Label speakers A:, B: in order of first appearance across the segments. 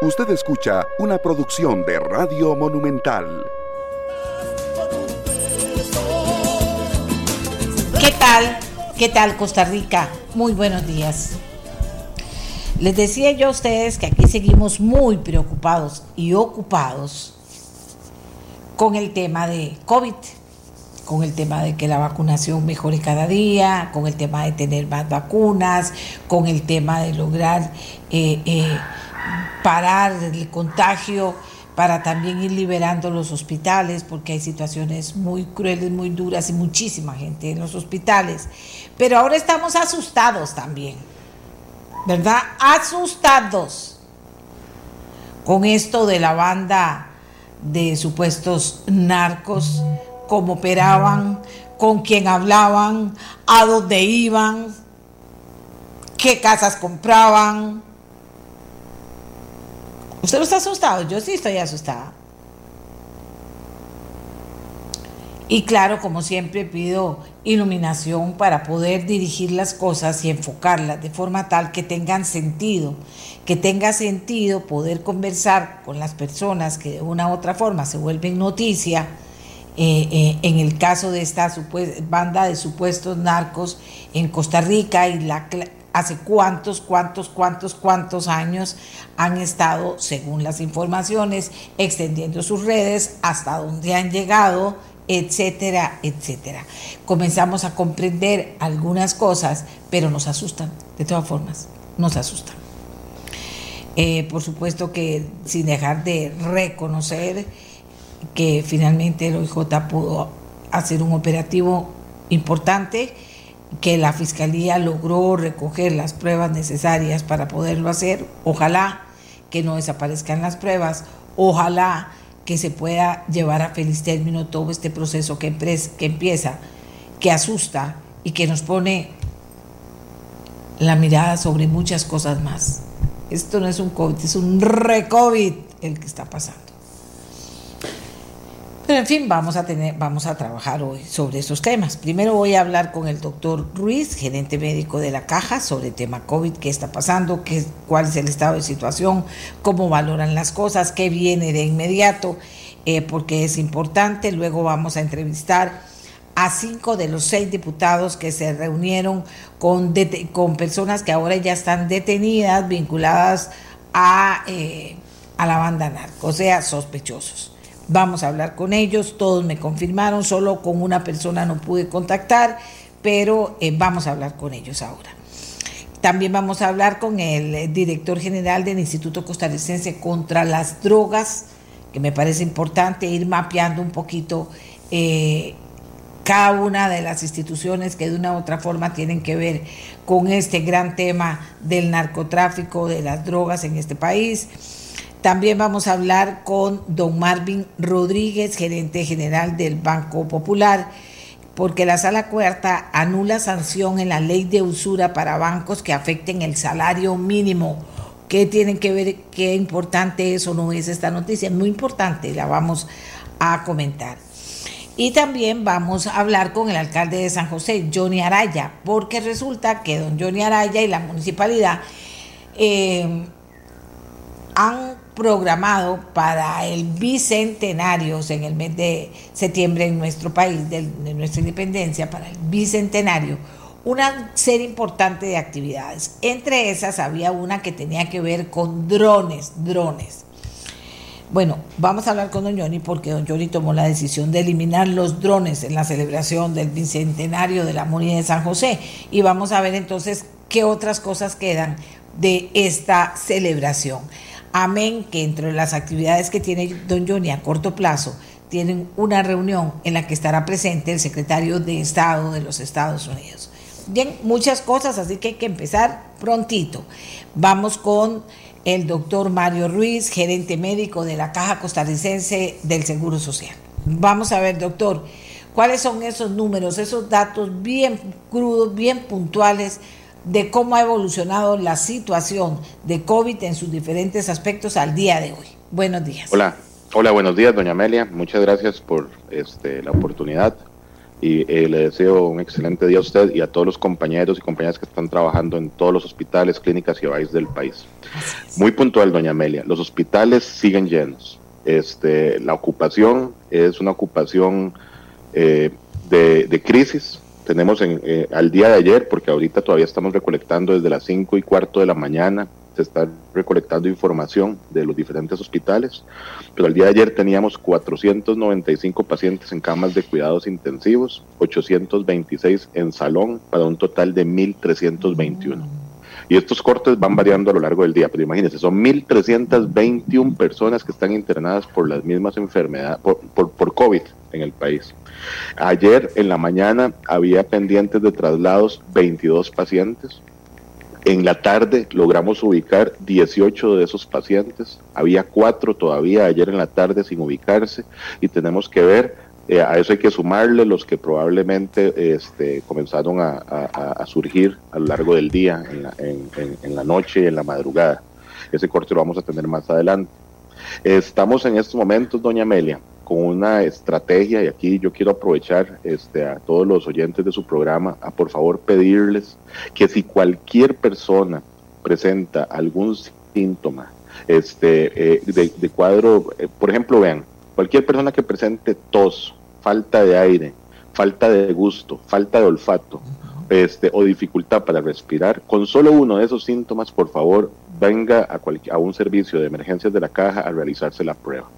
A: Usted escucha una producción de Radio Monumental.
B: ¿Qué tal? ¿Qué tal Costa Rica? Muy buenos días. Les decía yo a ustedes que aquí seguimos muy preocupados y ocupados con el tema de COVID, con el tema de que la vacunación mejore cada día, con el tema de tener más vacunas, con el tema de lograr eh, eh, parar el contagio para también ir liberando los hospitales, porque hay situaciones muy crueles, muy duras y muchísima gente en los hospitales. Pero ahora estamos asustados también, ¿verdad? Asustados con esto de la banda de supuestos narcos, cómo operaban, con quién hablaban, a dónde iban, qué casas compraban, ¿Usted no está asustado? Yo sí estoy asustada. Y claro, como siempre, pido iluminación para poder dirigir las cosas y enfocarlas de forma tal que tengan sentido, que tenga sentido poder conversar con las personas que de una u otra forma se vuelven noticia. Eh, eh, en el caso de esta banda de supuestos narcos en Costa Rica y la, hace cuántos, cuántos, cuántos, cuántos años han estado, según las informaciones, extendiendo sus redes hasta donde han llegado, etcétera, etcétera. Comenzamos a comprender algunas cosas, pero nos asustan, de todas formas, nos asustan. Eh, por supuesto que sin dejar de reconocer que finalmente el OIJ pudo hacer un operativo importante, que la Fiscalía logró recoger las pruebas necesarias para poderlo hacer. Ojalá que no desaparezcan las pruebas, ojalá que se pueda llevar a feliz término todo este proceso que, que empieza, que asusta y que nos pone la mirada sobre muchas cosas más. Esto no es un COVID, es un re-COVID el que está pasando. Pero en fin, vamos a tener, vamos a trabajar hoy sobre esos temas. Primero voy a hablar con el doctor Ruiz, gerente médico de la Caja, sobre el tema COVID, qué está pasando, qué, cuál es el estado de situación, cómo valoran las cosas, qué viene de inmediato, eh, porque es importante. Luego vamos a entrevistar a cinco de los seis diputados que se reunieron con, con personas que ahora ya están detenidas, vinculadas a, eh, a la banda narco, o sea, sospechosos. Vamos a hablar con ellos, todos me confirmaron, solo con una persona no pude contactar, pero eh, vamos a hablar con ellos ahora. También vamos a hablar con el eh, director general del Instituto Costarricense contra las Drogas, que me parece importante ir mapeando un poquito eh, cada una de las instituciones que de una u otra forma tienen que ver con este gran tema del narcotráfico, de las drogas en este país también vamos a hablar con don Marvin Rodríguez, gerente general del Banco Popular, porque la sala cuarta anula sanción en la ley de usura para bancos que afecten el salario mínimo. ¿Qué tienen que ver? ¿Qué importante es o no es esta noticia? Muy importante, la vamos a comentar. Y también vamos a hablar con el alcalde de San José, Johnny Araya, porque resulta que don Johnny Araya y la municipalidad eh, han programado para el bicentenario en el mes de septiembre en nuestro país, de, nuestra independencia, para el bicentenario, una serie importante de actividades. Entre esas había una que tenía que ver con drones, drones. Bueno, vamos a hablar con don Johnny porque don Johnny tomó la decisión de eliminar los drones en la celebración del bicentenario de la Munidad de San José y vamos a ver entonces qué otras cosas quedan de esta celebración. Amén, que entre las actividades que tiene don Johnny a corto plazo, tienen una reunión en la que estará presente el secretario de Estado de los Estados Unidos. Bien, muchas cosas, así que hay que empezar prontito. Vamos con el doctor Mario Ruiz, gerente médico de la Caja Costarricense del Seguro Social. Vamos a ver, doctor, cuáles son esos números, esos datos bien crudos, bien puntuales de cómo ha evolucionado la situación de COVID en sus diferentes aspectos al día de hoy. Buenos días.
C: Hola, hola, buenos días, doña Amelia. Muchas gracias por este, la oportunidad y eh, le deseo un excelente día a usted y a todos los compañeros y compañeras que están trabajando en todos los hospitales, clínicas y hogares del país. Muy puntual, doña Amelia, los hospitales siguen llenos. Este, la ocupación es una ocupación eh, de, crisis. Tenemos en, eh, al día de ayer, porque ahorita todavía estamos recolectando desde las 5 y cuarto de la mañana, se está recolectando información de los diferentes hospitales, pero el día de ayer teníamos 495 pacientes en camas de cuidados intensivos, 826 en salón, para un total de 1.321. Y estos cortes van variando a lo largo del día, pero imagínense, son 1.321 personas que están internadas por las mismas enfermedades, por, por, por COVID en el país. Ayer en la mañana había pendientes de traslados 22 pacientes, en la tarde logramos ubicar 18 de esos pacientes. Había cuatro todavía ayer en la tarde sin ubicarse y tenemos que ver, eh, a eso hay que sumarle los que probablemente este, comenzaron a, surgir a lo largo del día, en la, en la noche y en la madrugada. Ese corte lo vamos a tener más adelante. Estamos en estos momentos, doña Amelia, con una estrategia, y aquí yo quiero aprovechar este, a todos los oyentes de su programa a por favor pedirles que si cualquier persona presenta algún síntoma este, eh, de, cuadro, eh, por ejemplo, vean, cualquier persona que presente tos, falta de aire, falta de gusto, falta de olfato, este, o dificultad para respirar, con solo uno de esos síntomas, por favor, venga a, a un servicio de emergencias de la caja a realizarse la prueba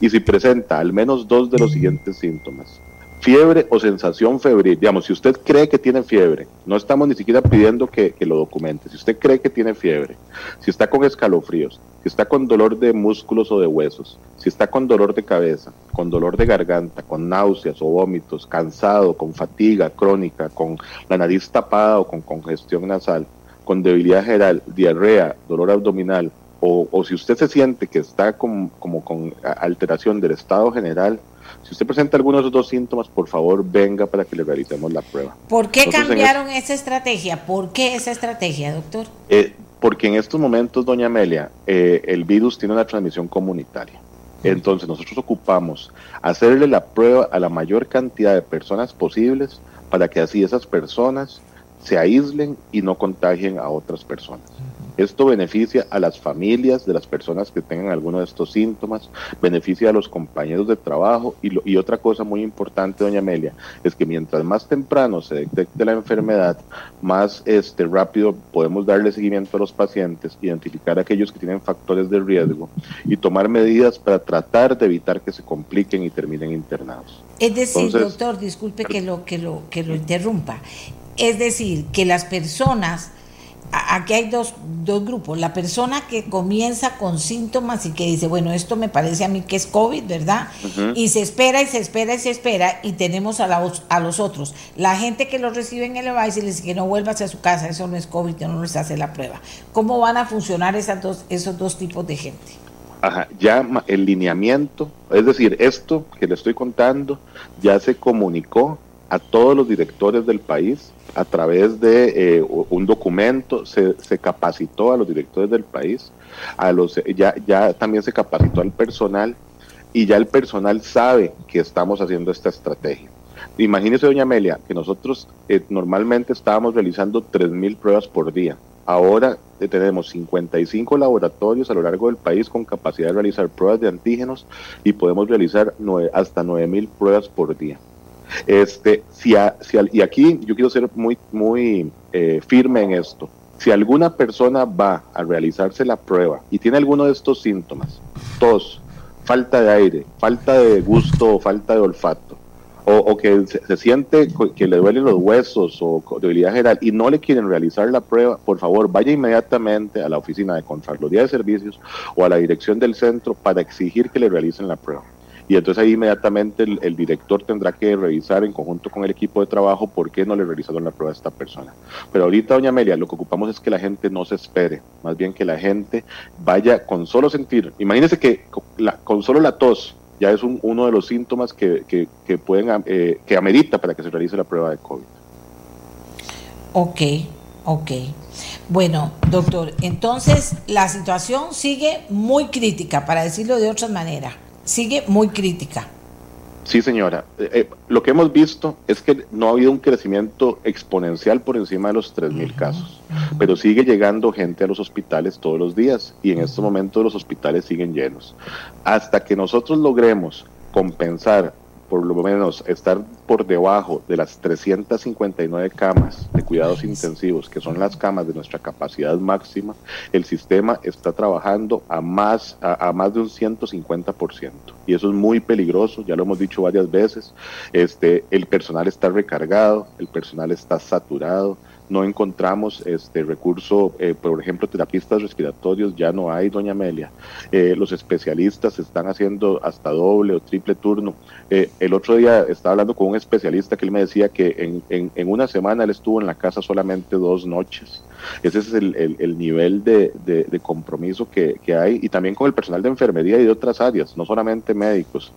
C: y si presenta al menos dos de los siguientes síntomas, fiebre o sensación febril, digamos, si usted cree que tiene fiebre, no estamos ni siquiera pidiendo que, lo documente, si usted cree que tiene fiebre, si está con escalofríos, si está con dolor de músculos o de huesos, si está con dolor de cabeza, con dolor de garganta, con náuseas o vómitos, cansado, con fatiga crónica, con la nariz tapada o con congestión nasal, con debilidad general, diarrea, dolor abdominal, o, si usted se siente que está como con alteración del estado general, si usted presenta algunos de esos dos síntomas, por favor venga para que le realicemos la prueba.
B: ¿Por qué cambiaron esa estrategia? ¿Por qué esa estrategia, doctor?
C: Eh, porque en estos momentos, doña Amelia, eh, el virus tiene una transmisión comunitaria. Entonces nosotros ocupamos hacerle la prueba a la mayor cantidad de personas posibles para que así esas personas se aíslen y no contagien a otras personas. Esto beneficia a las familias de las personas que tengan alguno de estos síntomas, beneficia a los compañeros de trabajo y, y otra cosa muy importante, doña Amelia, es que mientras más temprano se detecte la enfermedad, más este, rápido podemos darle seguimiento a los pacientes, identificar a aquellos que tienen factores de riesgo y tomar medidas para tratar de evitar que se compliquen y terminen internados.
B: Es decir, doctor, disculpe que lo, que, lo, que lo interrumpa. Es decir, que las personas aquí hay dos, dos, grupos. La persona que comienza con síntomas y que dice, bueno, esto me parece a mí que es COVID, ¿verdad? Y se espera y se espera y se espera y tenemos a, la, a los otros. La gente que los recibe en el EVAIS y les dice que no vuelvas a su casa, eso no es COVID, no les hace la prueba. ¿Cómo van a funcionar esas dos, esos dos tipos de gente?
C: Ajá, ya el lineamiento, es decir, esto que le estoy contando ya se comunicó a todos los directores del país a través de eh, un documento, se, capacitó a los directores del país, a los, ya, ya también se capacitó al personal y ya el personal sabe que estamos haciendo esta estrategia. Imagínese, doña Amelia, que nosotros eh, normalmente estábamos realizando 3.000 pruebas por día. Ahora eh, tenemos 55 laboratorios a lo largo del país con capacidad de realizar pruebas de antígenos y podemos realizar hasta 9.000 pruebas por día. Este, si, y aquí yo quiero ser muy, muy eh, firme en esto. Si alguna persona va a realizarse la prueba y tiene alguno de estos síntomas, tos, falta de aire, falta de gusto o falta de olfato, o, que se, siente que le duelen los huesos o debilidad general y no le quieren realizar la prueba, por favor vaya inmediatamente a la oficina de Contraloría de Servicios o a la dirección del centro para exigir que le realicen la prueba y entonces ahí inmediatamente el, director tendrá que revisar en conjunto con el equipo de trabajo por qué no le realizaron la prueba a esta persona. Pero ahorita, doña Amelia, lo que ocupamos es que la gente no se espere, más bien que la gente vaya con solo sentir, imagínense que con solo la tos ya es uno de los síntomas que, que, pueden, eh, que amerita para que se realice la prueba de COVID.
B: Ok, ok. Bueno, doctor, entonces la situación sigue muy crítica, para decirlo de otra manera sigue muy crítica.
C: Sí, señora. Eh, eh, lo que hemos visto es que no ha habido un crecimiento exponencial por encima de los 3.000 casos, pero sigue llegando gente a los hospitales todos los días y en estos momentos los hospitales siguen llenos. Hasta que nosotros logremos compensar por lo menos estar por debajo de las 359 camas de cuidados intensivos, que son las camas de nuestra capacidad máxima, el sistema está trabajando a más, a, más de un 150%. Y eso es muy peligroso, ya lo hemos dicho varias veces. Este, el personal está recargado, el personal está saturado, no encontramos este recurso, eh, por ejemplo, terapistas respiratorios, ya no hay, doña Amelia. Eh, los especialistas están haciendo hasta doble o triple turno. Eh, el otro día estaba hablando con un especialista que él me decía que en, en, en una semana él estuvo en la casa solamente dos noches. Ese es el, nivel de, compromiso que, hay y también con el personal de enfermería y de otras áreas, no solamente médicos.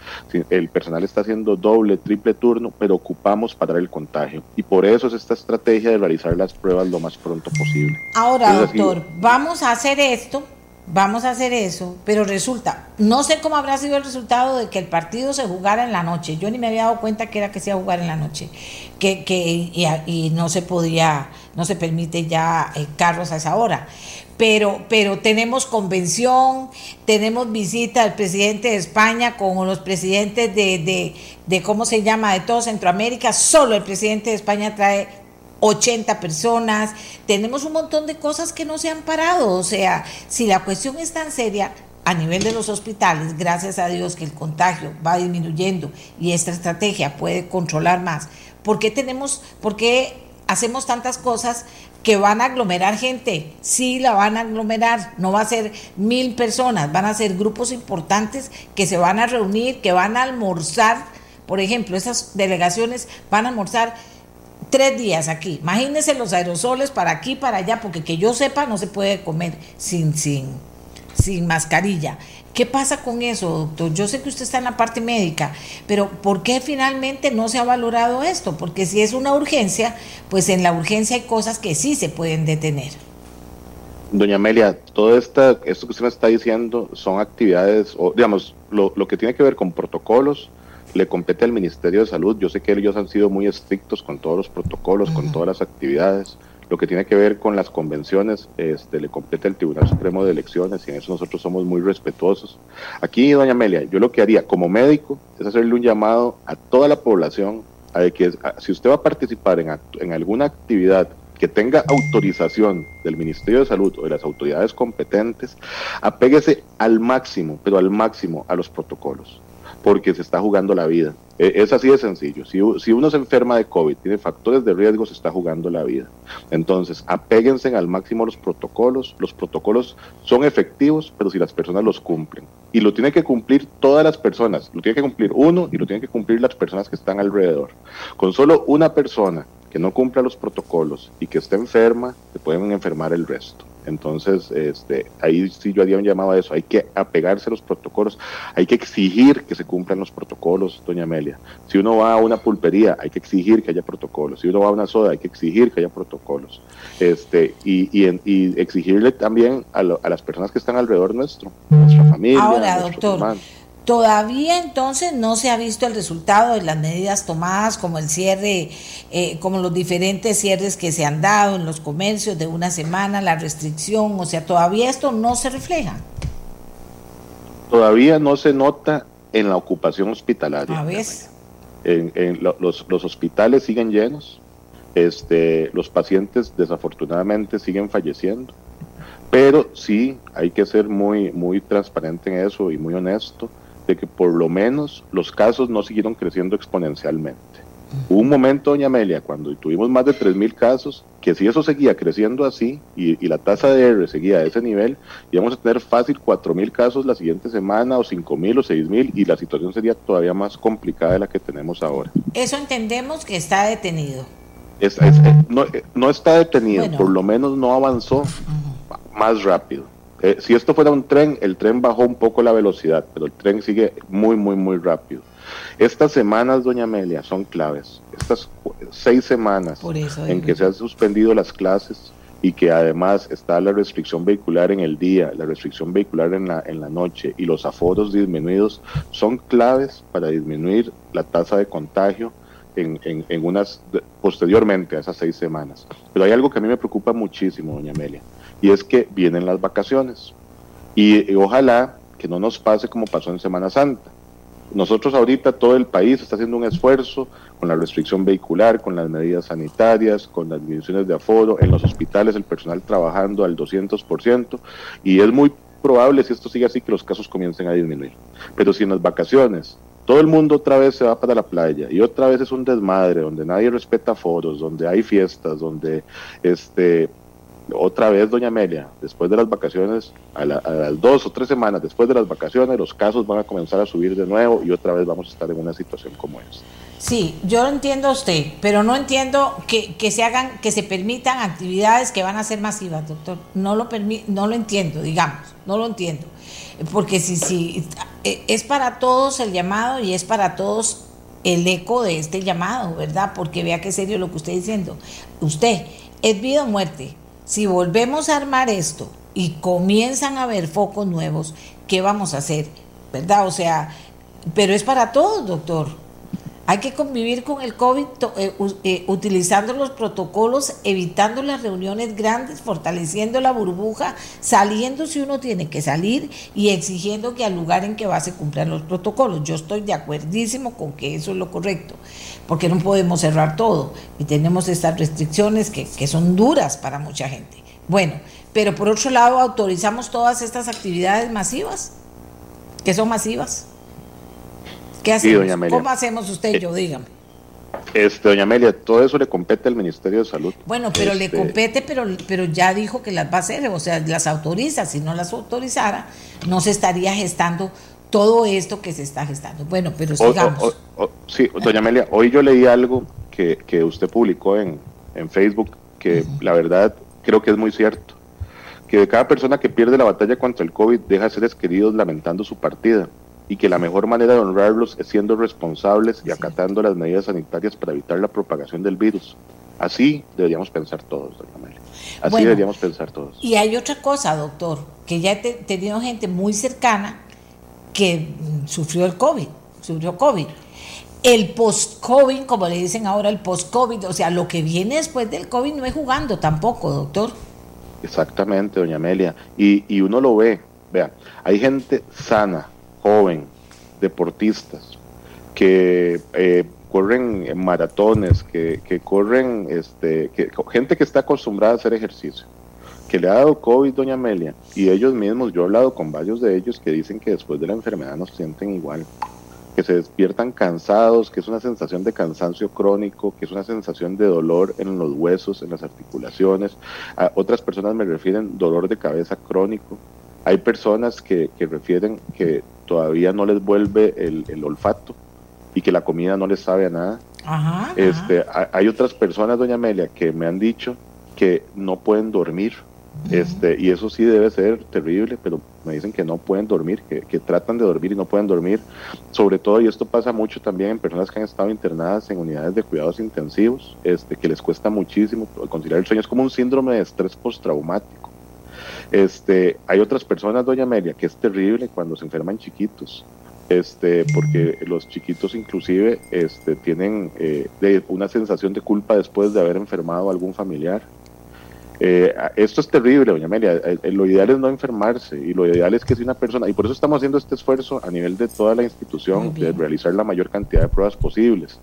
C: El personal está haciendo doble, triple turno, pero ocupamos para el contagio. Y por eso es esta estrategia de realizar las pruebas lo más pronto posible.
B: Ahora, doctor, vamos a hacer esto vamos a hacer eso, pero resulta, no sé cómo habrá sido el resultado de que el partido se jugara en la noche. Yo ni me había dado cuenta que era que se iba a jugar en la noche, que, que y, no se podía, no se permite ya eh, carros a esa hora. Pero, pero tenemos convención, tenemos visita del presidente de España con los presidentes de, de, de, ¿cómo se llama?, de todo Centroamérica. Solo el presidente de España trae 80 personas, tenemos un montón de cosas que no se han parado. O sea, si la cuestión es tan seria a nivel de los hospitales, gracias a Dios que el contagio va disminuyendo y esta estrategia puede controlar más, ¿por qué tenemos, por qué hacemos tantas cosas que van a aglomerar gente? Sí, la van a aglomerar, no va a ser mil personas, van a ser grupos importantes que se van a reunir, que van a almorzar. Por ejemplo, esas delegaciones van a almorzar tres días aquí. Imagínense los aerosoles para aquí, para allá, porque que yo sepa no se puede comer sin, sin, sin mascarilla. ¿Qué pasa con eso, doctor? Yo sé que usted está en la parte médica, pero ¿por qué finalmente no se ha valorado esto? Porque si es una urgencia, pues en la urgencia hay cosas que sí se pueden detener.
C: Doña Amelia, todo esta, esto que usted me está diciendo son actividades, o digamos, lo, lo que tiene que ver con protocolos, le compete al Ministerio de Salud. Yo sé que ellos han sido muy estrictos con todos los protocolos, con todas las actividades. Lo que tiene que ver con las convenciones, este, le compete al Tribunal Supremo de Elecciones y en eso nosotros somos muy respetuosos. Aquí, doña Amelia, yo lo que haría como médico es hacerle un llamado a toda la población a que si usted va a participar en, en alguna actividad que tenga autorización del Ministerio de Salud o de las autoridades competentes, apéguese al máximo, pero al máximo a los protocolos porque se está jugando la vida. E, es así de sencillo. Si, si, uno se enferma de COVID, tiene factores de riesgo, se está jugando la vida. Entonces, apéguense al máximo los protocolos. Los protocolos son efectivos, pero si las personas los cumplen. Y lo tienen que cumplir todas las personas. Lo tiene que cumplir uno y lo tienen que cumplir las personas que están alrededor. Con solo una persona que no cumpla los protocolos y que esté enferma, se pueden enfermar el resto. Entonces, este, ahí sí yo haría un llamado a eso. Hay que apegarse a los protocolos, hay que exigir que se cumplan los protocolos, doña Amelia. Si uno va a una pulpería, hay que exigir que haya protocolos. Si uno va a una soda, hay que exigir que haya protocolos. Este, y, y, exigirle también a, a, las personas que están alrededor nuestro, nuestra familia.
B: Ahora, doctor. Todavía entonces no se ha visto el resultado de las medidas tomadas, como el cierre, eh, como los diferentes cierres que se han dado en los comercios de una semana, la restricción, o sea, todavía esto no se refleja.
C: Todavía no se nota en la ocupación hospitalaria.
B: A ver.
C: En, los, los hospitales siguen llenos, este, los pacientes desafortunadamente siguen falleciendo, pero sí hay que ser muy, muy transparente en eso y muy honesto de que por lo menos los casos no siguieron creciendo exponencialmente. Hubo un momento, doña Amelia, cuando tuvimos más de 3.000 casos, que si eso seguía creciendo así y, la tasa de R seguía a ese nivel, íbamos a tener fácil 4.000 casos la siguiente semana o 5.000 o 6.000 y la situación sería todavía más complicada de la que tenemos ahora.
B: Eso entendemos que está detenido.
C: no, está detenido, por lo menos no avanzó más rápido. Eh, si esto fuera un tren, el tren bajó un poco la velocidad, pero el tren sigue muy, muy, muy rápido. Estas semanas, doña Amelia, son claves. Estas seis semanas en que se han suspendido las clases y que además está la restricción vehicular en el día, la restricción vehicular en la, en la noche y los aforos disminuidos son claves para disminuir la tasa de contagio en, en, unas posteriormente a esas seis semanas. Pero hay algo que a mí me preocupa muchísimo, doña Amelia, y es que vienen las vacaciones. y ojalá que no nos pase como pasó en Semana Santa nosotros ahorita todo el país está haciendo un esfuerzo con la restricción vehicular, con las medidas sanitarias, con las disminuciones de aforo, en los hospitales el personal trabajando al 200% y es muy probable si esto sigue así que los casos comiencen a disminuir. Pero si en las vacaciones todo el mundo otra vez se va para la playa y otra vez es un desmadre donde nadie respeta aforos, donde hay fiestas, donde este otra vez, doña Amelia, después de las vacaciones, a, las dos o tres semanas después de las vacaciones, los casos van a comenzar a subir de nuevo y otra vez vamos a estar en una situación como esta.
B: Sí, yo lo entiendo a usted, pero no entiendo que, que, se hagan, que se permitan actividades que van a ser masivas, doctor. No lo no lo entiendo, digamos, no lo entiendo. Porque si, si e, es para todos el llamado y es para todos el eco de este llamado, ¿verdad? Porque vea qué serio lo que usted está diciendo. Usted, es vida o muerte si volvemos a armar esto y comienzan a haber focos nuevos, ¿qué vamos a hacer? ¿Verdad? O sea, pero es para todos, doctor. Hay que convivir con el COVID eh, eh, utilizando los protocolos, evitando las reuniones grandes, fortaleciendo la burbuja, saliendo si uno tiene que salir y exigiendo que al lugar en que va se cumplan los protocolos. Yo estoy de acuerdísimo con que eso es lo correcto porque no podemos cerrar todo y tenemos estas restricciones que, son duras para mucha gente. Bueno, pero por otro lado autorizamos todas estas actividades masivas, que son masivas. ¿Qué hacemos? ¿Cómo hacemos usted y yo? Eh, dígame.
C: Este, doña Amelia, todo eso le compete al Ministerio de Salud.
B: Bueno, pero le este, compete, pero, pero ya dijo que las va a hacer, o sea, las autoriza. Si no las autorizara, no se estaría gestando todo esto que se está gestando. Bueno, pero sigamos.
C: sí, doña Amelia, hoy yo leí algo que, que usted publicó en, en Facebook que la verdad creo que es muy cierto. Que de cada persona que pierde la batalla contra el COVID deja seres queridos lamentando su partida y que la mejor manera de honrarlos es siendo responsables y acatando las medidas sanitarias para evitar la propagación del virus. Así deberíamos pensar todos, doña Amelia. Así deberíamos pensar todos.
B: Y hay otra cosa, doctor, que ya he tenido gente muy cercana que sufrió el COVID, sufrió COVID. El post-COVID, como le dicen ahora, el post-COVID, o sea, lo que viene después del COVID no es jugando tampoco, doctor.
C: Exactamente, doña Amelia. Y, y uno lo ve, vea, hay gente sana, joven, deportistas, que eh, corren maratones, que, que corren, este, que, gente que está acostumbrada a hacer ejercicio que le ha dado COVID, doña Amelia, y ellos mismos, yo he hablado con varios de ellos que dicen que después de la enfermedad nos sienten igual, que se despiertan cansados, que es una sensación de cansancio crónico, que es una sensación de dolor en los huesos, en las articulaciones. A otras personas me refieren dolor de cabeza crónico. Hay personas que, que refieren que todavía no les vuelve el, el, olfato y que la comida no les sabe a nada. este, Hay otras personas, doña Amelia, que me han dicho que no pueden dormir este, y eso sí debe ser terrible, pero me dicen que no pueden dormir, que, tratan de dormir y no pueden dormir. Sobre todo, y esto pasa mucho también en personas que han estado internadas en unidades de cuidados intensivos, este, que les cuesta muchísimo conciliar el sueño. Es como un síndrome de estrés postraumático. Este, hay otras personas, doña Amelia, que es terrible cuando se enferman chiquitos. Este, porque los chiquitos inclusive este, tienen eh, una sensación de culpa después de haber enfermado a algún familiar. Eh, esto es terrible, doña Amelia. Eh, lo ideal es no enfermarse y lo ideal es que si una persona, y por eso estamos haciendo este esfuerzo a nivel de toda la institución de realizar la mayor cantidad de pruebas posibles,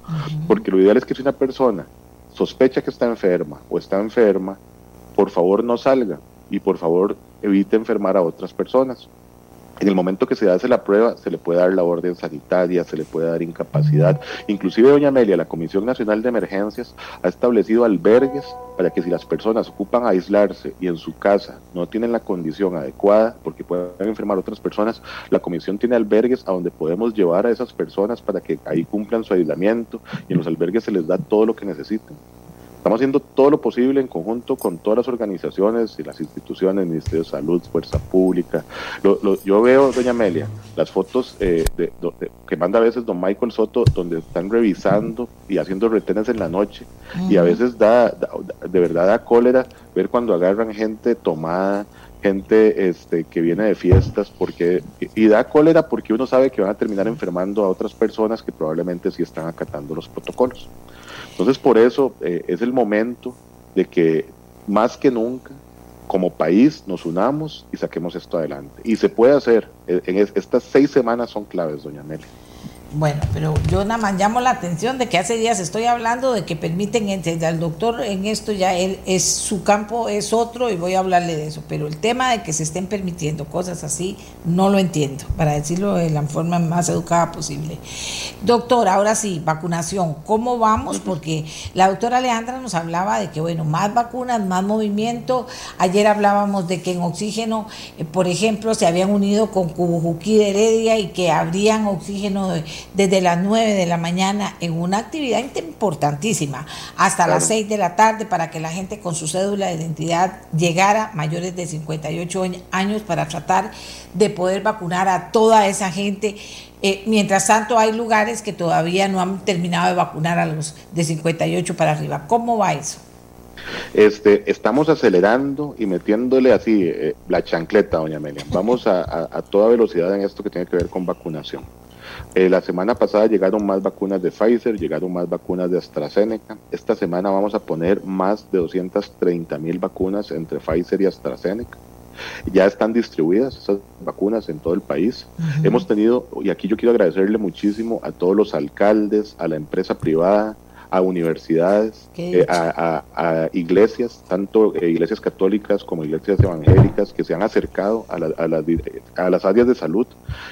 C: porque lo ideal es que si una persona sospecha que está enferma o está enferma, por favor no salga y por favor evite enfermar a otras personas. En el momento que se hace la prueba, se le puede dar la orden sanitaria, se le puede dar incapacidad. Inclusive, doña Amelia, la Comisión Nacional de Emergencias ha establecido albergues para que si las personas ocupan aislarse y en su casa no tienen la condición adecuada, porque pueden enfermar otras personas, la Comisión tiene albergues a donde podemos llevar a esas personas para que ahí cumplan su aislamiento y en los albergues se les da todo lo que necesiten. Estamos haciendo todo lo posible en conjunto con todas las organizaciones y las instituciones, Ministerio de Salud, Fuerza Pública. yo veo, doña Amelia, las fotos eh, de, que manda a veces don Michael Soto, donde están revisando y haciendo retenes en la noche. Y a veces da, de verdad da cólera ver cuando agarran gente tomada, gente este, que viene de fiestas, porque y da cólera porque uno sabe que van a terminar enfermando a otras personas que probablemente sí están acatando los protocolos. Entonces, por eso eh, es el momento de que más que nunca, como país, nos unamos y saquemos esto adelante. Y se puede hacer. Eh, en estas seis semanas son claves, doña Nelly.
B: Bueno, pero yo nada más llamo la atención de que hace días estoy hablando de que permiten entender al doctor en esto ya él es su campo es otro y voy a hablarle de eso, pero el tema de que se estén permitiendo cosas así no lo entiendo, para decirlo de la forma más educada posible. Doctor, ahora sí, vacunación, ¿cómo vamos? Porque la doctora Alejandra nos hablaba de que bueno, más vacunas, más movimiento. Ayer hablábamos de que en oxígeno, eh, por ejemplo, se habían unido con Cubujuquí de Heredia y que habrían oxígeno de desde las 9 de la mañana en una actividad importantísima hasta las 6 de la tarde para que la gente con su cédula de identidad llegara mayores de 58 años para tratar de poder vacunar a toda esa gente. Eh, mientras tanto, hay lugares que todavía no han terminado de vacunar a los de 58 para arriba. ¿Cómo va eso?
C: Este, estamos acelerando y metiéndole así eh, la chancleta, doña Amelia. Vamos a, toda velocidad en esto que tiene que ver con vacunación. Eh, la semana pasada llegaron más vacunas de Pfizer, llegaron más vacunas de AstraZeneca. Esta semana vamos a poner más de 230 mil vacunas entre Pfizer y AstraZeneca. Ya están distribuidas esas vacunas en todo el país. Hemos tenido, y aquí yo quiero agradecerle muchísimo a todos los alcaldes, a la empresa privada, a universidades, eh, a, iglesias, tanto eh, iglesias católicas como iglesias evangélicas, que se han acercado a, a, las áreas de salud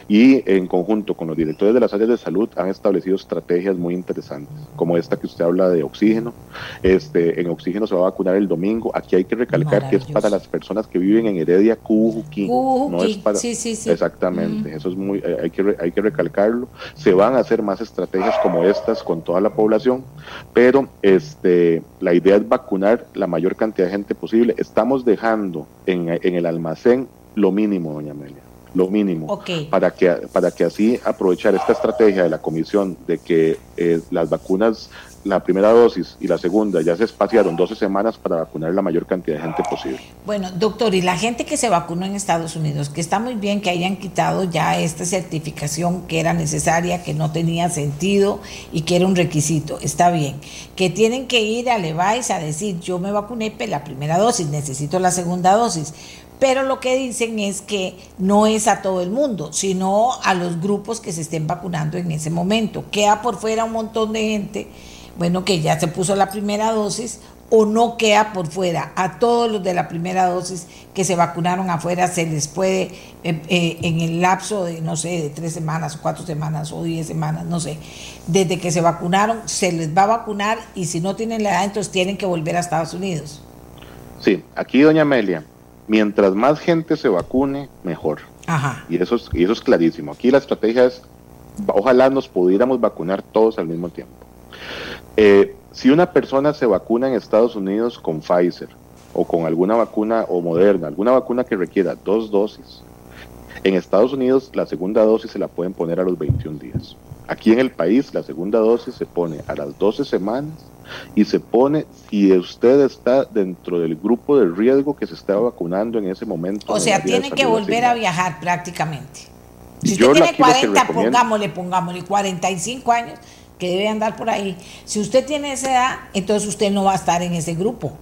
C: y en conjunto con los directores de las áreas de salud han establecido estrategias muy interesantes, como esta que usted habla de oxígeno. Este, en oxígeno se va a vacunar el domingo. Aquí hay que recalcar que es para las personas que viven en Heredia, Cujuquín. No es para, sí, sí, sí. Exactamente, eso es muy, eh, hay que, hay que recalcarlo. Se van a hacer más estrategias como estas con toda la población pero este, la idea es vacunar la mayor cantidad de gente posible. Estamos dejando en, en el almacén lo mínimo, doña Amelia, lo mínimo, para, que, para que así aprovechar esta estrategia de la comisión de que eh, las vacunas la primera dosis y la segunda ya se espaciaron 12 semanas para vacunar la mayor cantidad de gente posible.
B: Bueno, doctor, y la gente que se vacunó en Estados Unidos, que está muy bien que hayan quitado ya esta certificación que era necesaria, que no tenía sentido y que era un requisito, está bien. Que tienen que ir a Levi's a decir, yo me vacuné la primera dosis, necesito la segunda dosis pero lo que dicen es que no es a todo el mundo, sino a los grupos que se estén vacunando en ese momento. Queda por fuera un montón de gente bueno, que ya se puso la primera dosis o no queda por fuera. A todos los de la primera dosis que se vacunaron afuera se les puede, eh, eh, en el lapso de, no sé, de tres semanas, cuatro semanas o diez semanas, no sé, desde que se vacunaron, se les va a vacunar y si no tienen la edad, entonces tienen que volver a Estados Unidos.
C: Sí, aquí, doña Amelia, mientras más gente se vacune, mejor. Ajá. Y eso es, y eso es clarísimo. Aquí la estrategia es, ojalá nos pudiéramos vacunar todos al mismo tiempo. Eh, si una persona se vacuna en Estados Unidos con Pfizer o con alguna vacuna o Moderna, alguna vacuna que requiera dos dosis, en Estados Unidos la segunda dosis se la pueden poner a los 21 días. Aquí en el país la segunda dosis se pone a las 12 semanas y se pone si usted está dentro del grupo de riesgo que se está vacunando en ese momento.
B: O sea, tiene que volver a viajar prácticamente. Si usted tiene 40, pongámosle, pongámosle 45 años, que debe andar por ahí. Si usted tiene esa edad, entonces usted no va a estar en ese grupo.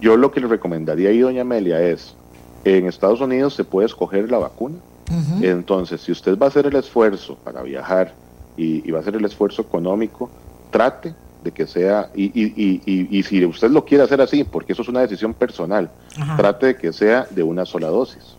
C: Yo lo que le recomendaría ahí, doña Amelia, es, en Estados Unidos se puede escoger la vacuna. Entonces, si usted va a hacer el esfuerzo para viajar y, va a hacer el esfuerzo económico, trate de que sea, y, y, si usted lo quiere hacer así, porque eso es una decisión personal, trate de que sea de una sola dosis.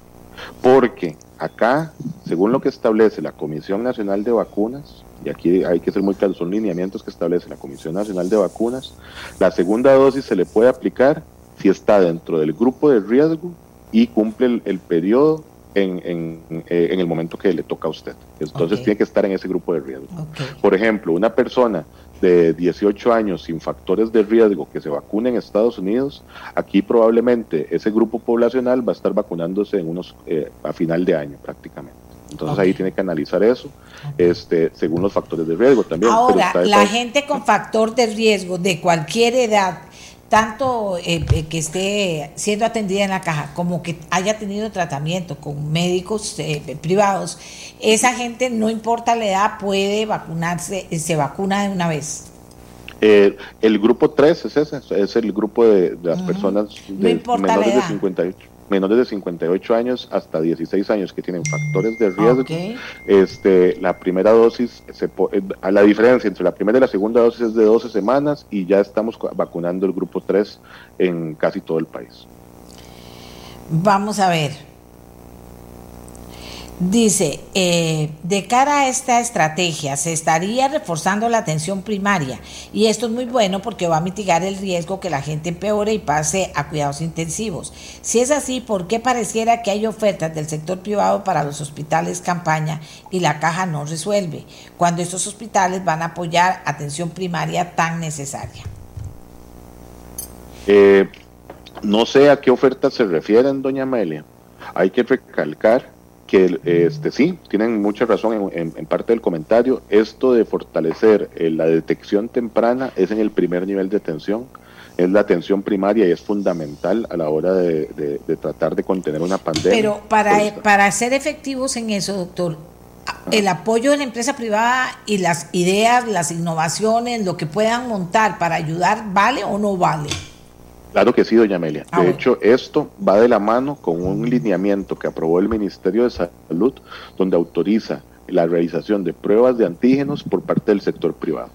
C: Porque acá, según lo que establece la Comisión Nacional de Vacunas, y aquí hay que ser muy claro, son lineamientos que establece la Comisión Nacional de Vacunas, la segunda dosis se le puede aplicar si está dentro del grupo de riesgo y cumple el, periodo en, en, eh, en, el momento que le toca a usted. Entonces tiene que estar en ese grupo de riesgo. Por ejemplo, una persona de 18 años sin factores de riesgo que se vacune en Estados Unidos, aquí probablemente ese grupo poblacional va a estar vacunándose en unos eh, a final de año prácticamente. Entonces ahí tiene que analizar eso, este, según los factores de riesgo también.
B: Ahora, la gente con factor de riesgo de cualquier edad tanto eh, eh, que esté siendo atendida en la caja como que haya tenido tratamiento con médicos eh, privados, esa gente, no importa la edad, puede vacunarse, se vacuna de una vez.
C: el grupo 3 es ese, es el grupo de, las personas de menores de 58 menores de 58 años hasta 16 años que tienen factores de riesgo, este, la primera dosis, se, eh, a la diferencia entre la primera y la segunda dosis es de 12 semanas y ya estamos vacunando el grupo 3 en casi todo el país.
B: Vamos a ver. Dice, eh, de cara a esta estrategia se estaría reforzando la atención primaria y esto es muy bueno porque va a mitigar el riesgo que la gente empeore y pase a cuidados intensivos. Si es así, ¿por qué pareciera que hay ofertas del sector privado para los hospitales campaña y la caja no resuelve cuando estos hospitales van a apoyar atención primaria tan necesaria?
C: Eh, no sé a qué ofertas se refieren, doña Amelia. Hay que recalcar que este, sí, tienen mucha razón en, parte del comentario. Esto de fortalecer eh, la detección temprana es en el primer nivel de atención, es la atención primaria y es fundamental a la hora de, tratar de contener una pandemia.
B: Pero para, para ser efectivos en eso, doctor, el apoyo de la empresa privada y las ideas, las innovaciones, lo que puedan montar para ayudar, ¿vale o no vale?
C: Claro que sí, doña Amelia. Ah, de hecho, esto va de la mano con un lineamiento que aprobó el Ministerio de Salud, donde autoriza la realización de pruebas de antígenos por parte del sector privado.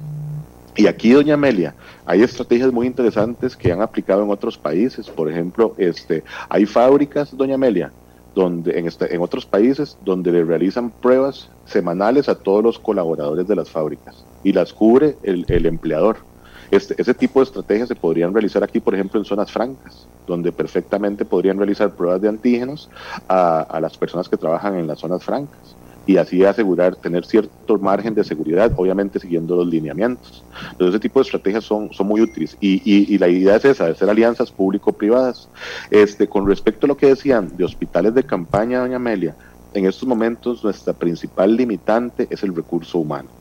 C: Y aquí, doña Amelia, hay estrategias muy interesantes que han aplicado en otros países. Por ejemplo, este, hay fábricas, doña Amelia, donde en, este, en otros países donde le realizan pruebas semanales a todos los colaboradores de las fábricas y las cubre el, el empleador. Este, ese tipo de estrategias se podrían realizar aquí, por ejemplo, en zonas francas, donde perfectamente podrían realizar pruebas de antígenos a, las personas que trabajan en las zonas francas y así asegurar tener cierto margen de seguridad, obviamente siguiendo los lineamientos. Entonces, ese tipo de estrategias son, son muy útiles y, y, la idea es esa, de hacer alianzas público-privadas. Este, con respecto a lo que decían de hospitales de campaña, doña Amelia, en estos momentos nuestra principal limitante es el recurso humano.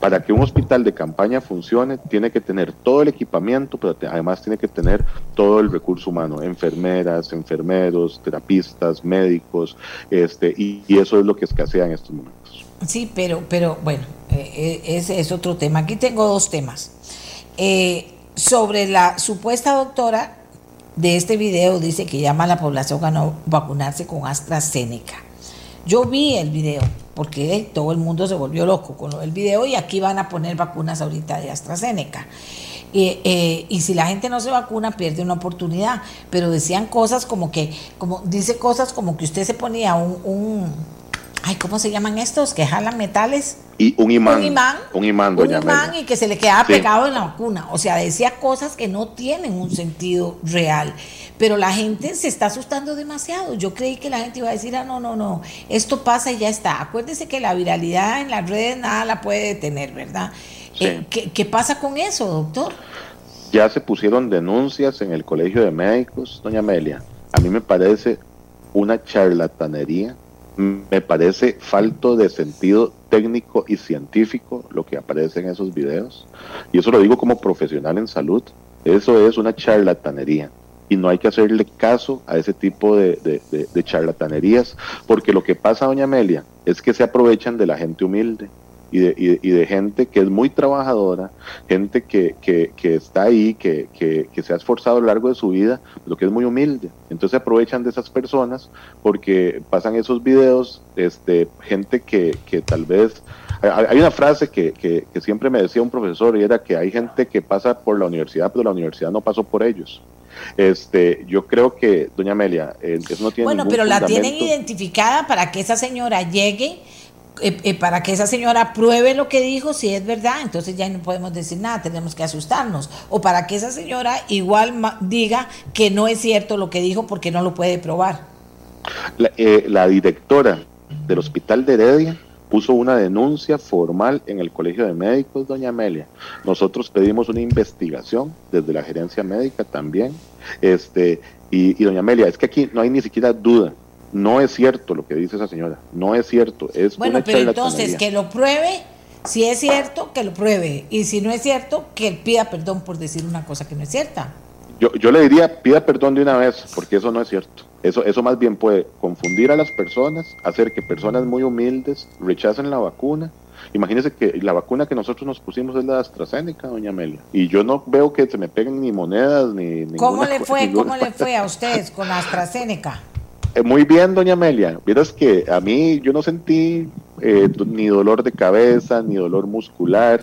C: Para que un hospital de campaña funcione, tiene que tener todo el equipamiento, pero además tiene que tener todo el recurso humano, enfermeras, enfermeros, terapistas, médicos, este, y, eso es lo que escasea en estos momentos.
B: Sí, pero, pero bueno, eh, eh, ese es otro tema. Aquí tengo dos temas. Eh, sobre la supuesta doctora de este video, dice que llama a la población a no vacunarse con AstraZeneca. Yo vi el video porque todo el mundo se volvió loco con lo del video y aquí van a poner vacunas ahorita de AstraZeneca. Eh, y si la gente no se vacuna pierde una oportunidad, pero decían cosas como que, como dice cosas como que usted se ponía un, un ay, ¿cómo se llaman estos? Que jalan metales.
C: Y un imán. Un
B: imán.
C: Un imán,
B: un imán y que se le quedaba pegado en la vacuna. O sea, decía cosas que no tienen un sentido real. Pero la gente se está asustando demasiado. Yo creí que la gente iba a decir, ah, no, no, no, esto pasa y ya está. Acuérdese que la viralidad en las redes nada la puede detener, ¿verdad? Eh, ¿qué, ¿Qué pasa con eso, doctor?
C: Ya se pusieron denuncias en el Colegio de Médicos, doña Amelia. A mí me parece una charlatanería me parece falto de sentido técnico y científico lo que aparece en esos videos. Y eso lo digo como profesional en salud. Eso es una charlatanería. Y no hay que hacerle caso a ese tipo de, de charlatanerías, porque lo que pasa, doña Amelia, es que se aprovechan de la gente humilde y de, y, de, gente que es muy trabajadora, gente que, que, que está ahí, que, que, se ha esforzado a lo largo de su vida, lo que es muy humilde. Entonces aprovechan de esas personas porque pasan esos videos, este, gente que, que tal vez... Hay una frase que, que, siempre me decía un profesor y era que hay gente que pasa por la universidad, pero la universidad no pasó por ellos. Este, yo creo que, doña Amelia, eh, eso no tiene
B: Bueno, pero la tienen identificada para que esa señora llegue eh, eh, para que esa señora pruebe lo que dijo, si es verdad, entonces ya no podemos decir nada, tenemos que asustarnos. O para que esa señora igual diga que no es cierto lo que dijo porque no lo puede probar.
C: La, eh, la directora del hospital de Heredia puso una denuncia formal en el Colegio de Médicos, doña Amelia. Nosotros pedimos una investigación desde la gerencia médica también. Este, y, doña Amelia, es que aquí no hay ni siquiera duda. No es cierto lo que dice esa señora. No es cierto. Es
B: bueno, pero entonces que lo pruebe. Si es cierto, que lo pruebe. Y si no es cierto, que pida perdón por decir una cosa que no es cierta.
C: Yo, yo le diría, pida perdón de una vez, porque eso no es cierto. Eso, eso más bien puede confundir a las personas, hacer que personas muy humildes rechacen la vacuna. Imagínese que la vacuna que nosotros nos pusimos es la AstraZeneca, doña Amelia. Y yo no veo que se me peguen ni monedas ni...
B: ¿Cómo le fue, ¿cómo le fue a ustedes con la AstraZeneca?
C: Eh, muy bien, doña Amelia. Vieras que a mí yo no sentí eh, ni dolor de cabeza, ni dolor muscular.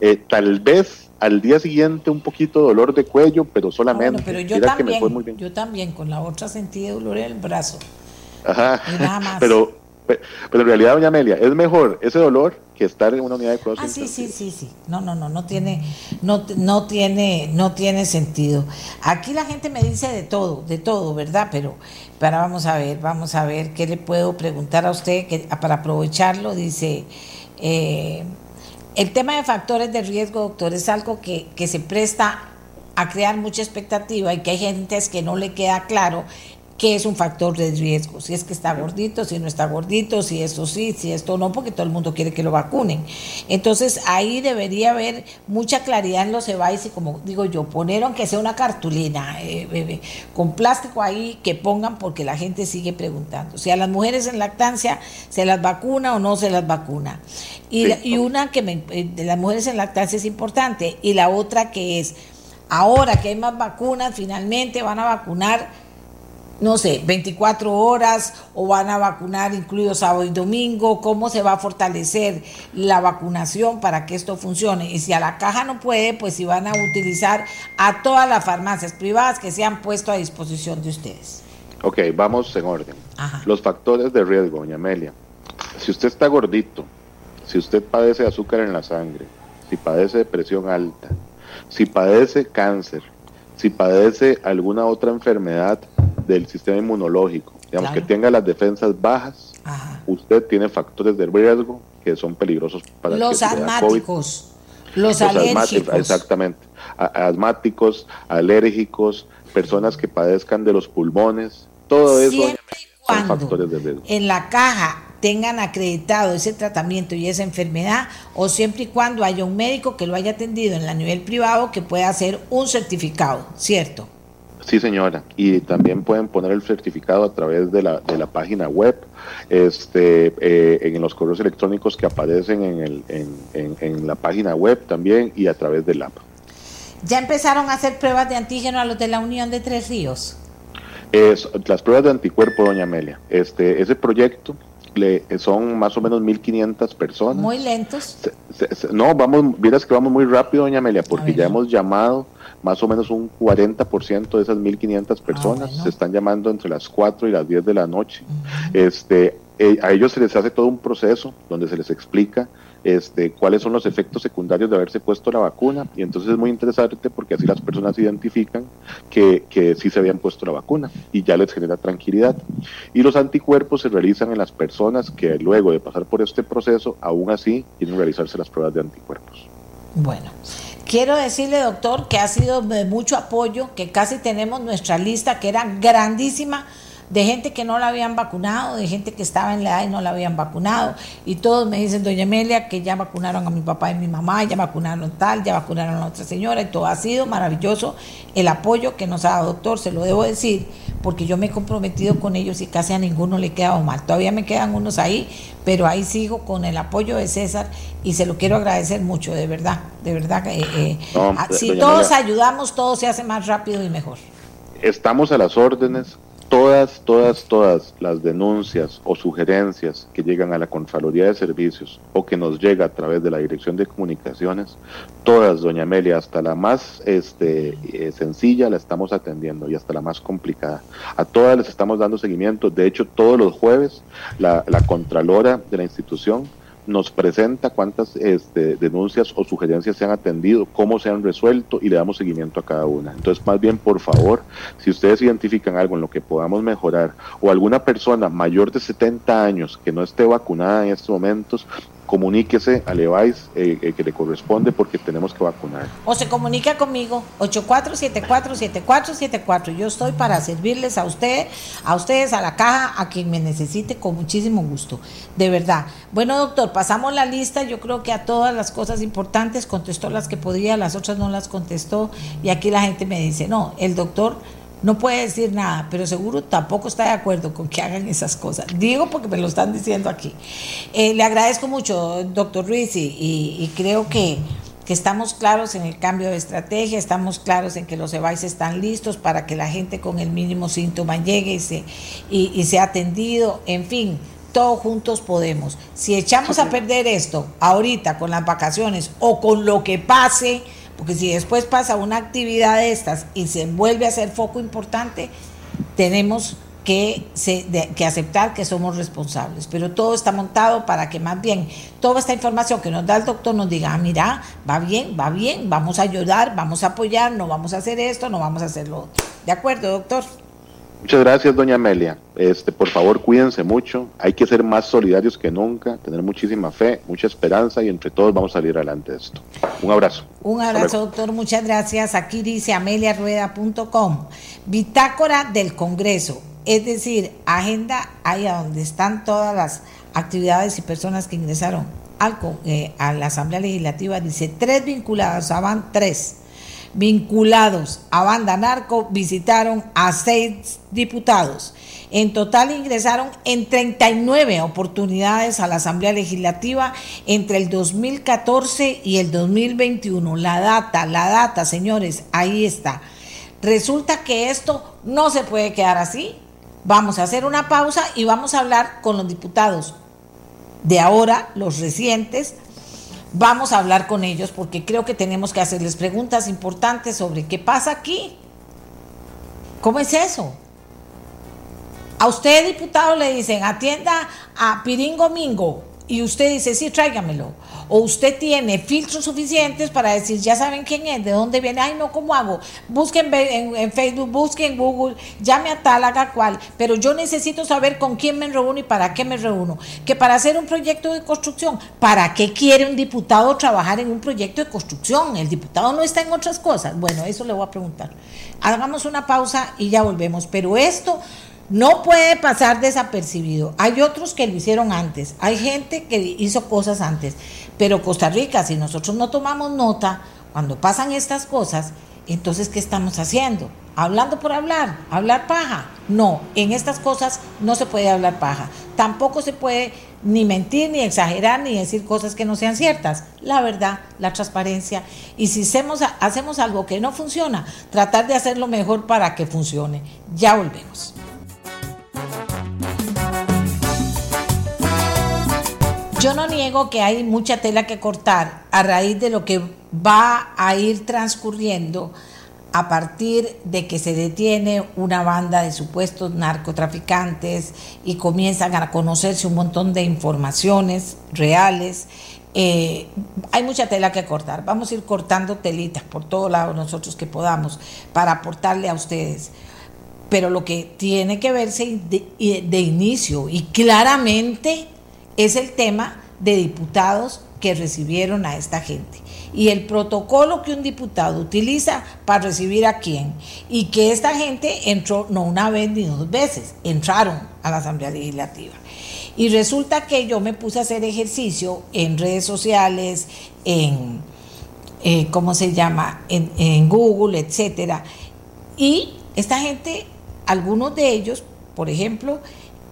C: Eh, tal vez al día siguiente un poquito de dolor de cuello, pero solamente.
B: pero yo también, yo también, con la otra sentí dolor en el brazo.
C: Ajá. Pero, pero en realidad, doña Amelia, es mejor ese dolor que estar en una unidad de cuidados
B: Ah, sí, sí, sí, sí. No, no, no, no tiene, no, no tiene, no tiene sentido. Aquí la gente me dice de todo, de todo, ¿verdad? Pero, para vamos a ver, vamos a ver qué le puedo preguntar a usted que para aprovecharlo. Dice. Eh, el tema de factores de riesgo, doctor, es algo que, se presta a crear mucha expectativa y que hay gente que no le queda claro qué es un factor de riesgo, si es que está gordito, si no está gordito, si esto sí, si esto no, porque todo el mundo quiere que lo vacunen. Entonces ahí debería haber mucha claridad en los EVAIS y como digo yo, poner aunque sea una cartulina eh, con plástico ahí que pongan porque la gente sigue preguntando. Si a las mujeres en lactancia se las vacuna o no se las vacuna. Y, y una que me, eh, de las mujeres en lactancia es importante y la otra que es, ahora que hay más vacunas, finalmente van a vacunar no sé, 24 horas o van a vacunar incluido sábado y domingo, cómo se va a fortalecer la vacunación para que esto funcione. Y si a la caja no puede, pues si van a utilizar a todas las farmacias privadas que se han puesto a disposición de ustedes.
C: Ok, vamos en orden. Los factores de riesgo, doña Amelia. Si usted está gordito, si usted padece azúcar en la sangre, si padece depresión alta, si padece cáncer, si padece alguna otra enfermedad del sistema inmunológico, digamos que tenga las defensas bajas, usted tiene factores de riesgo que son peligrosos para
B: los asmáticos, los, alérgicos.
C: Exactamente, asmáticos, alérgicos, personas que padezcan de los pulmones, todo eso
B: son factores de riesgo. En la caja tengan acreditado ese tratamiento y esa enfermedad o siempre y cuando haya un médico que lo haya atendido en la nivel privado que pueda hacer un certificado, ¿cierto?
C: Sí, señora. Y también pueden poner el certificado a través de la, de la página web, este, eh, en los correos electrónicos que aparecen en, el, en, en, la página web también y a través del app.
B: ¿Ya empezaron a hacer pruebas de antígeno a los de la Unión de Tres Ríos?
C: Es, las pruebas de anticuerpo, doña Amelia. Este, ese proyecto le, son más o menos 1.500 personas.
B: Muy lentos.
C: no, vamos, vieras que vamos muy rápido, doña Amelia, porque ya hemos llamado más o menos un 40% de esas 1.500 personas ah, se están llamando entre las 4 y las 10 de la noche. este, eh, a ellos se les hace todo un proceso donde se les explica este, cuáles son los efectos secundarios de haberse puesto la vacuna y entonces es muy interesante porque así las personas identifican que, que sí se habían puesto la vacuna y ya les genera tranquilidad. Y los anticuerpos se realizan en las personas que luego de pasar por este proceso aún así quieren realizarse las pruebas de anticuerpos.
B: Bueno, Quiero decirle, doctor, que ha sido de mucho apoyo, que casi tenemos nuestra lista, que era grandísima, de gente que no la habían vacunado, de gente que estaba en la edad y no la habían vacunado. Y todos me dicen, doña Amelia, que ya vacunaron a mi papá y mi mamá, ya vacunaron tal, ya vacunaron a otra señora, y todo ha sido maravilloso el apoyo que nos ha dado, doctor, se lo debo decir, porque yo me he comprometido con ellos y casi a ninguno le he quedado mal. Todavía me quedan unos ahí, pero ahí sigo con el apoyo de César y se lo quiero agradecer mucho, de verdad, de verdad. Eh, eh, si todos ayudamos, todo se hace más rápido y mejor.
C: Estamos a las órdenes Todas, todas, todas las denuncias o sugerencias que llegan a la Contraloría de Servicios o que nos llega a través de la Dirección de Comunicaciones, todas, doña Amelia, hasta la más este, eh, sencilla la estamos atendiendo y hasta la más complicada. A todas les estamos dando seguimiento. De hecho, todos los jueves la, la Contralora de la institución nos presenta cuántas este, denuncias o sugerencias se han atendido, cómo se han resuelto y le damos seguimiento a cada una. Entonces, más bien, por favor, si ustedes identifican algo en lo que podamos mejorar o alguna persona mayor de 70 años que no esté vacunada en estos momentos, comuníquese al EVAIS eh, eh, que le corresponde porque tenemos que vacunar.
B: O se comunica conmigo, 8474-7474. Yo estoy para servirles a usted, a ustedes, a la caja, a quien me necesite con muchísimo gusto. De verdad. Bueno, doctor, pasamos la lista. Yo creo que a todas las cosas importantes contestó las que podía, las otras no las contestó. Y aquí la gente me dice, no, el doctor no puede decir nada, pero seguro tampoco está de acuerdo con que hagan esas cosas. Digo porque me lo están diciendo aquí. Eh, le agradezco mucho, doctor Ruiz, y, creo que, estamos claros en el cambio de estrategia, estamos claros en que los EVAIS están listos para que la gente con el mínimo síntoma llegue y, se, y, sea atendido, en fin. Todos juntos podemos. Si echamos a perder esto ahorita con las vacaciones o con lo que pase, porque si después pasa una actividad de estas y se vuelve a ser foco importante, tenemos que, aceptar que somos responsables. Pero todo está montado para que más bien toda esta información que nos da el doctor nos diga, ah, mira, va bien, va bien, vamos a ayudar, vamos a apoyar, no vamos a hacer esto, no vamos a hacer lo otro. ¿De acuerdo, doctor?
C: Muchas gracias, doña Amelia. Este, por favor, cuídense mucho. Hay que ser más solidarios que nunca, tener muchísima fe, mucha esperanza y entre todos vamos a salir adelante de esto. Un abrazo.
B: Un abrazo, doctor. Muchas gracias. Aquí dice ameliarueda.com. Bitácora del Congreso, es decir, agenda ahí a donde están todas las actividades y personas que ingresaron al, eh, a la Asamblea Legislativa. Dice tres vinculadas, van tres vinculados a banda narco visitaron a seis diputados. En total ingresaron en 39 oportunidades a la Asamblea Legislativa entre el 2014 y el 2021. La data, la data, señores, ahí está. Resulta que esto no se puede quedar así. Vamos a hacer una pausa y vamos a hablar con los diputados de ahora, los recientes, Vamos a hablar con ellos porque creo que tenemos que hacerles preguntas importantes sobre qué pasa aquí. ¿Cómo es eso? A usted, diputado, le dicen, atienda a Piringo Mingo y usted dice, sí, tráigamelo o usted tiene filtros suficientes para decir, ya saben quién es, de dónde viene, ay no, ¿cómo hago? Busquen en, Facebook, busquen en Google, llame a tal, haga cual, pero yo necesito saber con quién me reúno y para qué me reúno. Que para hacer un proyecto de construcción, ¿para qué quiere un diputado trabajar en un proyecto de construcción? El diputado no está en otras cosas. Bueno, eso le voy a preguntar. Hagamos una pausa y ya volvemos, pero esto no puede pasar desapercibido. Hay otros que lo hicieron antes, hay gente que hizo cosas antes, pero Costa Rica, si nosotros no tomamos nota, cuando pasan estas cosas, entonces, ¿qué estamos haciendo? Hablando por hablar, hablar paja. No, en estas cosas no se puede hablar paja. Tampoco se puede ni mentir, ni exagerar, ni decir cosas que no sean ciertas. La verdad, la transparencia. Y si hacemos, hacemos algo que no funciona, tratar de hacerlo mejor para que funcione. Ya volvemos. Yo no niego que hay mucha tela que cortar a raíz de lo que va a ir transcurriendo a partir de que se detiene una banda de supuestos narcotraficantes y comienzan a conocerse un montón de informaciones reales. Eh, hay mucha tela que cortar. Vamos a ir cortando telitas por todos lados nosotros que podamos para aportarle a ustedes. Pero lo que tiene que verse de inicio y claramente es el tema de diputados que recibieron a esta gente y el protocolo que un diputado utiliza para recibir a quién y que esta gente entró no una vez ni dos veces, entraron a la Asamblea Legislativa. Y resulta que yo me puse a hacer ejercicio en redes sociales, en, eh, ¿cómo se llama?, en, en Google, etcétera. Y esta gente, algunos de ellos, por ejemplo,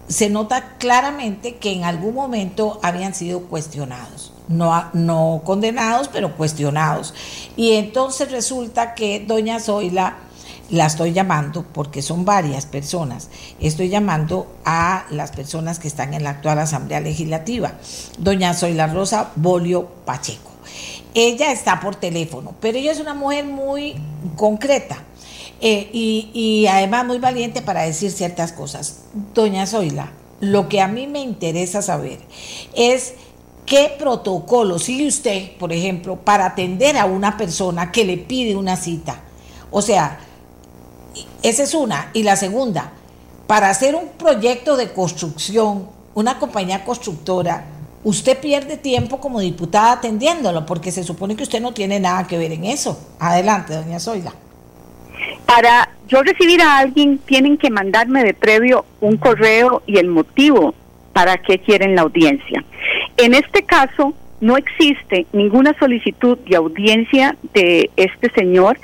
B: se nota claramente que en algún momento habían sido cuestionados. No, no condenados, pero cuestionados. Y entonces resulta que doña Zoila, la estoy llamando porque son varias personas, estoy llamando a las personas que están en la actual Asamblea Legislativa, doña Zoila Rosa Bolio Pacheco. Ella está por teléfono, pero ella es una mujer muy concreta eh, y, además muy valiente para decir ciertas cosas. Doña Zoila, lo que a mí me interesa saber es ¿qué protocolo sigue usted, por ejemplo, para atender a una persona que le pide una cita? O sea, esa es una. Y la segunda, para hacer un proyecto de construcción, una compañía constructora, usted pierde tiempo como diputada atendiéndolo, porque se supone que usted no tiene nada que ver en eso. Adelante, doña Zoila.
D: Para yo recibir a alguien, tienen que mandarme de previo un correo y el motivo para qué quieren la audiencia. En este caso, no existe ninguna solicitud de audiencia de este señor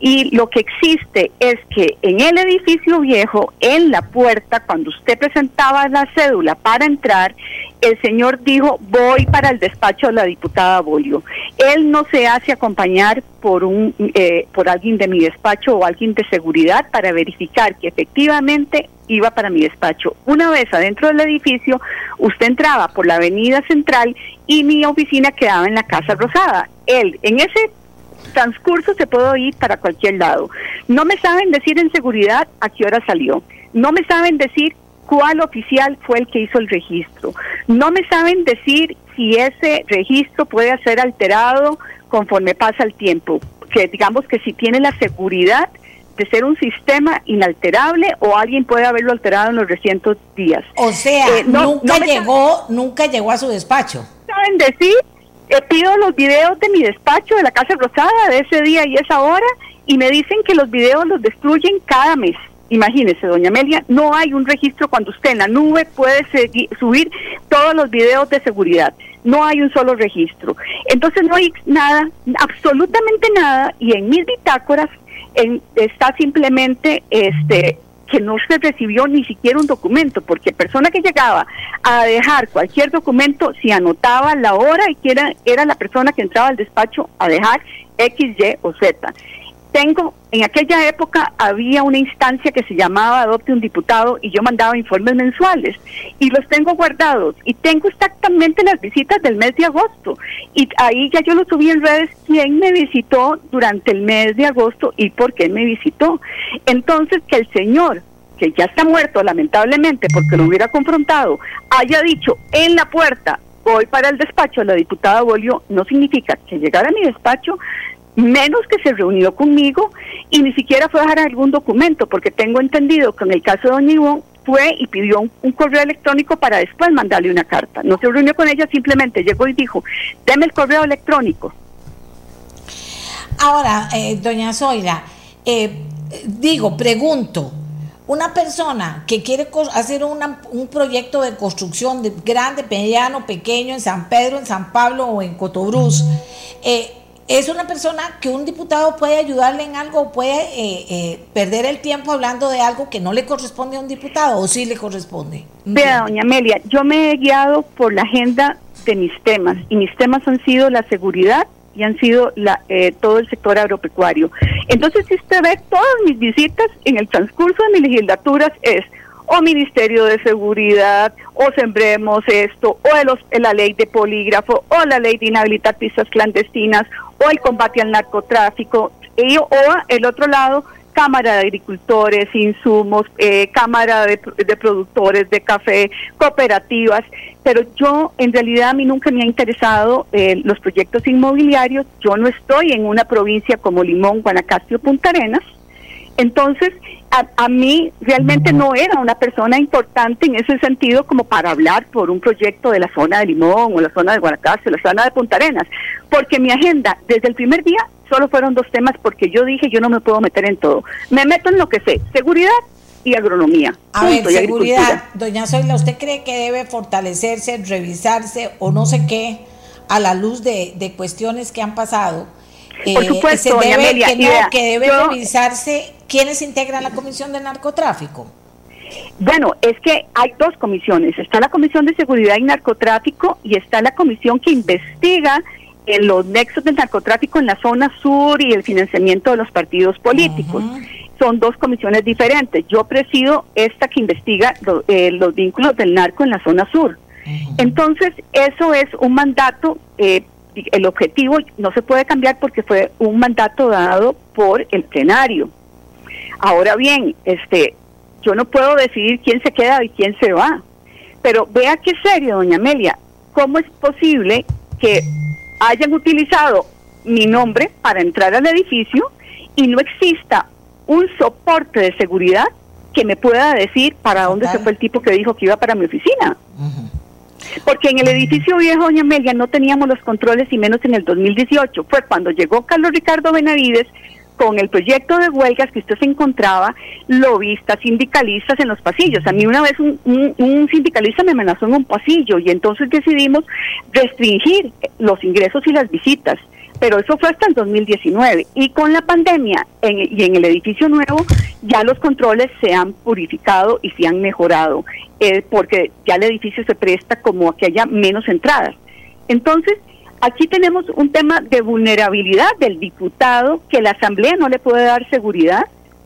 D: y lo que existe es que en el edificio viejo, en la puerta, cuando usted presentaba la cédula para entrar, el señor dijo, voy para el despacho de la diputada Bolio. Él no se hace acompañar por, un, eh, por alguien de mi despacho o alguien de seguridad para verificar que efectivamente iba para mi despacho. Una vez adentro del edificio, usted entraba por la avenida central y mi oficina quedaba en la Casa Rosada. Él, en ese transcurso se puede ir para cualquier lado. No me saben decir en seguridad a qué hora salió. No me saben decir cuál oficial fue el que hizo el registro. No me saben decir si ese registro puede ser alterado conforme pasa el tiempo. Que digamos que si tiene la seguridad de ser un sistema inalterable o alguien puede haberlo alterado en los recientes días.
B: O sea, eh, nunca llegó, nunca llegó a su despacho.
D: ¿Saben decir? Eh, pido los videos de mi despacho de la Casa Rosada de ese día y esa hora y me dicen que los videos los destruyen cada mes. Imagínese, doña Amelia, no hay un registro cuando usted en la nube puede subir todos los videos de seguridad. No hay un solo registro. Entonces no hay nada, absolutamente nada, y en mis bitácoras está simplemente este que no se recibió ni siquiera un documento, porque persona que llegaba a dejar cualquier documento, si anotaba la hora y que era, era la persona que entraba al despacho a dejar X, Y o Z tengo, en aquella época había una instancia que se llamaba Adopte un Diputado y yo mandaba informes mensuales y los tengo guardados y tengo exactamente las visitas del mes de agosto y ahí ya yo lo subí en redes quién me visitó durante el mes de agosto y por qué me visitó. Entonces que el señor que ya está muerto lamentablemente porque lo hubiera confrontado, haya dicho en la puerta voy para el despacho de la diputada Bolio, no significa que llegara a mi despacho menos que se reunió conmigo y ni siquiera fue a dejar algún documento, porque tengo entendido que en el caso de Doña Ivonne fue y pidió un, correo electrónico para después mandarle una carta. No se reunió con ella, simplemente llegó y dijo, deme el correo electrónico.
B: Ahora, eh, doña Zoila, eh, digo, pregunto, una persona que quiere hacer un proyecto de construcción de grande, mediano, pequeño en San Pedro, en San Pablo o en Cotobruz, eh, es una persona que un diputado puede ayudarle en algo, puede eh, eh, perder el tiempo hablando de algo que no le corresponde a un diputado o sí le corresponde.
D: Vea, doña Amelia, yo me he guiado por la agenda de mis temas y mis temas han sido la seguridad y han sido la, eh, todo el sector agropecuario. Entonces, si usted ve todas mis visitas en el transcurso de mis legislaturas es o Ministerio de Seguridad, o Sembremos esto, o la ley de polígrafo, o la ley de inhabilitar pistas clandestinas, o el combate al narcotráfico, y, o el otro lado, Cámara de Agricultores, Insumos, eh, Cámara de, Productores de Café, cooperativas, pero yo en realidad a mí nunca me ha interesado eh, los proyectos inmobiliarios, yo no estoy en una provincia como Limón, Guanacaste o Punta Arenas, entonces, a, mí realmente no era una persona importante en ese sentido como para hablar por un proyecto de la zona de Limón o la zona de Guanacaste o la zona de Punta Arenas, porque mi agenda desde el primer día solo fueron dos temas porque yo dije yo no me puedo meter en todo. Me meto en lo que sé, seguridad y agronomía.
B: A ver, seguridad, doña Zoila, ¿usted cree que debe fortalecerse, revisarse o no sé qué a la luz de, de cuestiones que han pasado?
D: Por eh, supuesto,
B: se debe, que, debe revisarse quiénes integran la Comisión de Narcotráfico.
D: Bueno, es que hay dos comisiones. Está la Comisión de Seguridad y Narcotráfico y está la comisión que investiga en los nexos del narcotráfico en la zona sur y el financiamiento de los partidos políticos. Son dos comisiones diferentes. Yo presido esta que investiga eh, los vínculos del narco en la zona sur. Entonces, eso es un mandato eh, el objetivo no se puede cambiar porque fue un mandato dado por el plenario. Ahora bien, este, yo no puedo decidir quién se queda y quién se va. Pero vea qué serio, doña Amelia. cómo es posible que hayan utilizado mi nombre para entrar al edificio y no exista un soporte de seguridad que me pueda decir para dónde se fue el tipo que dijo que iba para mi oficina. Porque en el edificio viejo Doña Amelia no teníamos los controles y menos en el 2018. Fue cuando llegó Carlos Ricardo Benavides con el proyecto de huelgas que usted se encontraba lobistas, sindicalistas en los pasillos. A mí una vez un, un, sindicalista me amenazó en un pasillo y entonces decidimos restringir los ingresos y las visitas pero eso fue hasta el 2019. Y con la pandemia y en el edificio nuevo, ya los controles se han purificado y se han mejorado, eh, porque ya el edificio se presta como a que haya menos entradas. Entonces, aquí tenemos un tema de vulnerabilidad del diputado, que la Asamblea no le puede dar seguridad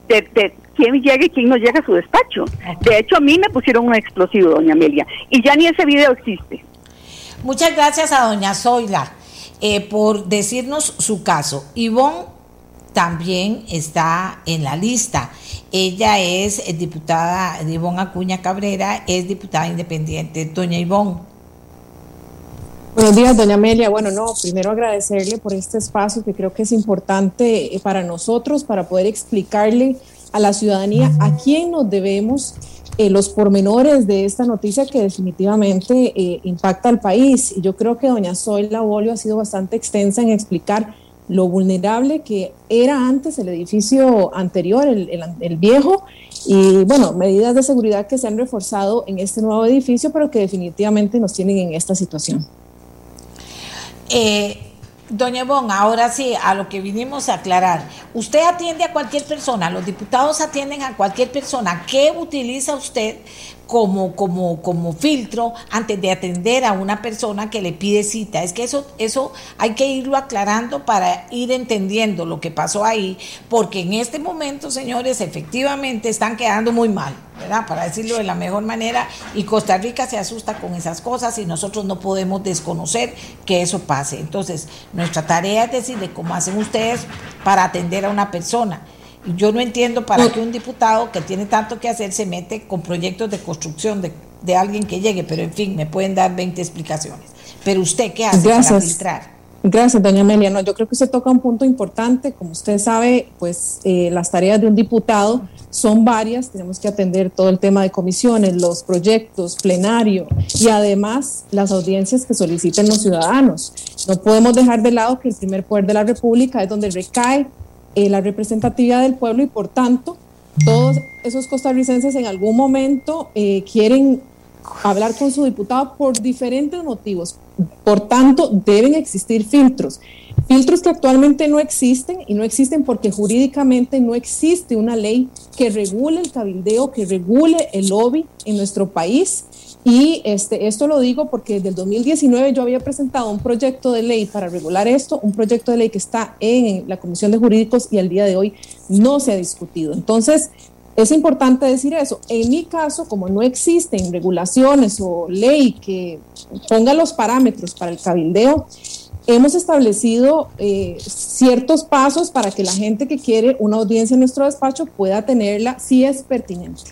D: de, de quién llega y quién no llega a su despacho. De hecho, a mí me pusieron un explosivo, doña Amelia, y ya ni ese video existe.
B: Muchas gracias a doña Zoila. Eh, por decirnos su caso. Ivonne también está en la lista. Ella es diputada, Ivonne Acuña Cabrera, es diputada independiente. Doña Ivonne.
E: Buenos días, doña Amelia. Bueno, no, primero agradecerle por este espacio que creo que es importante eh, para nosotros, para poder explicarle a la ciudadanía a quién nos debemos eh, los pormenores de esta noticia que definitivamente eh, impacta al país. Y yo creo que doña Zoila Bolio ha sido bastante extensa en explicar lo vulnerable que era antes el edificio anterior, el, viejo, y bueno, medidas de seguridad que se han reforzado en este nuevo edificio, pero que definitivamente nos tienen en esta situación.
B: Eh, Doña Bon, ahora sí, a lo que vinimos a aclarar. Usted atiende a cualquier persona, los diputados atienden a cualquier persona. ¿Qué utiliza usted como, como, como filtro antes de atender a una persona que le pide cita. Es que eso, eso hay que irlo aclarando para ir entendiendo lo que pasó ahí, porque en este momento, señores, efectivamente están quedando muy mal, ¿verdad? Para decirlo de la mejor manera, y Costa Rica se asusta con esas cosas y nosotros no podemos desconocer que eso pase. Entonces, nuestra tarea es decirle cómo hacen ustedes para atender a una persona yo no entiendo para qué un diputado que tiene tanto que hacer se mete con proyectos de construcción de, de alguien que llegue, pero en fin, me pueden dar 20 explicaciones. Pero usted, ¿qué hace para filtrar?
E: Gracias, doña Amelia. No, yo creo que usted toca un punto importante. Como usted sabe, pues eh, las tareas de un diputado son varias. Tenemos que atender todo el tema de comisiones, los proyectos, plenario y además las audiencias que soliciten los ciudadanos. No podemos dejar de lado que el primer poder de la República es donde recae eh, la representatividad del pueblo y por tanto todos esos costarricenses en algún momento eh, quieren hablar con su diputado por diferentes motivos. Por tanto, deben existir filtros. Filtros que actualmente no existen y no existen porque jurídicamente no existe una ley que regule el cabildeo, que regule el lobby en nuestro país y este, esto lo digo porque desde el 2019 yo había presentado un proyecto de ley para regular esto, un proyecto de ley que está en la Comisión de Jurídicos y al día de hoy no se ha discutido. Entonces, es importante decir eso. En mi caso, como no existen regulaciones o ley que ponga los parámetros para el cabildeo, hemos establecido eh, ciertos pasos para que la gente que quiere una audiencia en nuestro despacho pueda tenerla si es pertinente.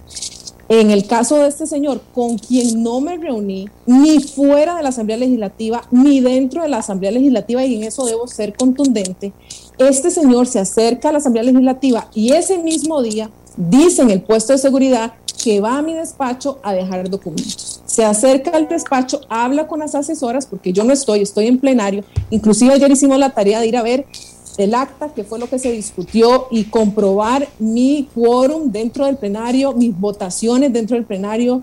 E: En el caso de este señor, con quien no me reuní, ni fuera de la Asamblea Legislativa, ni dentro de la Asamblea Legislativa, y en eso debo ser contundente, este señor se acerca a la Asamblea Legislativa y ese mismo día dice en el puesto de seguridad que va a mi despacho a dejar documentos. Se acerca al despacho, habla con las asesoras, porque yo no estoy, estoy en plenario. Inclusive ayer hicimos la tarea de ir a ver el acta, que fue lo que se discutió, y comprobar mi quórum dentro del plenario, mis votaciones dentro del plenario.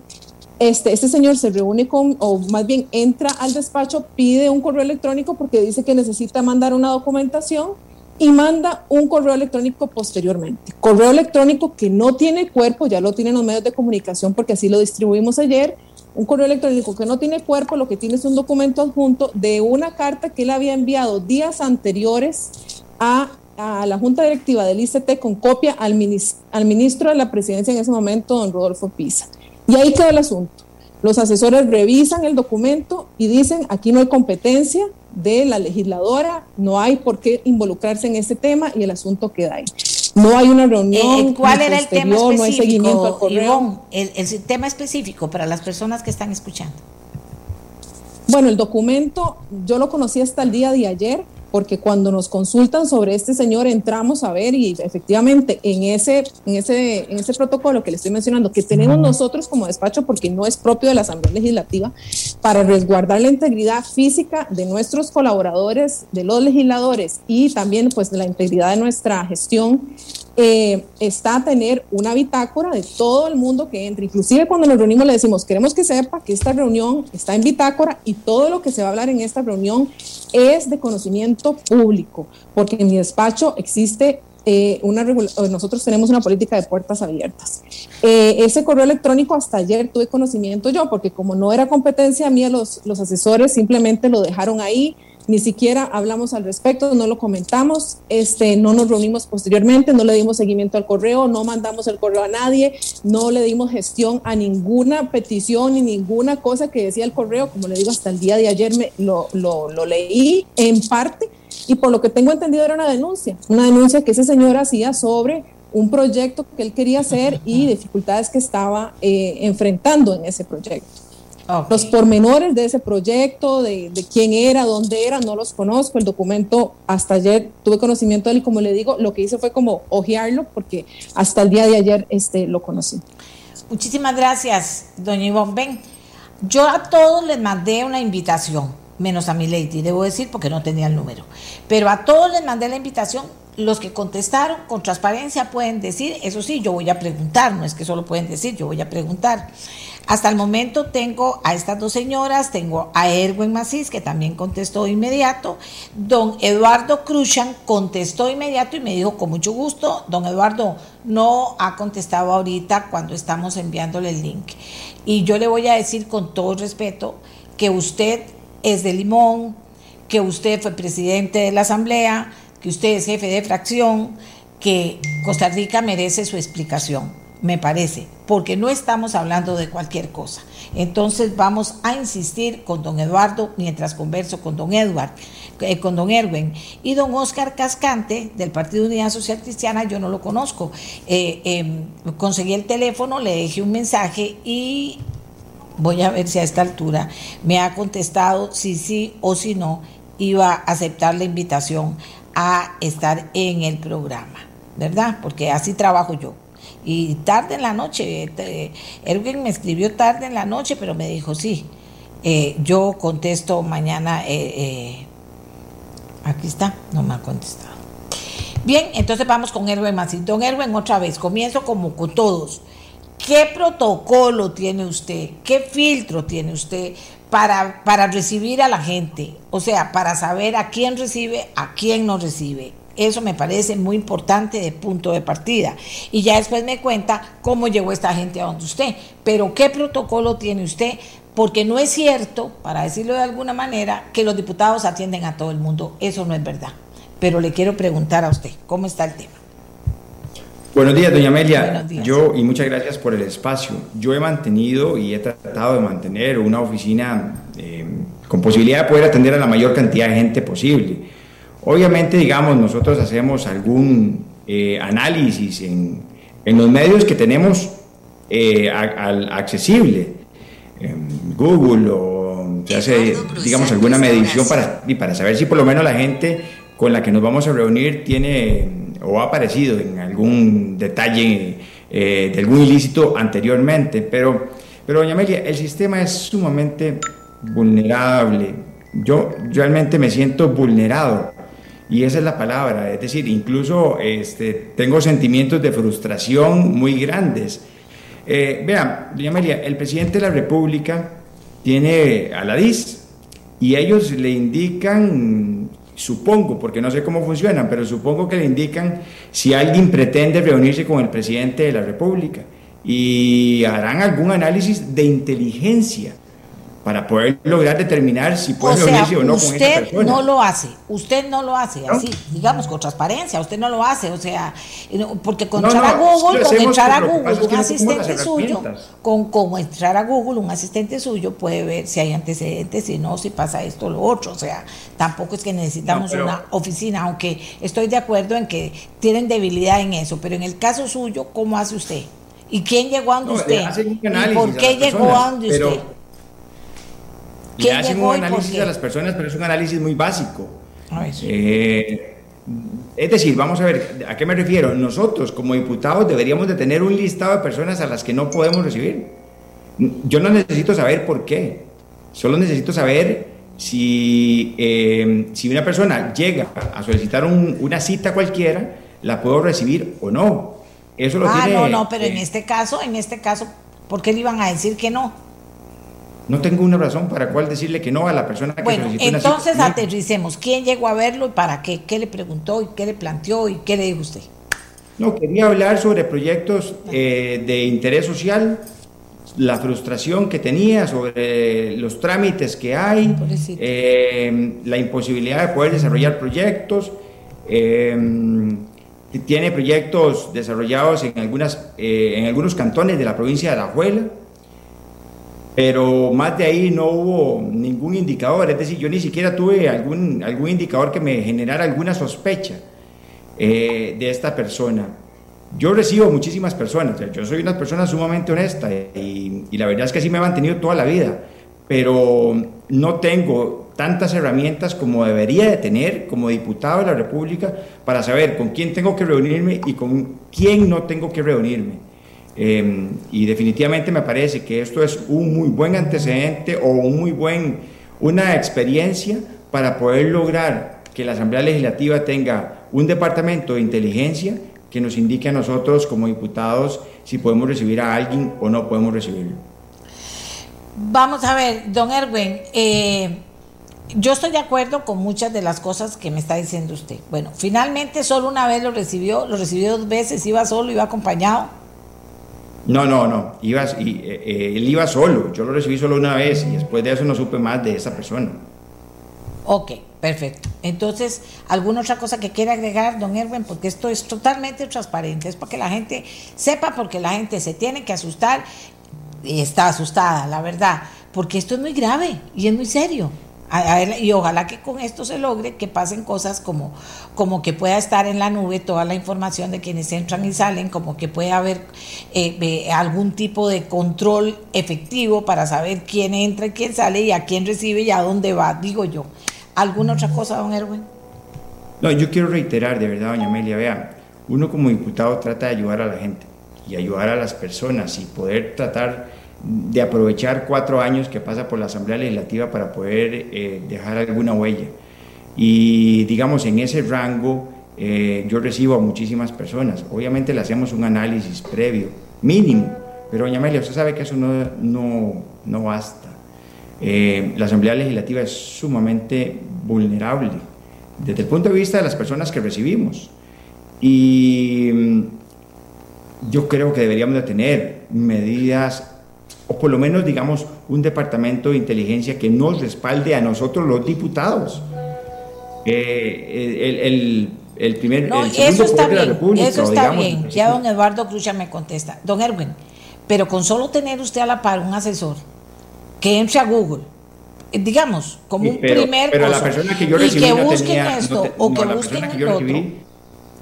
E: Este, este señor se reúne con, o más bien entra al despacho, pide un correo electrónico porque dice que necesita mandar una documentación y manda un correo electrónico posteriormente. Correo electrónico que no tiene cuerpo, ya lo tienen los medios de comunicación porque así lo distribuimos ayer. Un correo electrónico que no tiene cuerpo, lo que tiene es un documento adjunto de una carta que él había enviado días anteriores a, la Junta Directiva del ICT con copia al, ministro de la presidencia en ese momento, don Rodolfo Pisa. Y ahí quedó el asunto. Los asesores revisan el documento y dicen, aquí no hay competencia de la legisladora, no hay por qué involucrarse en este tema y el asunto queda ahí. No hay una reunión.
B: Eh, ¿Cuál era el tema específico? No hay seguimiento al correo. el tema específico para las personas que están escuchando.
E: Bueno, el documento yo lo conocí hasta el día de ayer porque cuando nos consultan sobre este señor entramos a ver y efectivamente en ese, en ese, en ese protocolo que le estoy mencionando, que tenemos nosotros como despacho porque no es propio de la Asamblea Legislativa, para resguardar la integridad física de nuestros colaboradores, de los legisladores y también pues de la integridad de nuestra gestión, eh, está tener una bitácora de todo el mundo que entre. Inclusive cuando nos reunimos le decimos, queremos que sepa que esta reunión está en bitácora y todo lo que se va a hablar en esta reunión es de conocimiento público, porque en mi despacho existe eh, una nosotros tenemos una política de puertas abiertas. Eh, ese correo electrónico hasta ayer tuve conocimiento yo, porque como no era competencia mía, los, los asesores simplemente lo dejaron ahí ni siquiera hablamos al respecto, no lo comentamos, este, no nos reunimos posteriormente, no le dimos seguimiento al correo, no mandamos el correo a nadie, no le dimos gestión a ninguna petición ni ninguna cosa que decía el correo, como le digo, hasta el día de ayer me, lo, lo, lo leí en parte y por lo que tengo entendido era una denuncia, una denuncia que ese señor hacía sobre un proyecto que él quería hacer y dificultades que estaba eh, enfrentando en ese proyecto. Los pormenores de ese proyecto, de, quién era, dónde era, no los conozco. El documento hasta ayer tuve conocimiento de él y como le digo, lo que hice fue como ojearlo porque hasta el día de ayer este, lo conocí.
B: Muchísimas gracias, doña Ivonne. Yo a todos les mandé una invitación, menos a mi lady, debo decir, porque no tenía el número. Pero a todos les mandé la invitación los que contestaron con transparencia pueden decir, eso sí, yo voy a preguntar, no es que solo pueden decir, yo voy a preguntar. Hasta el momento tengo a estas dos señoras, tengo a Erwin Macís, que también contestó inmediato, don Eduardo Cruzan contestó inmediato y me dijo con mucho gusto, don Eduardo no ha contestado ahorita cuando estamos enviándole el link. Y yo le voy a decir con todo respeto que usted es de Limón, que usted fue presidente de la Asamblea, que usted es jefe de fracción, que Costa Rica merece su explicación, me parece, porque no estamos hablando de cualquier cosa. Entonces vamos a insistir con don Eduardo mientras converso con don Edward, eh, con don Erwin y don Oscar Cascante del Partido Unidad Social Cristiana, yo no lo conozco. Eh, em, conseguí el teléfono, le dejé un mensaje y voy a ver si a esta altura me ha contestado si sí o si no iba a aceptar la invitación a estar en el programa, ¿verdad? Porque así trabajo yo. Y tarde en la noche, Erwin me escribió tarde en la noche, pero me dijo, sí, eh, yo contesto mañana, eh, eh, aquí está, no me ha contestado. Bien, entonces vamos con Erwin Massi. Don Erwin, otra vez, comienzo como con todos. ¿Qué protocolo tiene usted? ¿Qué filtro tiene usted para, para recibir a la gente, o sea, para saber a quién recibe, a quién no recibe. Eso me parece muy importante de punto de partida. Y ya después me cuenta cómo llegó esta gente a donde usted. Pero ¿qué protocolo tiene usted? Porque no es cierto, para decirlo de alguna manera, que los diputados atienden a todo el mundo. Eso no es verdad. Pero le quiero preguntar a usted, ¿cómo está el tema?
F: Buenos días, doña Amelia. Yo, y muchas gracias por el espacio. Yo he mantenido y he tratado de mantener una oficina eh, con posibilidad de poder atender a la mayor cantidad de gente posible. Obviamente, digamos, nosotros hacemos algún eh, análisis en, en, los medios que tenemos eh, accesible, en Google o se hace, digamos, alguna medición para, y para saber si por lo menos la gente con la que nos vamos a reunir tiene o ha aparecido en algún detalle eh, de algún ilícito anteriormente, pero, pero doña Amelia, el sistema es sumamente vulnerable. Yo realmente me siento vulnerado y esa es la palabra, es decir, incluso este, tengo sentimientos de frustración muy grandes. Eh, vean, doña Amelia, el presidente de la República tiene a la DIS y ellos le indican supongo, porque no sé cómo funcionan, pero supongo que le indican si alguien pretende reunirse con el presidente de la República y harán algún análisis de inteligencia para poder lograr determinar si puede
B: o o no con esa persona. no lo hace, usted no lo hace, así, digamos, con transparencia, usted no lo hace, o sea, porque con entrar a Google, con entrar a Google, un asistente suyo, con, con entrar a Google, un asistente suyo puede ver si hay antecedentes, si no, si pasa esto o lo otro, o sea, tampoco es que necesitamos una oficina, aunque estoy de acuerdo en que tienen debilidad en eso, pero en el caso suyo, ¿cómo hace usted? ¿Y quién llegó a donde usted? ¿Y por qué llegó a donde usted?
F: Le hacen un análisis a las personas, pero es un análisis muy básico. Eh, es decir, vamos a ver, ¿a qué me refiero? Nosotros como diputados deberíamos de tener un listado de personas a las que no podemos recibir. Yo no necesito saber por qué, solo necesito saber si, eh, si una persona llega a solicitar una cita cualquiera, la puedo recibir o no. Eso lo ah,
B: no, no, pero en este caso, en este caso, ¿por qué le iban a decir que no?
F: No tengo una razón para cuál decirle que no a la persona que
B: bueno, entonces aterricemos. ¿Quién llegó a verlo y para qué? ¿Qué le preguntó y qué le planteó y qué le dijo usted?
F: No, quería hablar sobre proyectos eh, de interés social, la frustración que tenía sobre los trámites que hay, eh, la imposibilidad de poder desarrollar proyectos. Eh, tiene proyectos desarrollados en, algunas, en algunos cantones de la provincia de Alajuela pero más de ahí no hubo ningún indicador, es decir, yo ni siquiera tuve algún, algún indicador que me generara alguna sospecha eh, de esta persona. Yo recibo muchísimas personas, yo soy una persona sumamente honesta y, y, la verdad es que así me he mantenido toda la vida, pero no tengo tantas herramientas como debería de tener como diputado de la República para saber con quién tengo que reunirme y con quién no tengo que reunirme. Em, y definitivamente me parece que esto es un muy buen antecedente o un muy buen, una experiencia para poder lograr que la Asamblea Legislativa tenga un departamento de inteligencia que nos indique a nosotros como diputados si podemos recibir a alguien o no podemos recibirlo.
B: Vamos a ver, don Erwin, eh, yo estoy de acuerdo con muchas de las cosas que me está diciendo usted. Bueno, finalmente solo una vez lo recibió, lo recibió dos veces, iba solo, iba acompañado.
F: No, no, no. Iba, y, eh, eh, él iba solo. Yo lo recibí solo una vez y después de eso no supe más de esa persona.
B: Ok, perfecto. Entonces, ¿alguna otra cosa que quiera agregar, don Erwin? Porque esto es totalmente transparente. Es para que la gente sepa, porque la gente se tiene que asustar y está asustada, la verdad. Porque esto es muy grave y es muy serio y ojalá que con esto se logre que pasen cosas como, como que pueda estar en la nube toda la información de quienes entran y salen, como que pueda haber eh, algún tipo de control efectivo para saber quién entra y quién sale y a quién recibe y a dónde va, digo yo. ¿Alguna otra cosa, don Erwin?
F: No, yo quiero reiterar, de verdad, doña Amelia, vea, uno como diputado trata de ayudar a la gente y ayudar a las personas y poder tratar de aprovechar cuatro años que pasa por la Asamblea Legislativa para poder eh, dejar alguna huella. Y digamos, en ese rango eh, yo recibo a muchísimas personas. Obviamente le hacemos un análisis previo, mínimo, pero doña Amelia, usted sabe que eso no, no, no basta. Eh, la Asamblea Legislativa es sumamente vulnerable desde el punto de vista de las personas que recibimos. Y mm, yo creo que deberíamos de tener medidas o por lo menos digamos un departamento de inteligencia que nos respalde a nosotros los diputados. Eh, el, el, primer
B: no, eso está bien, Eso está bien, ya don Eduardo Cruz me contesta. Don Erwin, pero con solo tener usted a la par un asesor que entre a Google, eh, digamos, como un primer
F: pero la persona que yo recibí y que busquen esto o que busquen el otro.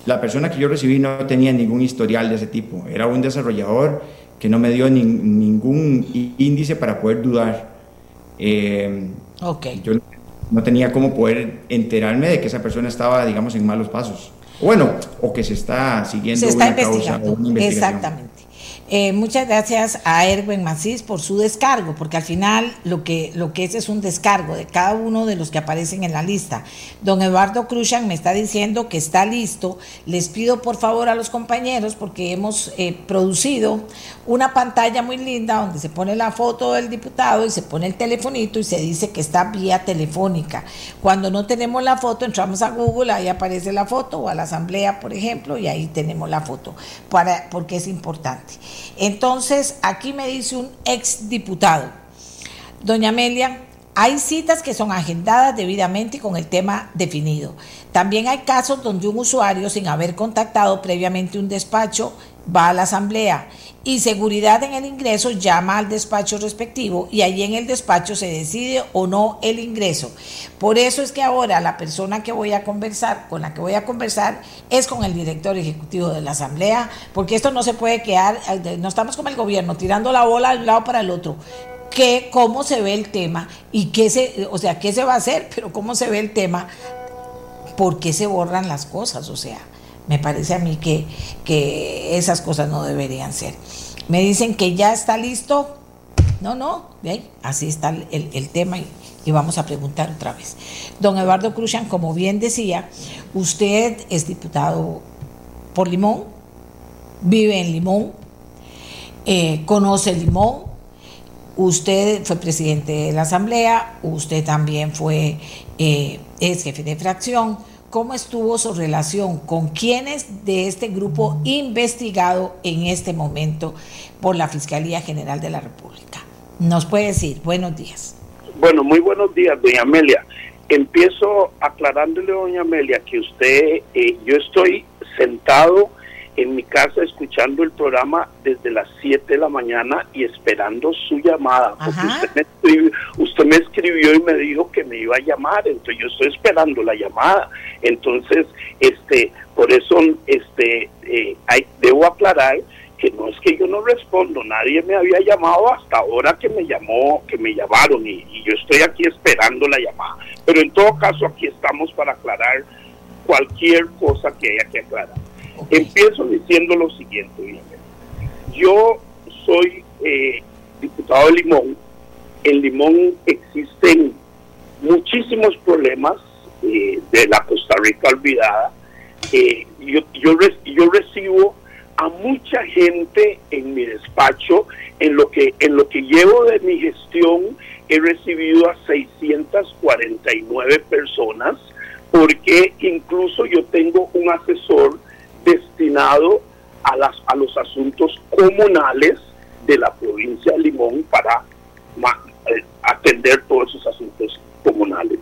F: la persona que yo recibí no tenía ningún historial de ese tipo, era un desarrollador que no me dio ningún índice para poder dudar. Eh, Yo no tenía cómo poder enterarme de que esa persona estaba, digamos, en malos pasos. Bueno, o que se está siguiendo
B: se está investigando. Exactamente. Eh, muchas gracias a Erwin Macís por su descargo, porque al final lo que, lo que es es un descargo de cada uno de los que aparecen en la lista. Don Eduardo Cruzan me está diciendo que está listo. Les pido por favor a los compañeros, porque hemos eh, producido una pantalla muy linda donde se pone la foto del diputado y se pone el telefonito y se dice que está vía telefónica. Cuando no tenemos la foto, entramos a Google, ahí aparece la foto, o a la asamblea, por ejemplo, y ahí tenemos la foto, para, porque es importante. Entonces, aquí me dice un ex diputado, doña Amelia, hay citas que son agendadas debidamente con el tema definido. También hay casos donde un usuario, sin haber contactado previamente un despacho, va a la asamblea. Y seguridad en el ingreso llama al despacho respectivo y allí en el despacho se decide o no el ingreso. Por eso es que ahora la persona que voy a conversar, con la que voy a conversar, es con el director ejecutivo de la asamblea, porque esto no se puede quedar, no estamos como el gobierno, tirando la bola de un lado para el otro. Que cómo se ve el tema y qué se, o sea, qué se va a hacer, pero cómo se ve el tema, por qué se borran las cosas, o sea, me parece a mí que, que esas cosas no deberían ser. Me dicen que ya está listo. No, no, así está el, el tema y, vamos a preguntar otra vez. Don Eduardo Cruzan, como bien decía, usted es diputado por Limón, vive en Limón, eh, conoce Limón, usted fue presidente de la Asamblea, usted también fue eh, ex jefe de fracción. ¿Cómo estuvo su relación con quienes de este grupo investigado en este momento por la Fiscalía General de la República? Nos puede decir, buenos días.
G: Bueno, muy buenos días, doña Amelia. Empiezo aclarándole, doña Amelia, que usted, eh, yo estoy sentado en mi casa escuchando el programa desde las 7 de la mañana y esperando su llamada. Porque usted me, escribió, usted me escribió y me dijo que me iba a llamar, entonces yo estoy esperando la llamada. Entonces, este, por eso este, eh, hay, debo aclarar que no es que yo no respondo, nadie me había llamado hasta ahora que me llamó, que me llamaron y, y yo estoy aquí esperando la llamada. Pero en todo caso aquí estamos para aclarar cualquier cosa que haya que aclarar. Empiezo diciendo lo siguiente, yo soy eh, diputado de Limón, en Limón existen muchísimos problemas eh, de la Costa Rica olvidada. Yo, yo, yo recibo a mucha gente en mi despacho, en lo que en lo que llevo de mi gestión he recibido a 649 personas, porque incluso yo tengo un asesor destinado a, las, a los asuntos comunales de la provincia de Limón para eh, atender todos esos asuntos comunales.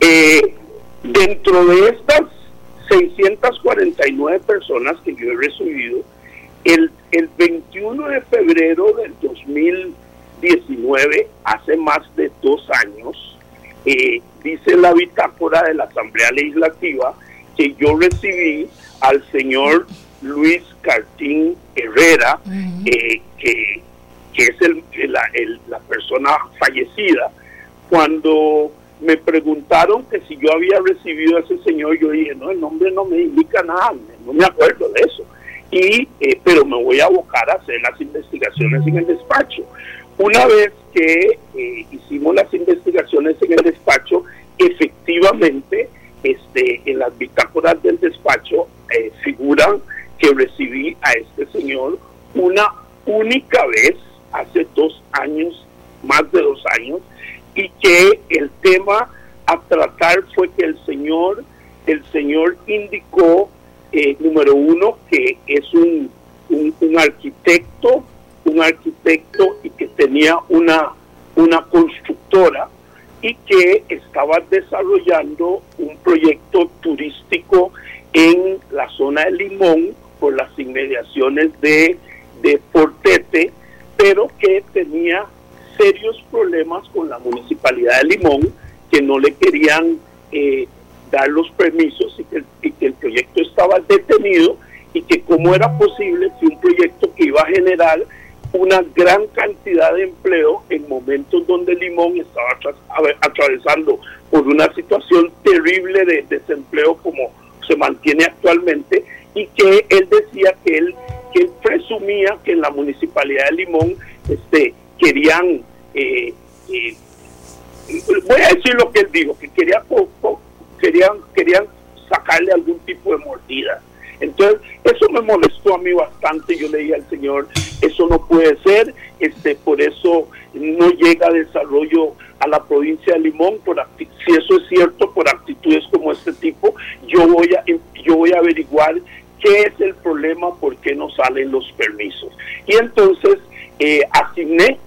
G: Eh, dentro de estas 649 personas que yo he recibido, el, el 21 de febrero del 2019, hace más de dos años, eh, dice la bitácora de la Asamblea Legislativa que yo recibí al señor Luis Cartín Herrera, eh, que, es el, la persona fallecida, cuando me preguntaron que si yo había recibido a ese señor, yo dije, no, el nombre no me indica nada, no me acuerdo de eso. Y, eh, pero me voy a abocar a hacer las investigaciones en el despacho. Una vez que eh, hicimos las investigaciones en el despacho, efectivamente, este, en las bitácoras del despacho eh, figuran que recibí a este señor una única vez hace dos años, más de dos años, y que el tema a tratar fue que el señor, el señor indicó, eh, número uno, que es un, un, arquitecto, un arquitecto y que tenía una, una constructora y que estaba desarrollando un proyecto turístico en la zona de Limón por las inmediaciones de, de pero que tenía serios problemas con la municipalidad de Limón, que no le querían eh, dar los permisos y que, y que el proyecto estaba detenido y que cómo era posible que un proyecto que iba a generar una gran cantidad de empleo en momentos donde Limón estaba atravesando por una situación terrible de desempleo como se mantiene actualmente y que él decía que él presumía que en la municipalidad de Limón este querían eh, eh, voy a decir lo que él dijo que quería querían querían sacarle algún tipo de mordida entonces, eso me molestó a mí bastante. Yo le dije al Señor, salen los permisos. Y entonces eh, asigné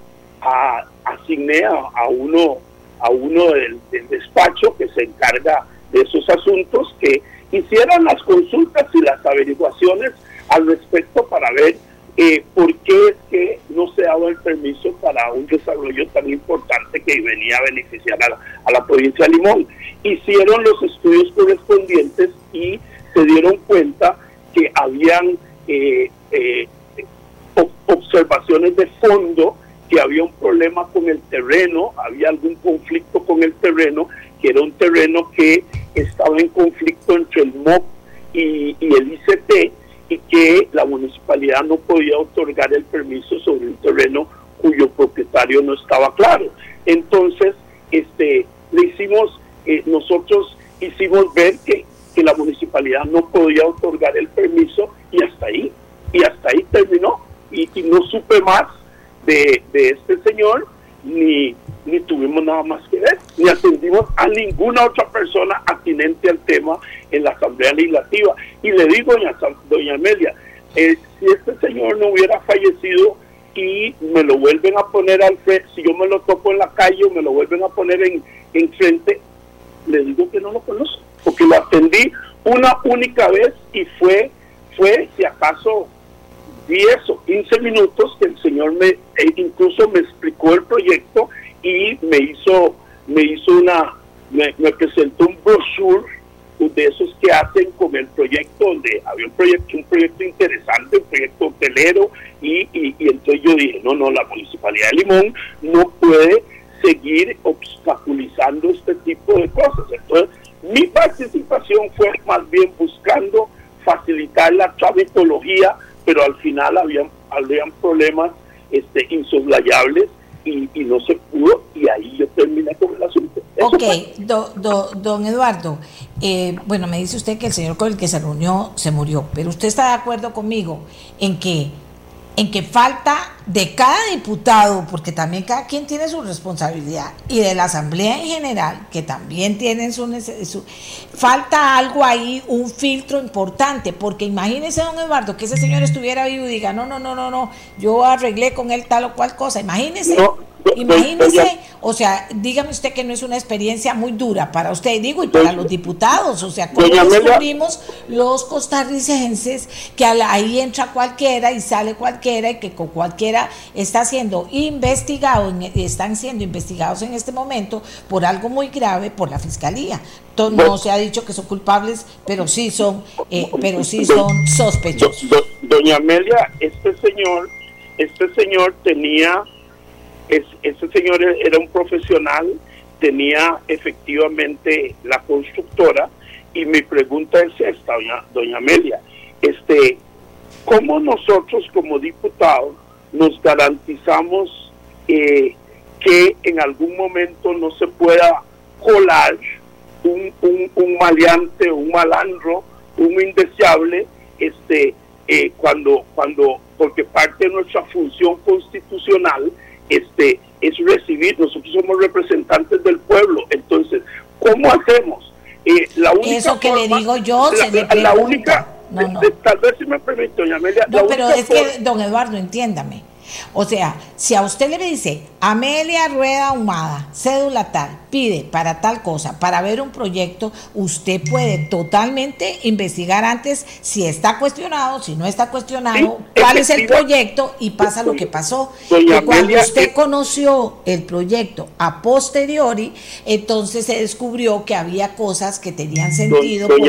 G: a, asigné a, uno a uno del despacho que se encarga de esos asuntos que hicieran las consultas y las averiguaciones al respecto para ver eh, por qué es que no se daba el permiso para un desarrollo tan importante que venía a beneficiar a la, provincia de Limón. Hicieron los estudios correspondientes y se dieron cuenta que habían eh, eh, observaciones de fondo que había un problema con el terreno, había algún conflicto con el terreno, que era un terreno que estaba en conflicto entre el MOP y, el ICT y que la municipalidad no podía otorgar el permiso sobre un terreno cuyo propietario no estaba claro. Entonces, este, le hicimos, eh, nosotros hicimos ver que, que la municipalidad no podía otorgar el permiso y hasta ahí, y hasta ahí terminó. Y, y no supe más de, de este señor, ni, ni tuvimos nada más que ver, ni atendimos a ninguna otra persona atinente al tema en la Asamblea Legislativa. Y le digo, doña, doña Amelia, eh, si este señor no hubiera fallecido y me lo vuelven a poner al frente, si yo me lo topo en la calle o me lo vuelven a poner en, en frente, le digo que no lo conozco, porque lo atendí una única vez y fue, fue si acaso 10 o 15 minutos que el señor me e incluso me explicó el proyecto y me hizo me hizo una me, presentó un brochure de esos que hacen con el proyecto donde había un proyecto un proyecto interesante un proyecto hotelero y, y, y entonces yo dije no no la municipalidad de Limón no puede seguir obstaculizando este tipo de cosas entonces mi participación fue más bien buscando facilitar la tramitología pero al final habían, habían problemas este, insoslayables y, no se pudo y ahí yo terminé con el asunto.
B: ok, don Eduardo, eh, bueno, me dice usted que el señor con el que se reunió se murió, pero usted está de acuerdo conmigo en que en que falta de cada diputado, porque también cada quien tiene su responsabilidad, y de la Asamblea en general, que también tienen su, su falta algo ahí, un filtro importante, porque imagínese, don Eduardo, que ese señor estuviera vivo y diga, no, no, no, no, no, yo arreglé con él tal o cual cosa, imagínese. Imagínese, o sea, dígame usted que no es una experiencia muy dura para usted, digo, y para los diputados, o sea, ¿cómo descubrimos los costarricenses que ahí entra cualquiera y sale cualquiera y que con cualquiera está siendo investigado, están siendo investigados en este momento por algo muy grave por la fiscalía? No se ha dicho que son culpables, pero sí son, eh, pero sí son sospechosos.
G: Doña Amelia, este señor, este señor tenía es, ese señor era un profesional, tenía efectivamente la constructora y mi pregunta es esta, doña, doña Amelia, este, ¿cómo nosotros como diputados nos garantizamos eh, que en algún momento no se pueda colar un, un, un maleante, un malandro, un indeseable, este, eh, cuando, cuando, porque parte de nuestra función constitucional este, es recibir, nosotros somos representantes del pueblo, entonces, ¿cómo hacemos?
B: Eh, la única Eso que le digo yo, se le
G: la única, tal vez si me permite, doña Amelia.
B: No, pero es que, don Eduardo, entiéndame. O sea, si a usted le dice Amelia Rueda Humada, cédula tal, pide para tal cosa, para ver un proyecto, usted puede totalmente investigar antes si está cuestionado, si no está cuestionado, cuál es el proyecto y pasa lo que pasó. Que cuando usted conoció el proyecto a posteriori, entonces se descubrió que había cosas que tenían sentido por,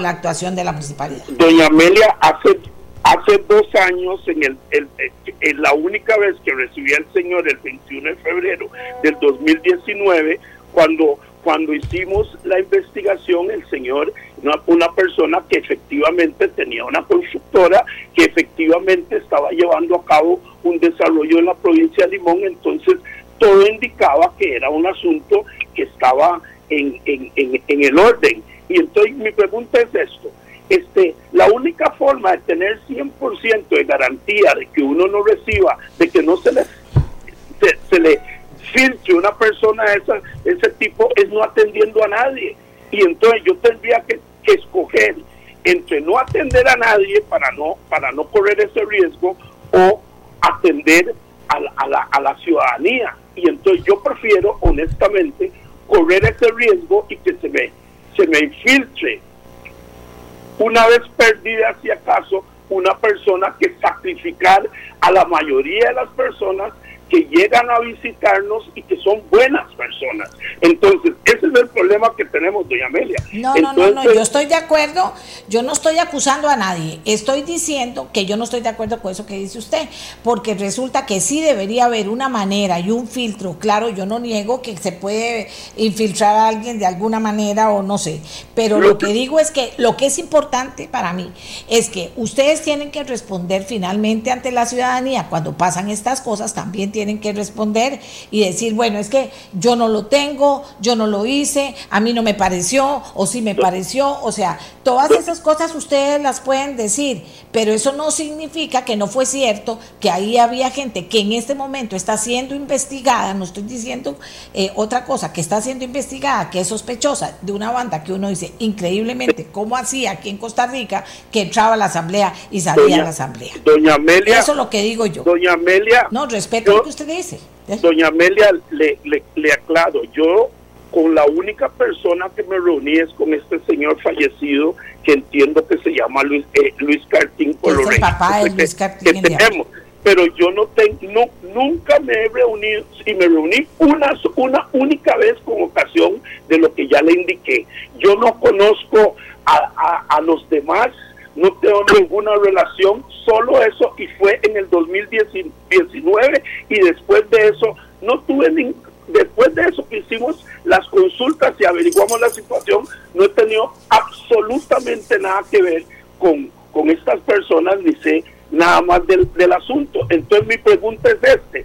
B: la actuación de la municipalidad.
G: Doña Amelia, hace Hace dos años, en, el, en la única vez que recibí al Señor, el 21 de febrero del 2019, cuando, cuando hicimos la investigación, el Señor, una, una persona que efectivamente tenía una constructora, que efectivamente estaba llevando a cabo un desarrollo en la provincia de Limón, entonces todo indicaba que era un asunto que estaba en, en, en, en el orden. Y entonces mi pregunta es esto este, la única forma de tener 100% de garantía de que uno no reciba, de que no se le, se, le filtre una persona de esa, ese tipo, es no atendiendo a nadie. Y entonces yo tendría que, escoger entre no atender a nadie para no, para no correr ese riesgo o atender a a la, a la ciudadanía. Y entonces yo prefiero, honestamente, correr ese riesgo y que se me, se me infiltre una vez perdida, si acaso, una persona que sacrificar a la mayoría de las personas que llegan a visitarnos y que son buenas personas. Entonces, ese es el problema que tenemos, doña Amelia.
B: No, no, no, no, yo estoy de acuerdo, yo no estoy acusando a nadie, estoy diciendo que yo no estoy de acuerdo con eso que dice usted, porque resulta que sí debería haber una manera y un filtro, claro, yo no niego que se puede infiltrar a alguien de alguna manera o no sé, pero lo que digo es que lo que es importante para mí es que ustedes tienen que responder finalmente ante la ciudadanía cuando pasan estas cosas, también tienen que responder y decir, bueno, es que yo no lo tengo, yo no lo hice, a mí no me pareció o sí me pareció, o sea, todas esas cosas ustedes las pueden decir, pero eso no significa que no fue cierto, que ahí había gente que en este momento está siendo investigada, no estoy diciendo eh, otra cosa, que está siendo investigada, que es sospechosa de una banda que uno dice increíblemente, ¿cómo hacía aquí en Costa Rica que entraba a la asamblea y salía a la asamblea?
G: Doña Amelia.
B: Eso es lo que digo yo.
G: Doña Amelia.
B: No, respeto que usted dice.
G: Doña Amelia, le, le, le aclaro, yo con la única persona que me reuní es con este señor fallecido que entiendo que se llama Luis, eh, Luis Cartín
B: el papá de Luis Cartín
G: que tenemos. Pero yo no tengo, no, nunca me he reunido, y me reuní una, una única vez con ocasión de lo que ya le indiqué. Yo no conozco a, a, los demás, no tengo ninguna relación, solo eso, y fue en el 2019, y después de eso no tuve ningún después de eso que hicimos las consultas y averiguamos la situación, no he tenido absolutamente nada que ver con, con estas personas, ni sé nada más del, del asunto. Entonces mi pregunta es este,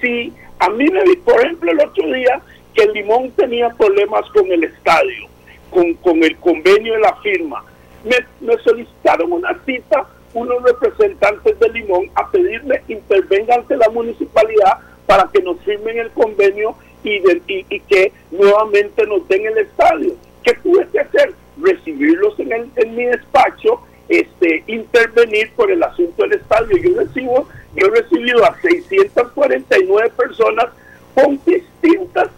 G: si a mí me vi, por ejemplo, el otro día que Limón tenía problemas con el estadio, con, con el convenio de la firma, me, solicitaron una cita unos representantes de Limón a pedirme intervenga ante la municipalidad para que nos firmen el convenio y, y, que nuevamente nos den el estadio. ¿Qué tuve que hacer? Recibirlos en, el, en mi despacho, este, intervenir por el asunto del estadio. Yo recibo, yo he recibido a 649 personas con distintos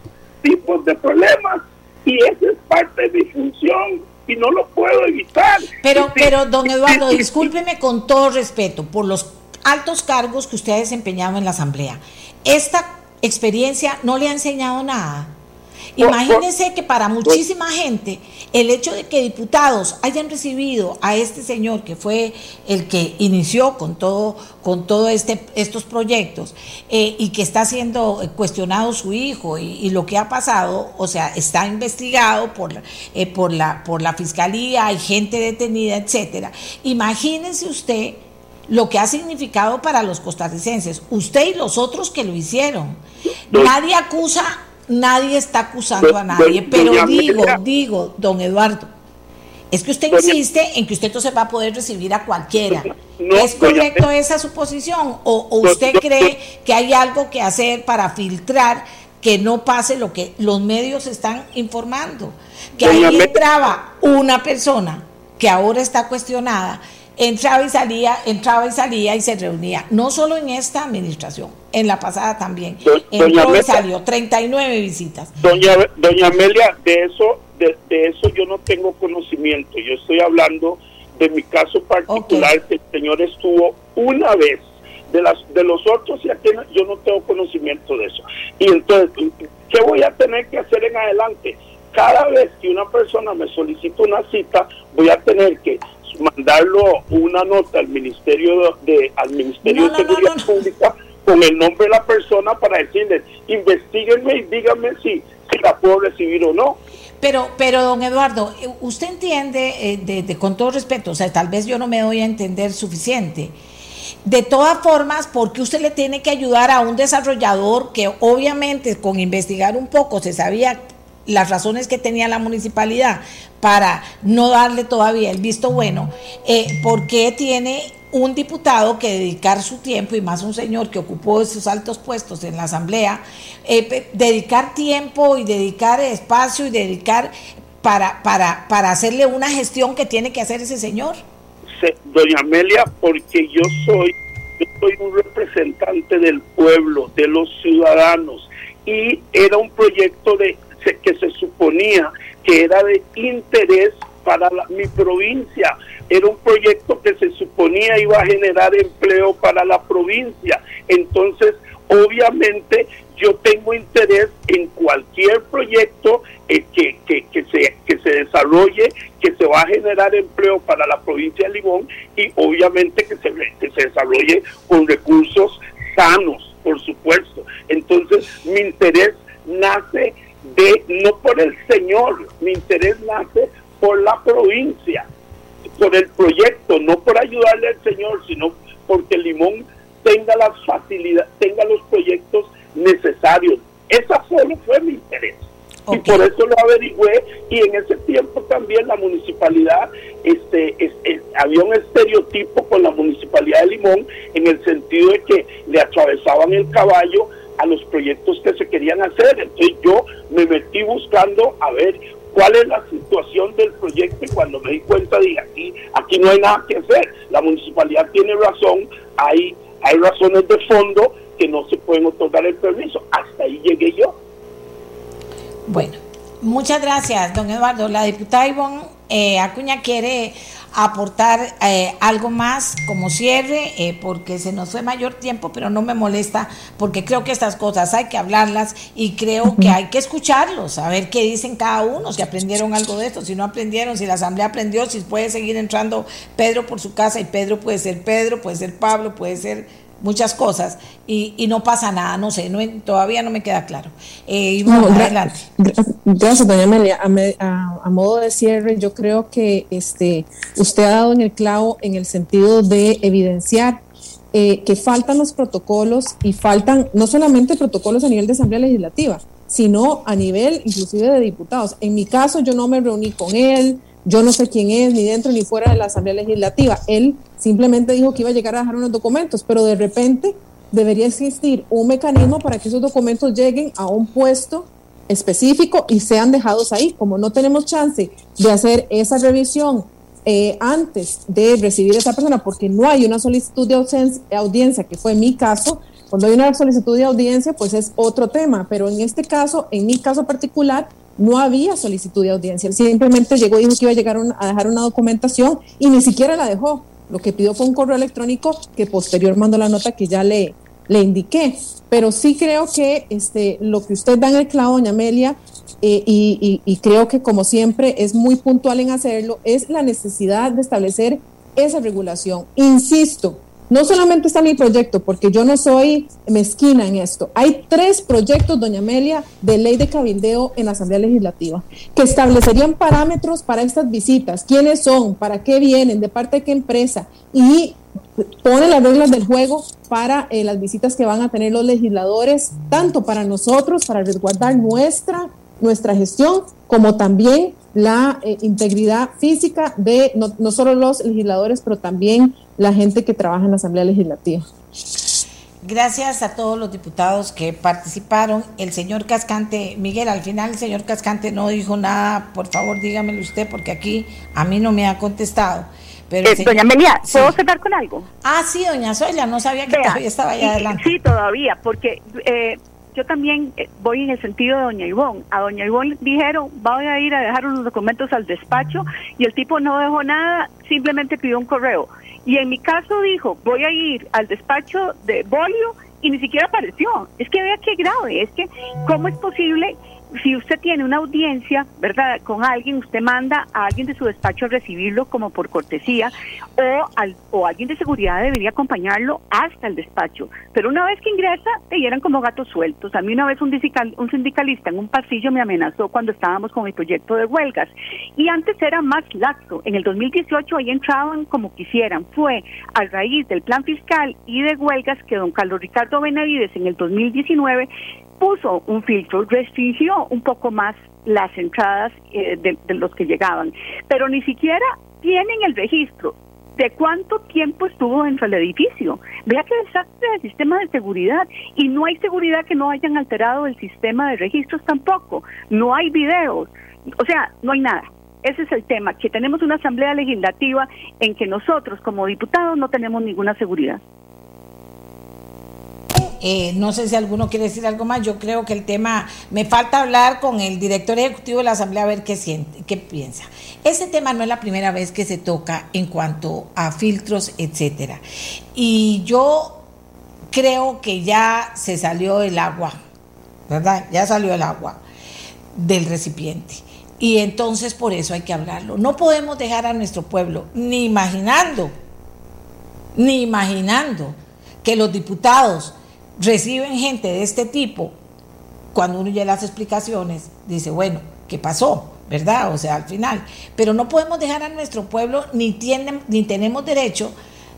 G: tipos de problemas y esa es parte de mi función y no lo puedo evitar.
B: Pero, pero don Eduardo, discúlpeme con todo respeto por los altos cargos que usted ha desempeñado en la Asamblea esta experiencia no le ha enseñado nada. Imagínense que para muchísima gente el hecho de que diputados hayan recibido a este señor que fue el que inició con todo con todo este estos proyectos eh, y que está siendo cuestionado su hijo y, lo que ha pasado, o sea, está investigado por eh, por la por la fiscalía, hay gente detenida, etcétera. Imagínense usted lo que ha significado para los costarricenses, usted y los otros que lo hicieron. Nadie acusa, nadie está acusando a nadie, pero digo, digo, don Eduardo, es que usted insiste en que usted entonces va a poder recibir a cualquiera. ¿Es correcto esa suposición? ¿O, usted cree que hay algo que hacer para filtrar que no pase lo que los medios están informando? Que ahí entraba una persona que ahora está cuestionada entraba y salía, entraba y salía y se reunía, no solo en esta administración, en la pasada también. Entró y salió, 39 visitas.
G: Doña, doña Amelia, de eso, de, eso yo no tengo conocimiento, yo estoy hablando de mi caso particular, que el señor estuvo una vez, de, las, de los otros y yo no tengo conocimiento de eso. Y entonces, ¿qué voy a tener que hacer en adelante? Cada vez que una persona me solicita una cita, voy a tener que mandarlo una nota al Ministerio de al Ministerio de Seguridad Pública con el nombre de la persona para decirle, investiguenme y díganme si, si la puedo recibir o no.
B: Pero, pero don Eduardo, usted entiende, eh, de, con todo respeto, o sea, tal vez yo no me doy a entender suficiente. De todas formas, porque usted le tiene que ayudar a un desarrollador que obviamente con investigar un poco se sabía las razones que tenía la municipalidad para no darle todavía el visto bueno, eh, ¿por qué tiene un diputado que dedicar su tiempo, y más un señor que ocupó esos altos puestos en la Asamblea, eh, dedicar tiempo y dedicar espacio y dedicar para, para, para hacerle una gestión que tiene que hacer ese señor?
G: doña Amelia, porque yo soy, yo soy un representante del pueblo, de los ciudadanos, y era un proyecto de que se suponía que era de interés para mi provincia. Era un proyecto que se suponía iba a generar empleo para la provincia. Entonces, obviamente, yo tengo interés en cualquier proyecto eh, que, que, se, que se desarrolle, que se va a generar empleo para la provincia de Limón y obviamente que se, que se desarrolle con recursos sanos, por supuesto. Entonces, mi interés nace de, no por el Señor, mi interés nace por la provincia, por el proyecto, no por ayudarle al Señor, sino porque Limón tenga las facilidades, tenga los proyectos necesarios. Esa solo fue mi interés. Y por eso lo averigüé y en ese tiempo también la municipalidad, este, había un estereotipo con la municipalidad de Limón en el sentido de que le atravesaban el caballo a los proyectos que se querían hacer. Entonces yo me metí buscando a ver cuál es la situación del proyecto y cuando me di cuenta dije aquí, aquí no hay nada que hacer. La municipalidad tiene razón, hay, hay razones de fondo que no se pueden otorgar el permiso. Hasta ahí llegué yo.
B: Bueno, muchas gracias, don Eduardo. La diputada Ivonne eh, Acuña quiere aportar eh, algo más como cierre, eh, porque se nos fue mayor tiempo, pero no me molesta, porque creo que estas cosas hay que hablarlas y creo que hay que escucharlos, a ver qué dicen cada uno, si aprendieron algo de esto, si no aprendieron, si la asamblea aprendió, si puede seguir entrando Pedro por su casa y Pedro puede ser Pedro, puede ser Pablo, puede ser muchas cosas y, y, no pasa nada, no sé, no, todavía no me queda claro. Eh,
E: adelante. Gracias, doña Amelia. A, a, modo de cierre, yo creo que este, usted ha dado en el clavo en el sentido de evidenciar eh, que faltan los protocolos y faltan no solamente protocolos a nivel de Asamblea Legislativa, sino a nivel inclusive de diputados. En mi caso, yo no me reuní con él, yo no sé quién es, ni dentro ni fuera de la Asamblea Legislativa. Él simplemente dijo que iba a llegar a dejar unos documentos, pero de repente debería existir un mecanismo para que esos documentos lleguen a un puesto específico y sean dejados ahí. Como no tenemos chance de hacer esa revisión eh, antes de recibir a esa persona, porque no hay una solicitud de audiencia, que fue mi caso, cuando hay una solicitud de audiencia, pues es otro tema, pero en este caso, en mi caso particular, no había solicitud de audiencia. Él simplemente llegó y dijo que iba a llegar a dejar una documentación y ni siquiera la dejó. Lo que pidió fue un correo electrónico que posterior mandó la nota que ya le, le indiqué. Pero sí creo que este, lo que usted da en el clavo, doña Amelia, eh, y, y creo que como siempre es muy puntual en hacerlo, es la necesidad de establecer esa regulación. Insisto, no solamente está mi proyecto, porque yo no soy mezquina en esto. Hay tres proyectos, doña Amelia, de ley de cabildeo en la Asamblea Legislativa, que establecerían parámetros para estas visitas, quiénes son, para qué vienen, de parte de qué empresa, y pone las reglas del juego para eh, las visitas que van a tener los legisladores, tanto para nosotros, para resguardar nuestra, nuestra gestión, como también la eh, integridad física de no, no solo los legisladores, pero también la gente que trabaja en la Asamblea Legislativa.
B: Gracias a todos los diputados que participaron. El señor Cascante, Miguel, al final el señor Cascante no dijo nada. Por favor, dígamelo usted, porque aquí a mí no me ha contestado.
D: Pero eh, doña Amelia, ¿puedo cerrar con algo?
B: Ah, sí, doña Soya, no sabía que todavía estaba allá adelante.
D: Sí, todavía, porque eh, yo también eh, voy en el sentido de doña Ivonne. A doña Ivonne dijeron, voy a ir a dejar unos documentos al despacho y el tipo no dejó nada, simplemente pidió un correo. Y en mi caso dijo, voy a ir al despacho de Bolio y ni siquiera apareció. Es que vea qué grave, es que cómo es posible si usted tiene una audiencia, ¿verdad? Con alguien, usted manda a alguien de su despacho a recibirlo como por cortesía o, al, o alguien de seguridad debería acompañarlo hasta el despacho. Pero una vez que ingresa, te dieran como gatos sueltos. A mí una vez un, un sindicalista en un pasillo me amenazó cuando estábamos con el proyecto de huelgas. Y antes era más laxo. En el 2018 ahí entraban como quisieran. Fue a raíz del plan fiscal y de huelgas que don Carlos Ricardo Benavides en el 2019 puso un filtro, restringió un poco más las entradas eh, de, los que llegaban, pero ni siquiera tienen el registro de cuánto tiempo estuvo dentro del edificio. Vea que desastre del sistema de seguridad y no hay seguridad que no hayan alterado el sistema de registros tampoco. No hay videos, o sea, no hay nada. Ese es el tema, que tenemos una asamblea legislativa en que nosotros como diputados no tenemos ninguna seguridad.
B: Eh, no sé si alguno quiere decir algo más. Yo creo que el tema, me falta hablar con el director ejecutivo de la Asamblea a ver qué siente, qué piensa. Ese tema no es la primera vez que se toca en cuanto a filtros, etcétera. Y yo creo que ya se salió el agua, ¿verdad? Ya salió el agua del recipiente. Y entonces por eso hay que hablarlo. No podemos dejar a nuestro pueblo ni imaginando, ni imaginando que los diputados reciben gente de este tipo. Cuando uno ya las explicaciones, dice, bueno, ¿qué pasó? ¿Verdad? O sea, al final. Pero no podemos dejar a nuestro pueblo, ni, ni tenemos derecho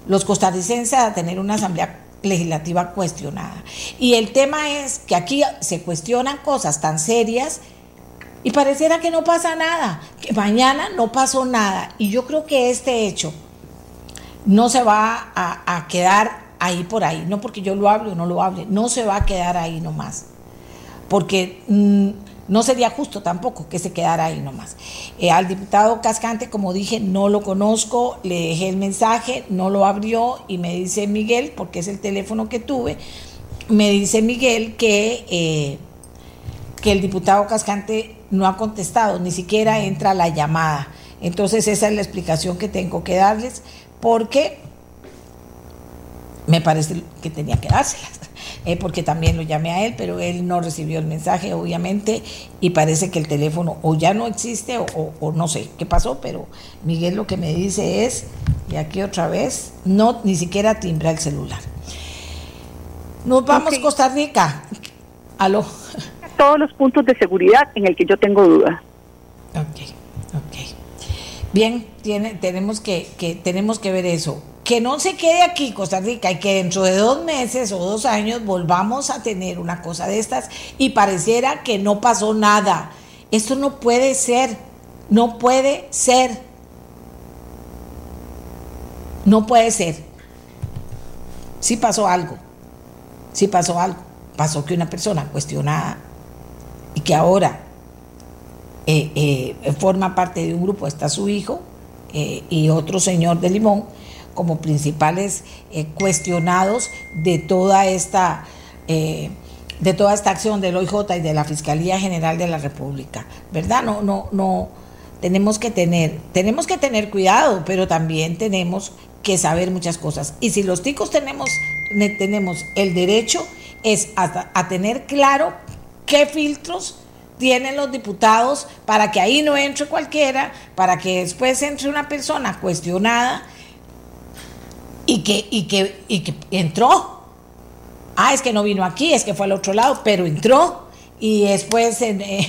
B: los costarricenses a tener una asamblea legislativa cuestionada. Y el tema es que aquí se cuestionan cosas tan serias y pareciera que no pasa nada, que mañana no pasó nada. Y yo creo que este hecho no se va a, quedar ahí por ahí, no porque yo lo hable o no lo hable, no se va a quedar ahí nomás. Porque mm, no sería justo tampoco que se quedara ahí nomás. Eh, al diputado Cascante, como dije, no lo conozco, le dejé el mensaje, no lo abrió y me dice Miguel, porque es el teléfono que tuve, me dice Miguel que, eh, que el diputado Cascante no ha contestado, ni siquiera entra la llamada. Entonces esa es la explicación que tengo que darles, porque me parece que tenía que dárselas. Eh, porque también lo llamé a él, pero él no recibió el mensaje, obviamente, y parece que el teléfono o ya no existe o, no sé qué pasó, pero Miguel lo que me dice es, y aquí otra vez, no, ni siquiera timbra el celular. Nos vamos a Costa Rica. Aló.
D: Todos los puntos de seguridad en el que yo tengo duda.
B: Ok, ok. Bien, tiene, tenemos, que, que, tenemos que ver eso que no se quede aquí Costa Rica y que dentro de dos meses o dos años volvamos a tener una cosa de estas y pareciera que no pasó nada. Esto no puede ser, no puede ser. No puede ser. Sí pasó algo, sí pasó algo. Pasó que una persona cuestionada y que ahora eh, eh, forma parte de un grupo, está su hijo eh, y otro señor de Limón, como principales eh, cuestionados de toda esta eh, de toda esta acción del OIJ y de la Fiscalía General de la República, ¿verdad? No, no, no, tenemos que tener, tenemos que tener cuidado, pero también tenemos que saber muchas cosas. Y si los ticos tenemos, tenemos el derecho es a, a tener claro qué filtros tienen los diputados para que ahí no entre cualquiera, para que después entre una persona cuestionada y que, y que, y que entró. Ah, es que no vino aquí, es que fue al otro lado, pero entró y después eh,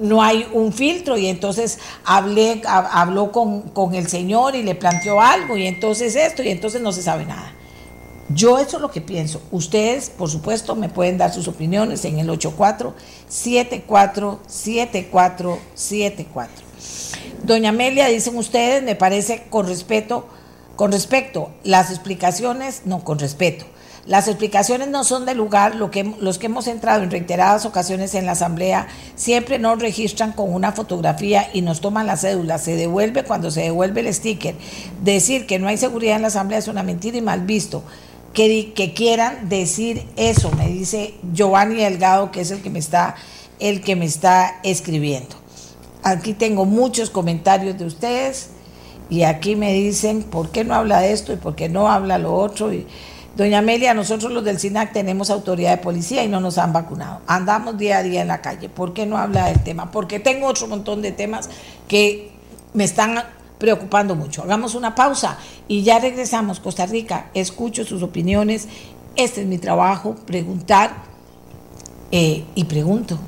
B: no hay un filtro y entonces hablé, habló con, con, el señor y le planteó algo y entonces esto y entonces no se sabe nada. Yo eso es lo que pienso. Ustedes, por supuesto, me pueden dar sus opiniones en el 84-74-7474. Doña Amelia, dicen ustedes, me parece con respeto con respecto, las explicaciones, no, con respeto. Las explicaciones no son de lugar, lo que, los que hemos entrado en reiteradas ocasiones en la Asamblea siempre nos registran con una fotografía y nos toman la cédula, se devuelve cuando se devuelve el sticker. Decir que no hay seguridad en la Asamblea es una mentira y mal visto. Que, que quieran decir eso, me dice Giovanni Delgado, que es el que me está, el que me está escribiendo. Aquí tengo muchos comentarios de ustedes y aquí me dicen, ¿por qué no habla de esto y por qué no habla lo otro? Y, Doña Amelia, nosotros los del SINAC tenemos autoridad de policía y no nos han vacunado. Andamos día a día en la calle. ¿Por qué no habla del tema? Porque tengo otro montón de temas que me están preocupando mucho. Hagamos una pausa y ya regresamos. Costa Rica, escucho sus opiniones. Este es mi trabajo, preguntar eh, y pregunto.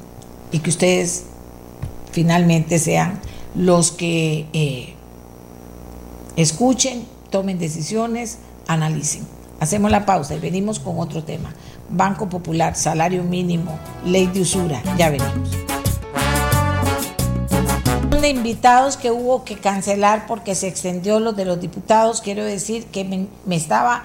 B: Y que ustedes finalmente sean los que... Eh, Escuchen, tomen decisiones, analicen. Hacemos la pausa y venimos con otro tema. Banco Popular, salario mínimo, ley de usura. Ya venimos. De invitados que hubo que cancelar porque se extendió los de los diputados, quiero decir que me, estaba,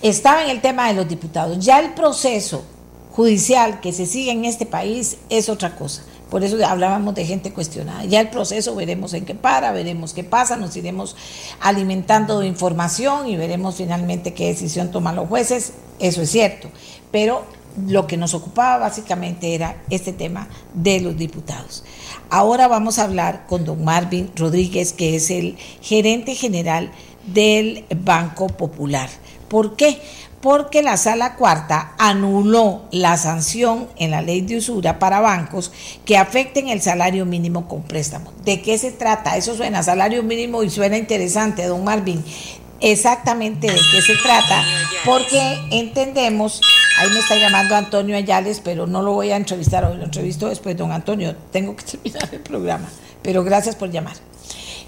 B: estaba en el tema de los diputados. Ya el proceso judicial que se sigue en este país es otra cosa. Por eso hablábamos de gente cuestionada. Ya el proceso veremos en qué para, veremos qué pasa, nos iremos alimentando de información y veremos finalmente qué decisión toman los jueces. Eso es cierto. Pero lo que nos ocupaba básicamente era este tema de los diputados. Ahora vamos a hablar con don Marvin Rodríguez, que es el gerente general del Banco Popular. ¿Por qué? Porque la sala cuarta anuló la sanción en la ley de usura para bancos que afecten el salario mínimo con préstamo. ¿De qué se trata? Eso suena salario mínimo y suena interesante, don Marvin. Exactamente de qué se trata, porque entendemos, ahí me está llamando Antonio Ayales, pero no lo voy a entrevistar hoy, lo entrevisto después, don Antonio, tengo que terminar el programa, pero gracias por llamar.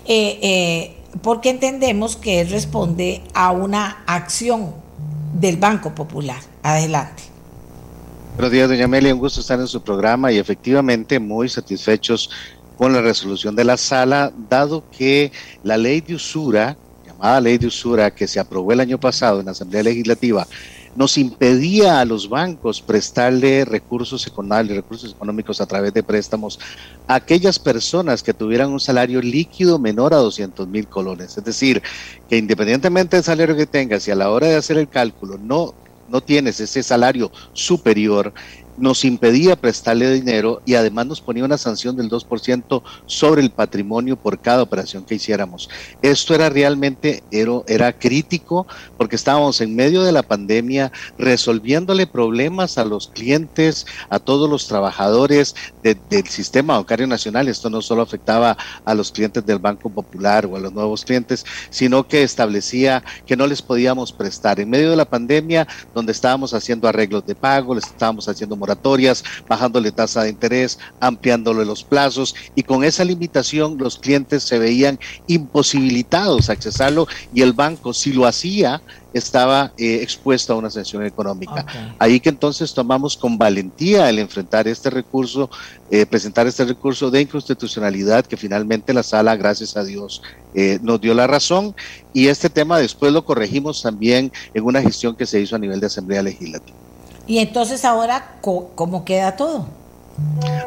B: Eh, eh, porque entendemos que responde a una acción del Banco Popular. Adelante.
H: Buenos días, doña Amelia. Un gusto estar en su programa y efectivamente muy satisfechos con la resolución de la sala, dado que la ley de usura, llamada ley de usura, que se aprobó el año pasado en la Asamblea Legislativa, nos impedía a los bancos prestarle recursos económicos, recursos económicos a través de préstamos a aquellas personas que tuvieran un salario líquido menor a 200 mil colones. Es decir, que independientemente del salario que tengas y a la hora de hacer el cálculo no no tienes ese salario superior, nos impedía prestarle dinero y además nos ponía una sanción del 2% sobre el patrimonio por cada operación que hiciéramos. Esto era realmente, era, crítico porque estábamos en medio de la pandemia resolviéndole problemas a los clientes, a todos los trabajadores del sistema bancario nacional. Esto no solo afectaba a los clientes del Banco Popular o a los nuevos clientes, sino que establecía que no les podíamos prestar. En medio de la pandemia, donde estábamos haciendo arreglos de pago, les estábamos haciendo moratorias, bajándole tasa de interés, ampliándole los plazos y con esa limitación los clientes se veían imposibilitados a accesarlo y el banco si lo hacía estaba eh, expuesto a una sanción económica. Ahí que entonces tomamos con valentía el enfrentar este recurso, eh, presentar este recurso de inconstitucionalidad que finalmente la sala, gracias a Dios, eh, nos dio la razón y este tema después lo corregimos también en una gestión que se hizo a nivel de Asamblea Legislativa.
B: Y entonces ahora, ¿cómo queda todo?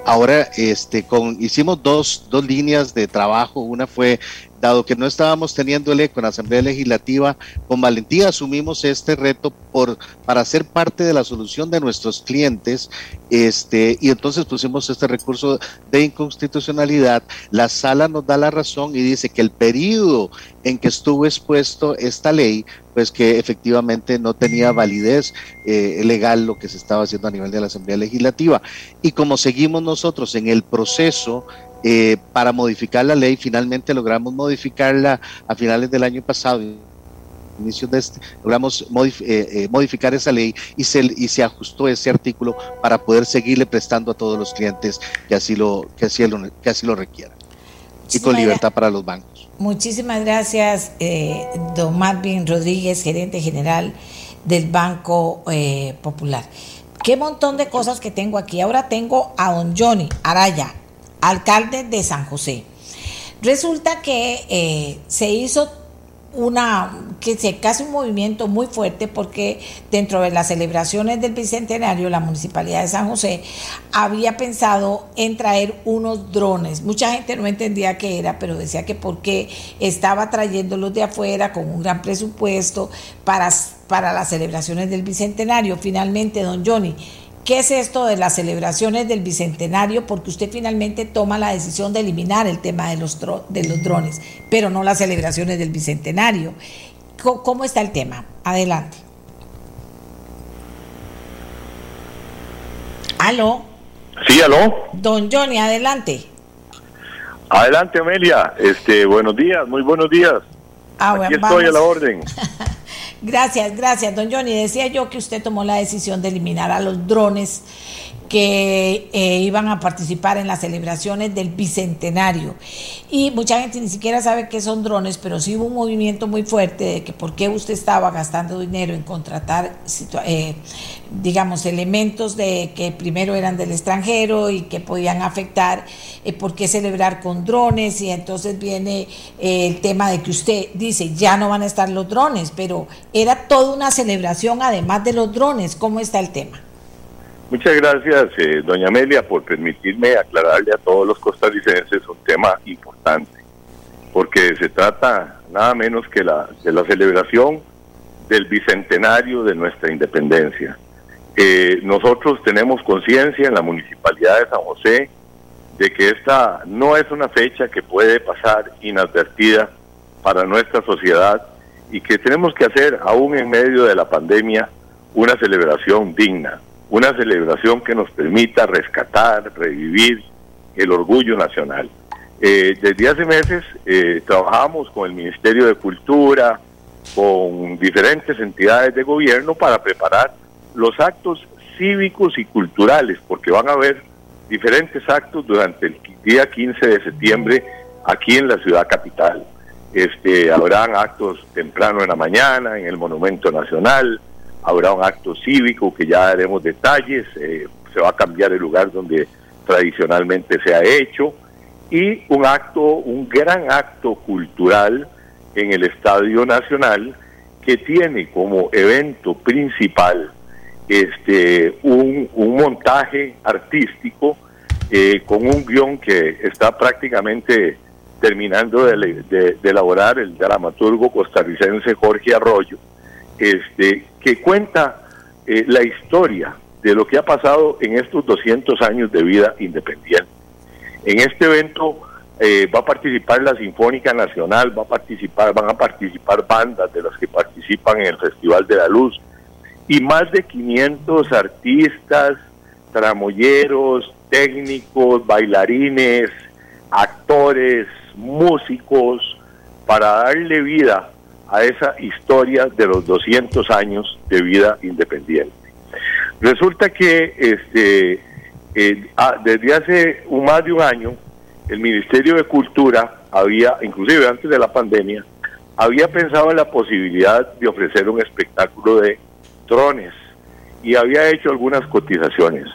H: Ahora este, con, hicimos dos, dos líneas de trabajo. Una fue dado que no estábamos teniendo el eco en la Asamblea Legislativa, con valentía asumimos este reto por, para ser parte de la solución de nuestros clientes, este, y entonces pusimos este recurso de inconstitucionalidad. La sala nos da la razón y dice que el periodo en que estuvo expuesto esta ley, pues que efectivamente no tenía validez eh, legal lo que se estaba haciendo a nivel de la Asamblea Legislativa. Y como seguimos nosotros en el proceso eh, para modificar la ley. Finalmente logramos modificarla a finales del año pasado inicio de este, logramos eh, eh, modificar esa ley y se, y se ajustó ese artículo para poder seguirle prestando a todos los clientes que así lo, que así lo, que así lo requieran. y con libertad para los bancos.
B: Muchísimas gracias, don Marvin Rodríguez, gerente general del Banco Popular. Qué montón de cosas que tengo aquí. Ahora tengo a don Johnny Araya, alcalde de San José. Resulta que eh, se hizo una que se casi un movimiento muy fuerte porque dentro de las celebraciones del bicentenario la municipalidad de San José había pensado en traer unos drones. Mucha gente no entendía qué era, pero decía que porque estaba trayéndolos de afuera con un gran presupuesto para para las celebraciones del bicentenario. Finalmente, don Johnny, ¿Qué es esto de las celebraciones del Bicentenario? Porque usted finalmente toma la decisión de eliminar el tema de los, de los drones, pero no las celebraciones del Bicentenario. ¿Cómo, está el tema? Adelante. ¿Aló?
I: Sí, aló.
B: Don Johnny, adelante.
I: Adelante, Amelia. Este, buenos días, muy buenos días. Ah, Aquí estoy a la orden.
B: Gracias, gracias, don Johnny. Decía yo que usted tomó la decisión de eliminar a los drones que eh, iban a participar en las celebraciones del Bicentenario. Y mucha gente ni siquiera sabe qué son drones, pero sí hubo un movimiento muy fuerte de que por qué usted estaba gastando dinero en contratar, eh, digamos, elementos de que primero eran del extranjero y que podían afectar, eh, por qué celebrar con drones. Y entonces viene el tema de que usted dice, ya no van a estar los drones, pero era toda una celebración además de los drones. ¿Cómo está el tema?
I: Muchas gracias, eh, doña Amelia, por permitirme aclararle a todos los costarricenses un tema importante, porque se trata nada menos que la, de la celebración del bicentenario de nuestra independencia. Eh, nosotros tenemos conciencia en la Municipalidad de San José de que esta no es una fecha que puede pasar inadvertida para nuestra sociedad y que tenemos que hacer, aún en medio de la pandemia, una celebración digna, una celebración que nos permita rescatar, revivir el orgullo nacional. Eh, desde hace meses eh, trabajamos con el Ministerio de Cultura, con diferentes entidades de gobierno para preparar los actos cívicos y culturales, porque van a haber diferentes actos durante el día 15 de septiembre aquí en la ciudad capital. Este, habrán actos temprano en la mañana en el Monumento Nacional, habrá un acto cívico que ya daremos detalles, eh, se va a cambiar el lugar donde tradicionalmente se ha hecho, y un acto, un gran acto cultural en el Estadio Nacional que tiene como evento principal este un, un montaje artístico eh, con un guion que está prácticamente terminando de, elaborar el dramaturgo costarricense Jorge Arroyo, este, que cuenta eh, la historia de lo que ha pasado en estos 200 años de vida independiente. En este evento eh, va a participar la Sinfónica Nacional, va a participar, van a participar bandas de las que participan en el Festival de la Luz y más de 500 artistas, tramoyeros, técnicos, bailarines, actores, músicos, para darle vida a esa historia de los 200 años de vida independiente. Resulta que este, ah, desde hace más de un año, el Ministerio de Cultura había, inclusive antes de la pandemia, había pensado en la posibilidad de ofrecer un espectáculo de drones y había hecho algunas cotizaciones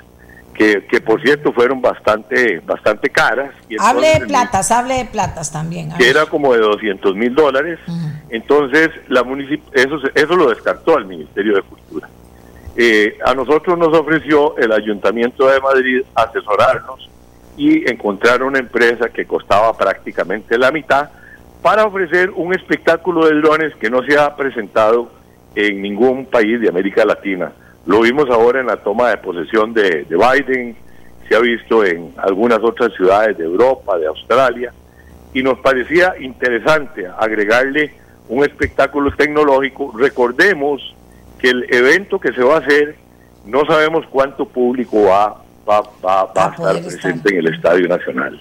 I: que, por cierto fueron bastante bastante caras.
B: hable de platas, hable de platas también.
I: Que era como de 200 mil dólares. Entonces, la eso, eso lo descartó el Ministerio de Cultura. Eh, a nosotros nos ofreció el Ayuntamiento de Madrid asesorarnos y encontrar una empresa que costaba prácticamente la mitad para ofrecer un espectáculo de drones que no se ha presentado en ningún país de América Latina lo vimos ahora en la toma de posesión de, Biden, se ha visto en algunas otras ciudades de Europa, de Australia, y nos parecía interesante agregarle un espectáculo tecnológico. Recordemos que el evento que se va a hacer, no sabemos cuánto público va, va, a estar presente en el Estadio Nacional.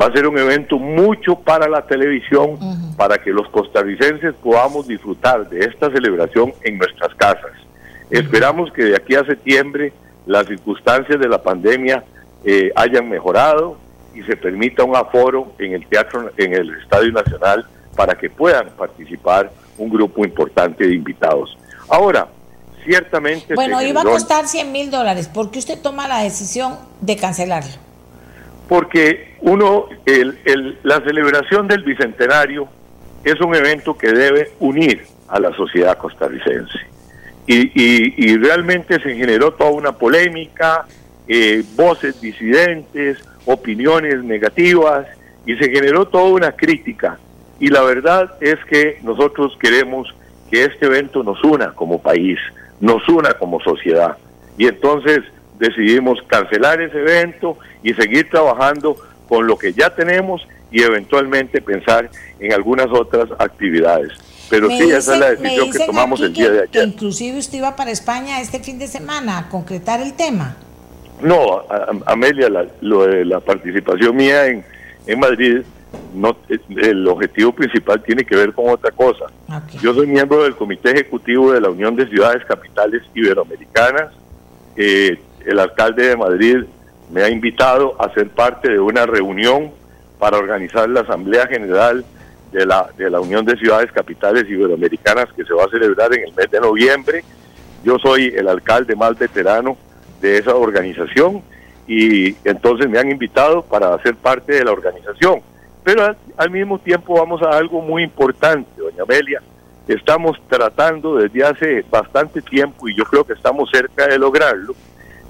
I: Va a ser un evento mucho para la televisión, para que los costarricenses podamos disfrutar de esta celebración en nuestras casas. Esperamos que de aquí a septiembre las circunstancias de la pandemia eh, hayan mejorado y se permita un aforo en el teatro, en el Estadio Nacional, para que puedan participar un grupo importante de invitados. Ahora, ciertamente...
B: Bueno, iba a costar 100 mil dólares. ¿Por qué usted toma la decisión de cancelarlo?
I: Porque uno, el, la celebración del Bicentenario es un evento que debe unir a la sociedad costarricense y, realmente se generó toda una polémica, eh, voces disidentes, opiniones negativas y se generó toda una crítica. Y la verdad es que nosotros queremos que este evento nos una como país, nos una como sociedad. Y entonces decidimos cancelar ese evento y seguir trabajando con lo que ya tenemos y eventualmente pensar en algunas otras actividades. Pero sí, esa es la decisión que tomamos el día de ayer. Que
B: inclusive usted iba para España este fin de semana a concretar el tema.
I: No, Amelia, la, lo de la participación mía en, en Madrid, no, el objetivo principal tiene que ver con otra cosa. Yo soy miembro del Comité Ejecutivo de la Unión de Ciudades Capitales Iberoamericanas. Eh, el alcalde de Madrid me ha invitado a ser parte de una reunión para organizar la Asamblea General de la, de la Unión de Ciudades Capitales Iberoamericanas que se va a celebrar en el mes de noviembre. Yo soy el alcalde más veterano de esa organización y entonces me han invitado para ser parte de la organización. Pero al, mismo tiempo vamos a algo muy importante, doña Amelia. Estamos tratando desde hace bastante tiempo y yo creo que estamos cerca de lograrlo,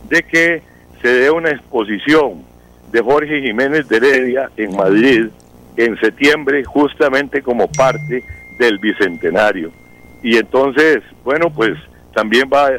I: de que se dé una exposición de Jorge Jiménez de Heredia en Madrid en septiembre justamente como parte del bicentenario. Y entonces, bueno, pues también va,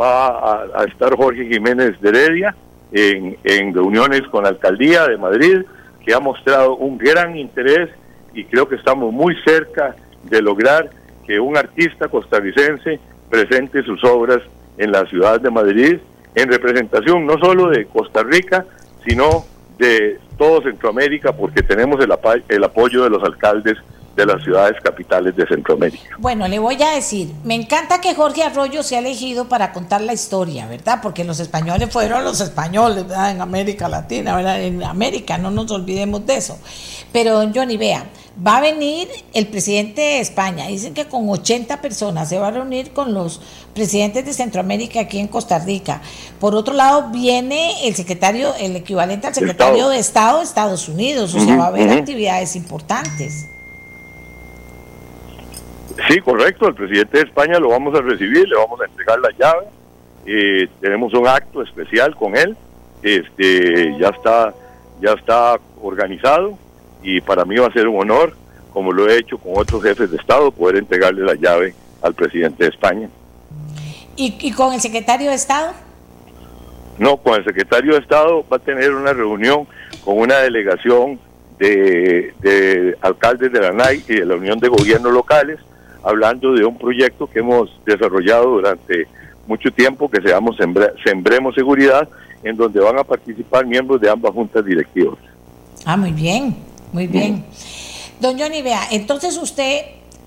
I: va a, estar Jorge Jiménez de Heredia en, en reuniones con la alcaldía de Madrid, que ha mostrado un gran interés y creo que estamos muy cerca de lograr que un artista costarricense presente sus obras en la ciudad de Madrid en representación no solo de Costa Rica, sino de todo Centroamérica, porque tenemos el, el apoyo de los alcaldes de las ciudades capitales de Centroamérica.
B: Bueno, le voy a decir, me encanta que Jorge Arroyo sea elegido para contar la historia, ¿verdad? Porque los españoles fueron los españoles, ¿verdad? En América Latina, ¿verdad? En América, no nos olvidemos de eso. Pero, don Johnny, vea, va a venir el presidente de España, dicen que con 80 personas se va a reunir con los presidentes de Centroamérica aquí en Costa Rica. Por otro lado, viene el secretario, el equivalente al secretario de Estado de Estados Unidos, o sea, va a haber actividades importantes.
I: Sí, correcto, el presidente de España lo vamos a recibir, le vamos a entregar la llave, eh, tenemos un acto especial con él, este ya está, ya está organizado y para mí va a ser un honor, como lo he hecho con otros jefes de Estado, poder entregarle la llave al presidente de España.
B: ¿Y, y con el secretario de Estado?
I: No, con el secretario de Estado va a tener una reunión con una delegación de, de alcaldes de la NAI y de la Unión de Gobiernos Locales hablando de un proyecto que hemos desarrollado durante mucho tiempo que se llama Sembremos Seguridad, en donde van a participar miembros de ambas juntas directivas.
B: Ah, muy bien, muy bien. Don Johnny, vea, entonces usted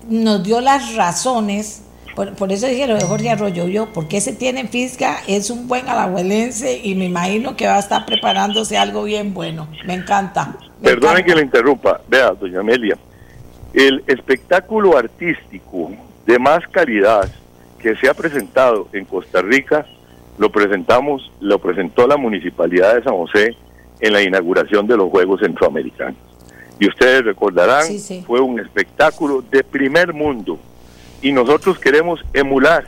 B: nos dio las razones, por, eso dije lo de Jorge Arroyo, yo, porque ese tiene en Fisca, es un buen alajuelense y me imagino que va a estar preparándose algo bien bueno. Me encanta.
I: Perdone que le interrumpa, vea, doña Amelia, el espectáculo artístico de más calidad que se ha presentado en Costa Rica lo presentamos, lo presentó la Municipalidad de San José en la inauguración de los Juegos Centroamericanos. Y ustedes recordarán, fue un espectáculo de primer mundo. Y nosotros queremos emular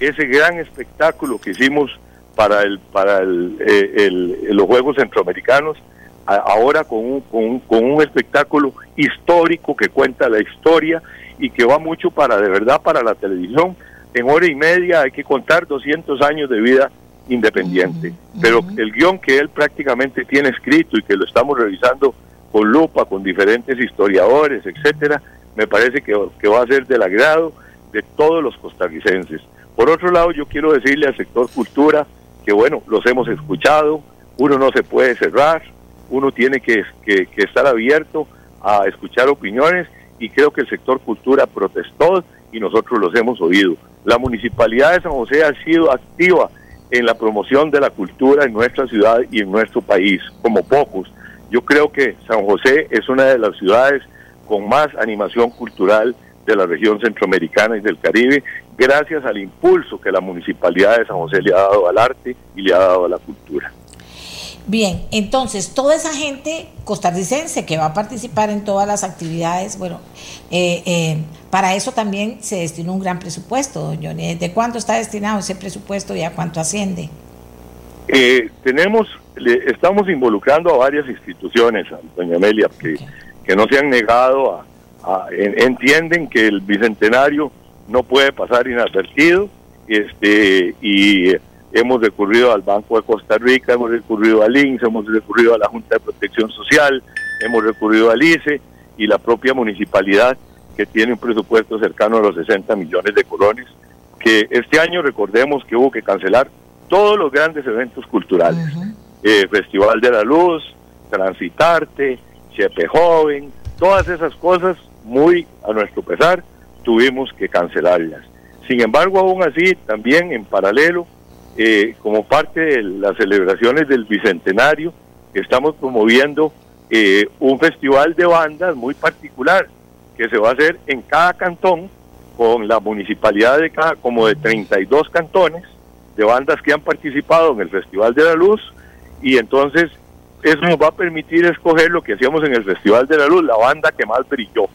I: ese gran espectáculo que hicimos para el para el, eh, los Juegos Centroamericanos ahora con un, con, con un espectáculo histórico que cuenta la historia y que va mucho para, de verdad, para la televisión. En hora y media hay que contar 200 años de vida independiente. Pero el guion que él prácticamente tiene escrito y que lo estamos revisando con lupa, con diferentes historiadores, etcétera, me parece que, que va a ser del agrado de todos los costarricenses. Por otro lado, yo quiero decirle al sector cultura que, bueno, los hemos escuchado, uno no se puede cerrar, uno tiene que, estar abierto a escuchar opiniones y creo que el sector cultura protestó y nosotros los hemos oído. La municipalidad de San José ha sido activa en la promoción de la cultura en nuestra ciudad y en nuestro país, como pocos. Yo creo que San José es una de las ciudades con más animación cultural de la región centroamericana y del Caribe, gracias al impulso que la municipalidad de San José le ha dado al arte y le ha dado a la cultura.
B: Bien, entonces toda esa gente costarricense que va a participar en todas las actividades, bueno, eh, eh, para eso también se destinó un gran presupuesto, don Johnny. ¿De cuánto está destinado ese presupuesto y a cuánto asciende?
I: Eh, tenemos, estamos involucrando a varias instituciones, doña Amelia, que, que no se han negado a, entienden que el bicentenario no puede pasar inadvertido, este, y hemos recurrido al Banco de Costa Rica, hemos recurrido al INSS, hemos recurrido a la Junta de Protección Social, hemos recurrido al ICE y la propia municipalidad que tiene un presupuesto cercano a los 60 millones de colones, que este año recordemos que hubo que cancelar todos los grandes eventos culturales, eh, Festival de la Luz, Transitarte, Chepe Joven, todas esas cosas muy a nuestro pesar tuvimos que cancelarlas. Sin embargo, aún así, también en paralelo, eh, como parte de las celebraciones del Bicentenario, estamos promoviendo eh, un festival de bandas muy particular que se va a hacer en cada cantón con la municipalidad de cada, como de 32 cantones de bandas que han participado en el Festival de la Luz y entonces eso nos va a permitir escoger lo que hacíamos en el Festival de la Luz, la banda que más brilló,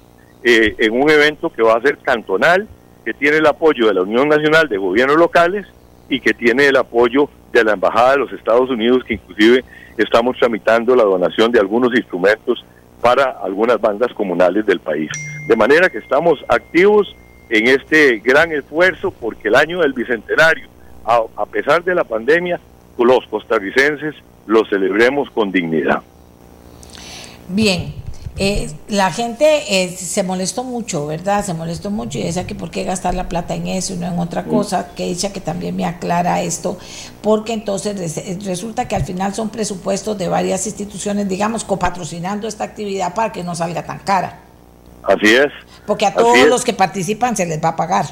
I: eh, en un evento que va a ser cantonal, que tiene el apoyo de la Unión Nacional de Gobiernos Locales y que tiene el apoyo de la Embajada de los Estados Unidos, que inclusive estamos tramitando la donación de algunos instrumentos para algunas bandas comunales del país. De manera que estamos activos en este gran esfuerzo porque el año del Bicentenario, a, pesar de la pandemia, los costarricenses lo celebremos con dignidad.
B: Bien, Eh, la gente eh, se molestó mucho, ¿verdad? Se molestó mucho y decía que por qué gastar la plata en eso y no en otra cosa, que ella que también me aclara esto, porque entonces resulta que al final son presupuestos de varias instituciones, digamos, copatrocinando esta actividad para que no salga tan cara.
I: Así es.
B: Porque a todos los que participan se les va a pagar.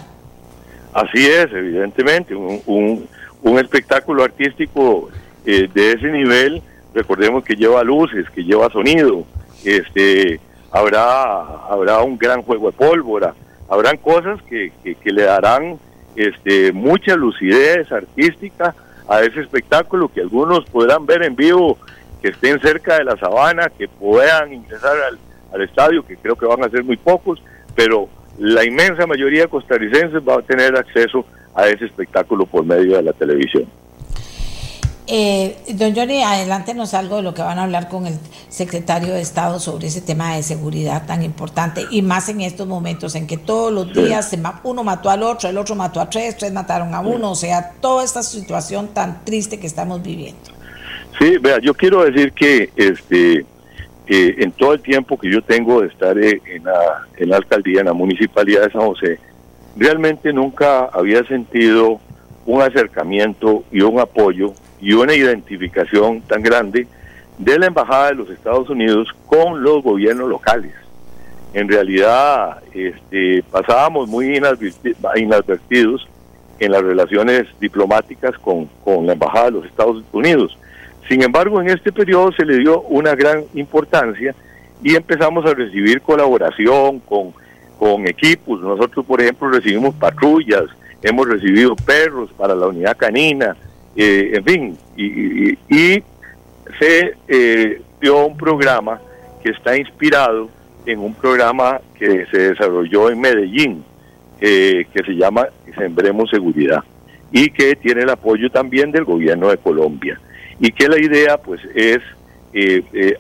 I: Así es, evidentemente, un, un, espectáculo artístico eh, de ese nivel, recordemos que lleva luces, que lleva sonido, este, habrá, habrá un gran juego de pólvora, habrán cosas que, que, le darán este, mucha lucidez artística a ese espectáculo que algunos podrán ver en vivo, que estén cerca de la sabana, que puedan ingresar al, al estadio, que creo que van a ser muy pocos, pero la inmensa mayoría de costarricenses va a tener acceso a ese espectáculo por medio de la televisión.
B: Eh, don Johnny, adelántenos algo de lo que van a hablar con el secretario de Estado sobre ese tema de seguridad tan importante y más en estos momentos en que todos los días uno mató al otro, el otro mató a tres, tres mataron a uno, o sea, toda esta situación tan triste que estamos viviendo.
I: Sí, vea, yo quiero decir que este eh, en todo el tiempo que yo tengo de estar en la, en la alcaldía, en la municipalidad de San José, realmente nunca había sentido un acercamiento y un apoyo y una identificación tan grande de la Embajada de los Estados Unidos con los gobiernos locales. En realidad, este, pasábamos muy inadvertidos en las relaciones diplomáticas con, con la Embajada de los Estados Unidos. Sin embargo, en este periodo se le dio una gran importancia y empezamos a recibir colaboración con, con equipos. Nosotros, por ejemplo, recibimos patrullas, hemos recibido perros para la unidad canina, eh, en fin, y, se eh, dio un programa que está inspirado en un programa que se desarrolló en Medellín, eh, que se llama Sembremos Seguridad, y que tiene el apoyo también del gobierno de Colombia. Y que la idea, pues, es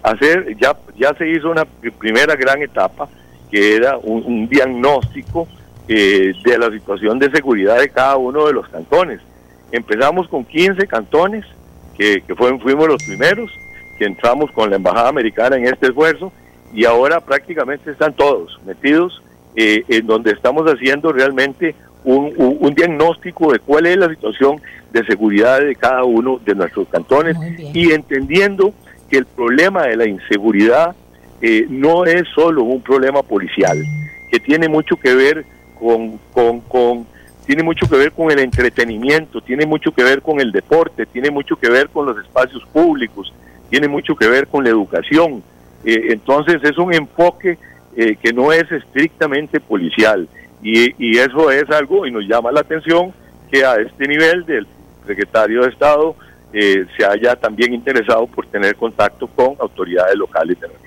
I: hacer, ya, ya se hizo una primera gran etapa, que era un, diagnóstico de la situación de seguridad de cada uno de los cantones Empezamos con 15 cantones, que, fuimos los primeros, que entramos con la Embajada Americana en este esfuerzo, y ahora prácticamente están todos metidos eh, en donde estamos haciendo realmente un, diagnóstico de cuál es la situación de seguridad de cada uno de nuestros cantones y entendiendo que el problema de la inseguridad eh, no es solo un problema policial, que tiene mucho que ver con, con tiene mucho que ver con el entretenimiento, tiene mucho que ver con el deporte, tiene mucho que ver con los espacios públicos, tiene mucho que ver con la educación. Eh, entonces es un enfoque eh, que no es estrictamente policial y, eso es algo y nos llama la atención que a este nivel del secretario de Estado eh, se haya también interesado por tener contacto con autoridades locales de nuestro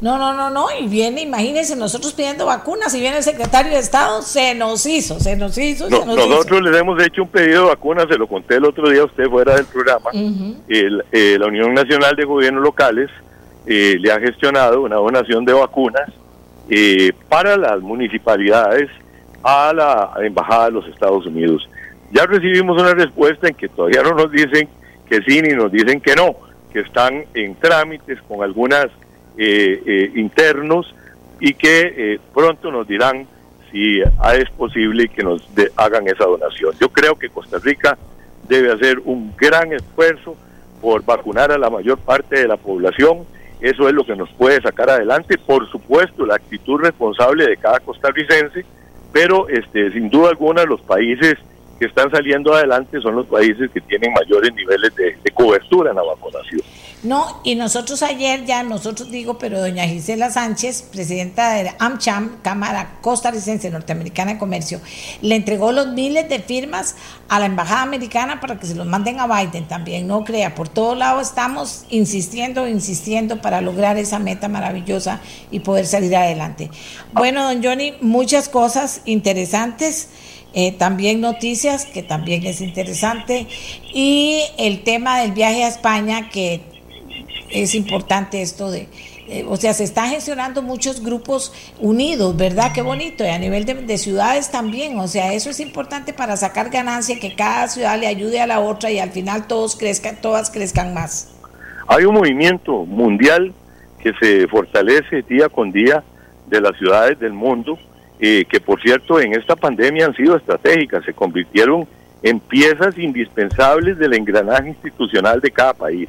B: no, no, no, no. Y viene, imagínense, nosotros pidiendo vacunas y viene el secretario de Estado, se nos hizo, se nos hizo.
I: nosotros les hemos hecho un pedido de vacunas, se lo conté el otro día a usted fuera del programa. Eh, la Unión Nacional de Gobiernos Locales eh, le ha gestionado una donación de vacunas eh, para las municipalidades a la Embajada de los Estados Unidos. Ya recibimos una respuesta en que todavía no nos dicen que sí ni nos dicen que no, que están en trámites con algunas internos y que eh, pronto nos dirán si es posible que nos hagan esa donación. Yo creo que Costa Rica debe hacer un gran esfuerzo por vacunar a la mayor parte de la población. Eso es lo que nos puede sacar adelante. Por supuesto, la actitud responsable de cada costarricense, pero este, sin duda alguna los países que están saliendo adelante son los países que tienen mayores niveles de, de cobertura en la vacunación.
B: No, y nosotros ayer ya, nosotros digo, pero doña Gisela Sánchez, presidenta de AmCham, Cámara Costarricense Norteamericana de Comercio, le entregó los miles de firmas a la Embajada Americana para que se los manden a Biden también, no crea, por todo lado estamos insistiendo, insistiendo para lograr esa meta maravillosa y poder salir adelante. Bueno, don Johnny, muchas cosas interesantes. Eh, también noticias, que también es interesante, y el tema del viaje a España, que es importante esto de, eh, o sea, se están gestionando muchos grupos unidos, ¿verdad? Qué bonito, y a nivel de, ciudades también, o sea, eso es importante para sacar ganancia, que cada ciudad le ayude a la otra y al final todos crezcan, todas crezcan más.
I: Hay un movimiento mundial que se fortalece día con día de las ciudades del mundo, eh, que por cierto en esta pandemia han sido estratégicas, se convirtieron en piezas indispensables del engranaje institucional de cada país.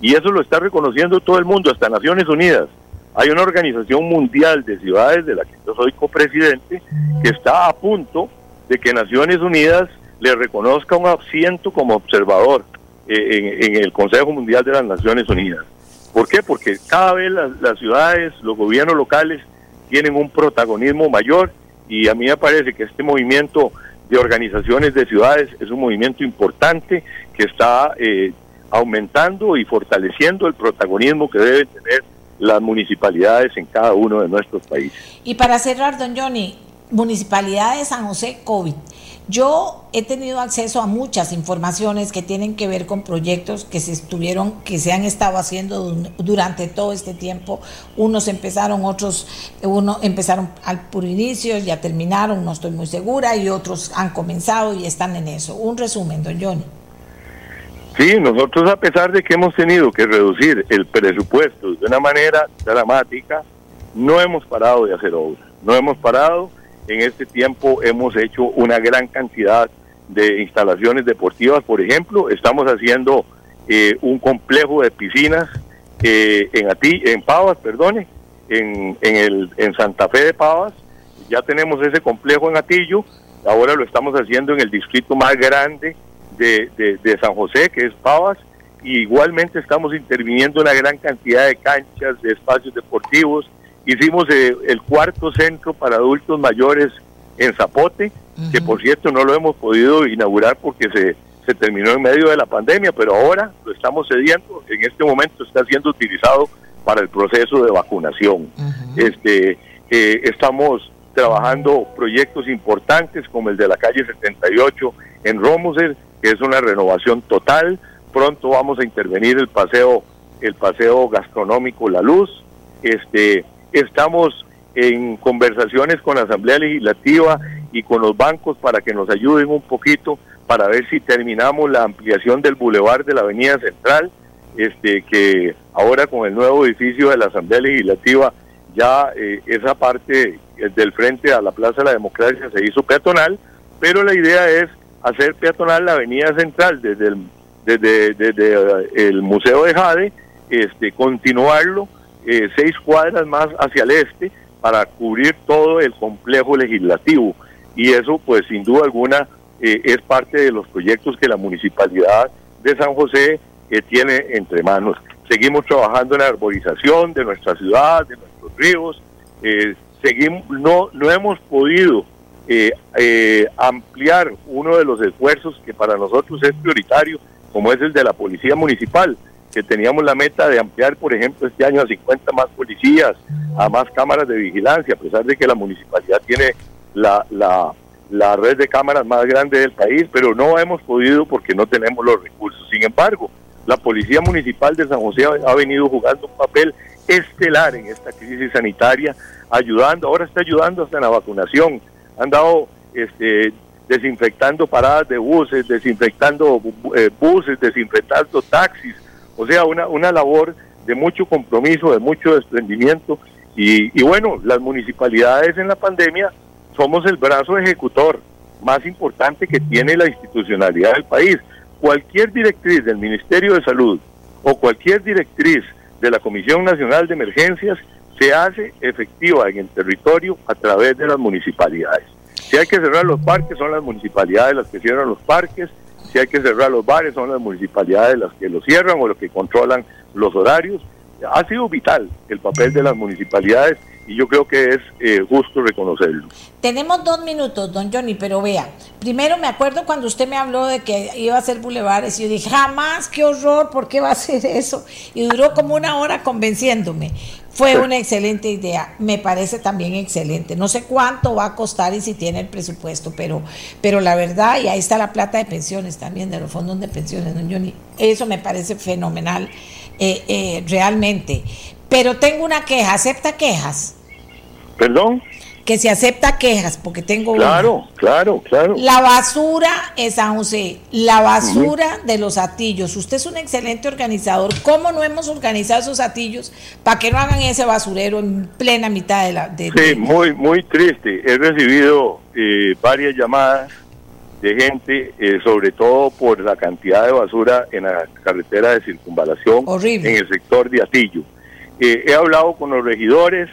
I: Y eso lo está reconociendo todo el mundo, hasta Naciones Unidas. Hay una organización mundial de ciudades de la que yo soy copresidente que está a punto de que Naciones Unidas le reconozca un asiento como observador eh, en, el Consejo Mundial de las Naciones Unidas. ¿Por qué? Porque cada vez las, ciudades, los gobiernos locales tienen un protagonismo mayor y a mí me parece que este movimiento de organizaciones de ciudades es un movimiento importante que está eh, aumentando y fortaleciendo el protagonismo que deben tener las municipalidades en cada uno de nuestros países.
B: Y para cerrar, don Johnny, Municipalidad de San José COVID. Yo he tenido acceso a muchas informaciones que tienen que ver con proyectos que se estuvieron, que se han estado haciendo durante todo este tiempo. Unos empezaron, otros, uno empezaron al puro inicio, ya terminaron, no estoy muy segura, y otros han comenzado y están en eso. Un resumen, don Johnny.
I: Sí, nosotros a pesar de que hemos tenido que reducir el presupuesto de una manera dramática, no hemos parado de hacer obras, no hemos parado en este tiempo hemos hecho una gran cantidad de instalaciones deportivas. Por ejemplo, estamos haciendo eh, un complejo de piscinas eh, en Ati, en Pavas, perdone, en, en, el, en Santa Fe de Pavas. Ya tenemos ese complejo en Atillo. Ahora lo estamos haciendo en el distrito más grande de, de, San José, que es Pavas. Y igualmente estamos interviniendo una gran cantidad de canchas, de espacios deportivos, Hicimos eh, el cuarto centro para adultos mayores en Zapote, que por cierto no lo hemos podido inaugurar porque se, se terminó en medio de la pandemia, pero ahora lo estamos cediendo. En este momento está siendo utilizado para el proceso de vacunación. Este, eh, estamos trabajando proyectos importantes como el de la calle 78 en Romoser, que es una renovación total. Pronto vamos a intervenir el paseo, el paseo gastronómico La Luz. Este, Estamos en conversaciones con la Asamblea Legislativa y con los bancos para que nos ayuden un poquito para ver si terminamos la ampliación del bulevar de la Avenida Central, este que ahora con el nuevo edificio de la Asamblea Legislativa ya eh, esa parte del frente a la Plaza de la Democracia se hizo peatonal, pero la idea es hacer peatonal la Avenida Central desde el, desde, eh, el Museo de Jade, este continuarlo eh, seis cuadras más hacia el este para cubrir todo el complejo legislativo. Y eso, pues sin duda alguna, eh, es parte de los proyectos que la municipalidad de San José eh, tiene entre manos. Seguimos trabajando en la arborización de nuestra ciudad, de nuestros ríos. seguimos, no, no hemos podido ampliar uno de los esfuerzos que para nosotros es prioritario, como es el de la Policía Municipal que teníamos la meta de ampliar, por ejemplo, este año a 50 más policías, a más cámaras de vigilancia, a pesar de que la municipalidad tiene la, la, la red de cámaras más grande del país, pero no hemos podido porque no tenemos los recursos. Sin embargo, la Policía Municipal de San José ha venido jugando un papel estelar en esta crisis sanitaria, ayudando, ahora está ayudando hasta en la vacunación. Han dado este, desinfectando paradas de buses, desinfectando eh, buses, desinfectando taxis, o sea, una, una labor de mucho compromiso, de mucho desprendimiento. Y bueno, las municipalidades en la pandemia somos el brazo ejecutor más importante que tiene la institucionalidad del país. Cualquier directriz del Ministerio de Salud o cualquier directriz de la Comisión Nacional de Emergencias se hace efectiva en el territorio a través de las municipalidades. Si hay que cerrar los parques, son las municipalidades las que cierran los parques si hay que cerrar los bares, son las municipalidades las que los cierran o los que controlan los horarios. Ha sido vital el papel de las municipalidades y yo creo que es eh, justo reconocerlo.
B: Tenemos dos minutos, don Johnny, pero vea, primero me acuerdo cuando usted me habló de que iba a hacer bulevares y yo dije, jamás, qué horror, ¿por qué va a hacer eso? Y duró como una hora convenciéndome. Fue una excelente idea, me parece también excelente. No sé cuánto va a costar y si tiene el presupuesto, pero, pero la verdad, y ahí está la plata de pensiones también, de los fondos de pensiones, don Johnny, eso me parece fenomenal, eh, eh, realmente. Pero tengo una queja, ¿acepta quejas?
I: ¿Perdón?
B: que se acepta quejas, porque tengo
I: Claro, claro, claro.
B: La basura es San José, la basura de los atillos. Usted es un excelente organizador. ¿Cómo no hemos organizado esos atillos para que no hagan ese basurero en plena mitad de la... De,
I: sí, muy, muy triste. He recibido eh, varias llamadas de gente, eh, sobre todo por la cantidad de basura en la carretera de circunvalación, en el sector de Atillo. Eh, he hablado con los regidores,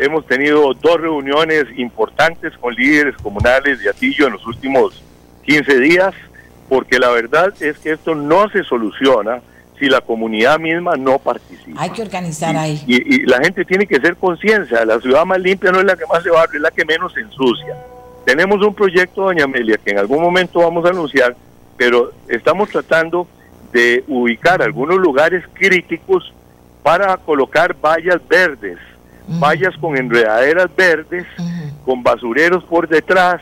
I: hemos tenido dos reuniones importantes con líderes comunales de Atillo en los últimos 15 días, porque la verdad es que esto no se soluciona si la comunidad misma no participa.
B: Hay que organizar ahí.
I: Y, la gente tiene que ser conciencia, la ciudad más limpia no es la que más se barre, es la que menos se ensucia. Tenemos un proyecto, doña Amelia, que en algún momento vamos a anunciar, pero estamos tratando de ubicar algunos lugares críticos para colocar vallas verdes, vallas con enredaderas verdes, con basureros por detrás,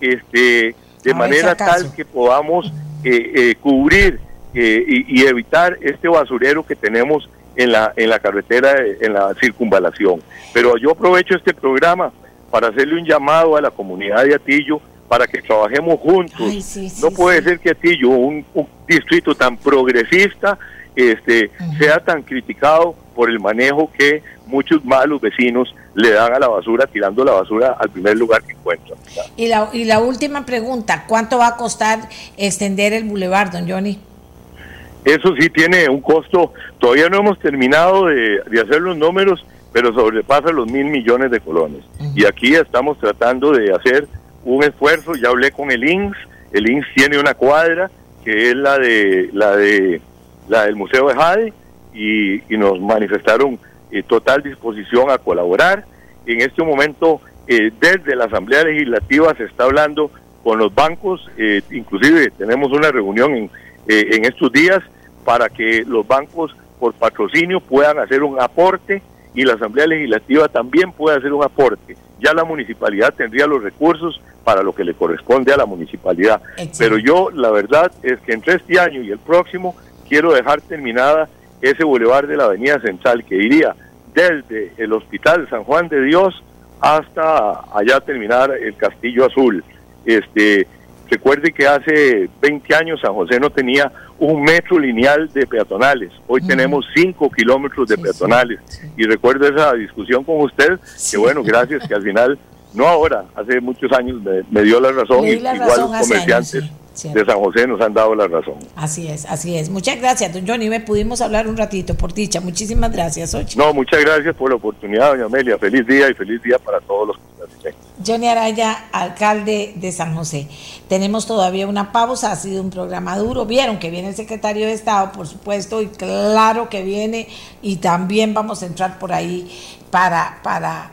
I: este, de manera tal que podamos eh, eh, cubrir eh, y, y, evitar este basurero que tenemos en la, en la carretera, en la circunvalación. Pero yo aprovecho este programa para hacerle un llamado a la comunidad de Atillo para que trabajemos juntos. no puede ser que Atillo, un, distrito tan progresista, este, sea tan criticado por el manejo que muchos malos vecinos le dan a la basura, tirando la basura al primer lugar que encuentran.
B: Y la, y la última pregunta, ¿cuánto va a costar extender el bulevar, don Johnny?
I: Eso sí tiene un costo, todavía no hemos terminado de, de hacer los números, pero sobrepasa los mil millones de colones. Y aquí estamos tratando de hacer un esfuerzo, ya hablé con el INS, el INS tiene una cuadra que es la de la de la del Museo de Jade y, nos manifestaron eh, total disposición a colaborar. En este momento, eh, desde la Asamblea Legislativa se está hablando con los bancos, eh, inclusive tenemos una reunión en, en estos días para que los bancos por patrocinio puedan hacer un aporte y la Asamblea Legislativa también puede hacer un aporte. Ya la municipalidad tendría los recursos para lo que le corresponde a la municipalidad. Pero yo la verdad es que entre este año y el próximo quiero dejar terminada ese bulevar de la Avenida Central que iría desde el Hospital San Juan de Dios hasta allá terminar el Castillo Azul. Este, recuerde que hace 20 años San José no tenía un metro lineal de peatonales. Hoy tenemos cinco kilómetros de peatonales. Y recuerdo esa discusión con usted, que bueno, gracias, que al final, no ahora, hace muchos años me, dio la razón, igual los comerciantes. De San José nos han dado la razón.
B: Así es, así es. Muchas gracias, don Johnny. Me pudimos hablar un ratito, por dicha. Muchísimas gracias, Ochi.
I: No, muchas gracias por la oportunidad, doña Amelia. Feliz día y feliz día para todos los
B: Johnny Araya, alcalde de San José. Tenemos todavía una pausa, ha sido un programa duro. Vieron que viene el secretario de Estado, por supuesto, y claro que viene, y también vamos a entrar por ahí para, para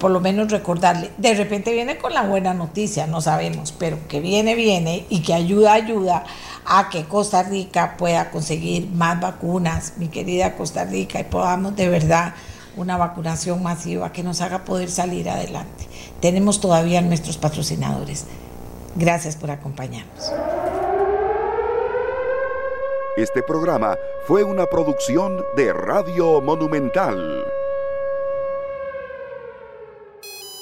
B: por lo menos recordarle. De repente viene con la buena noticia, no sabemos, pero que viene, viene y que ayuda, ayuda a que Costa Rica pueda conseguir más vacunas, mi querida Costa Rica, y podamos de verdad una vacunación masiva que nos haga poder salir adelante. Tenemos todavía nuestros patrocinadores. Gracias por acompañarnos.
A: Este programa fue una producción de Radio Monumental.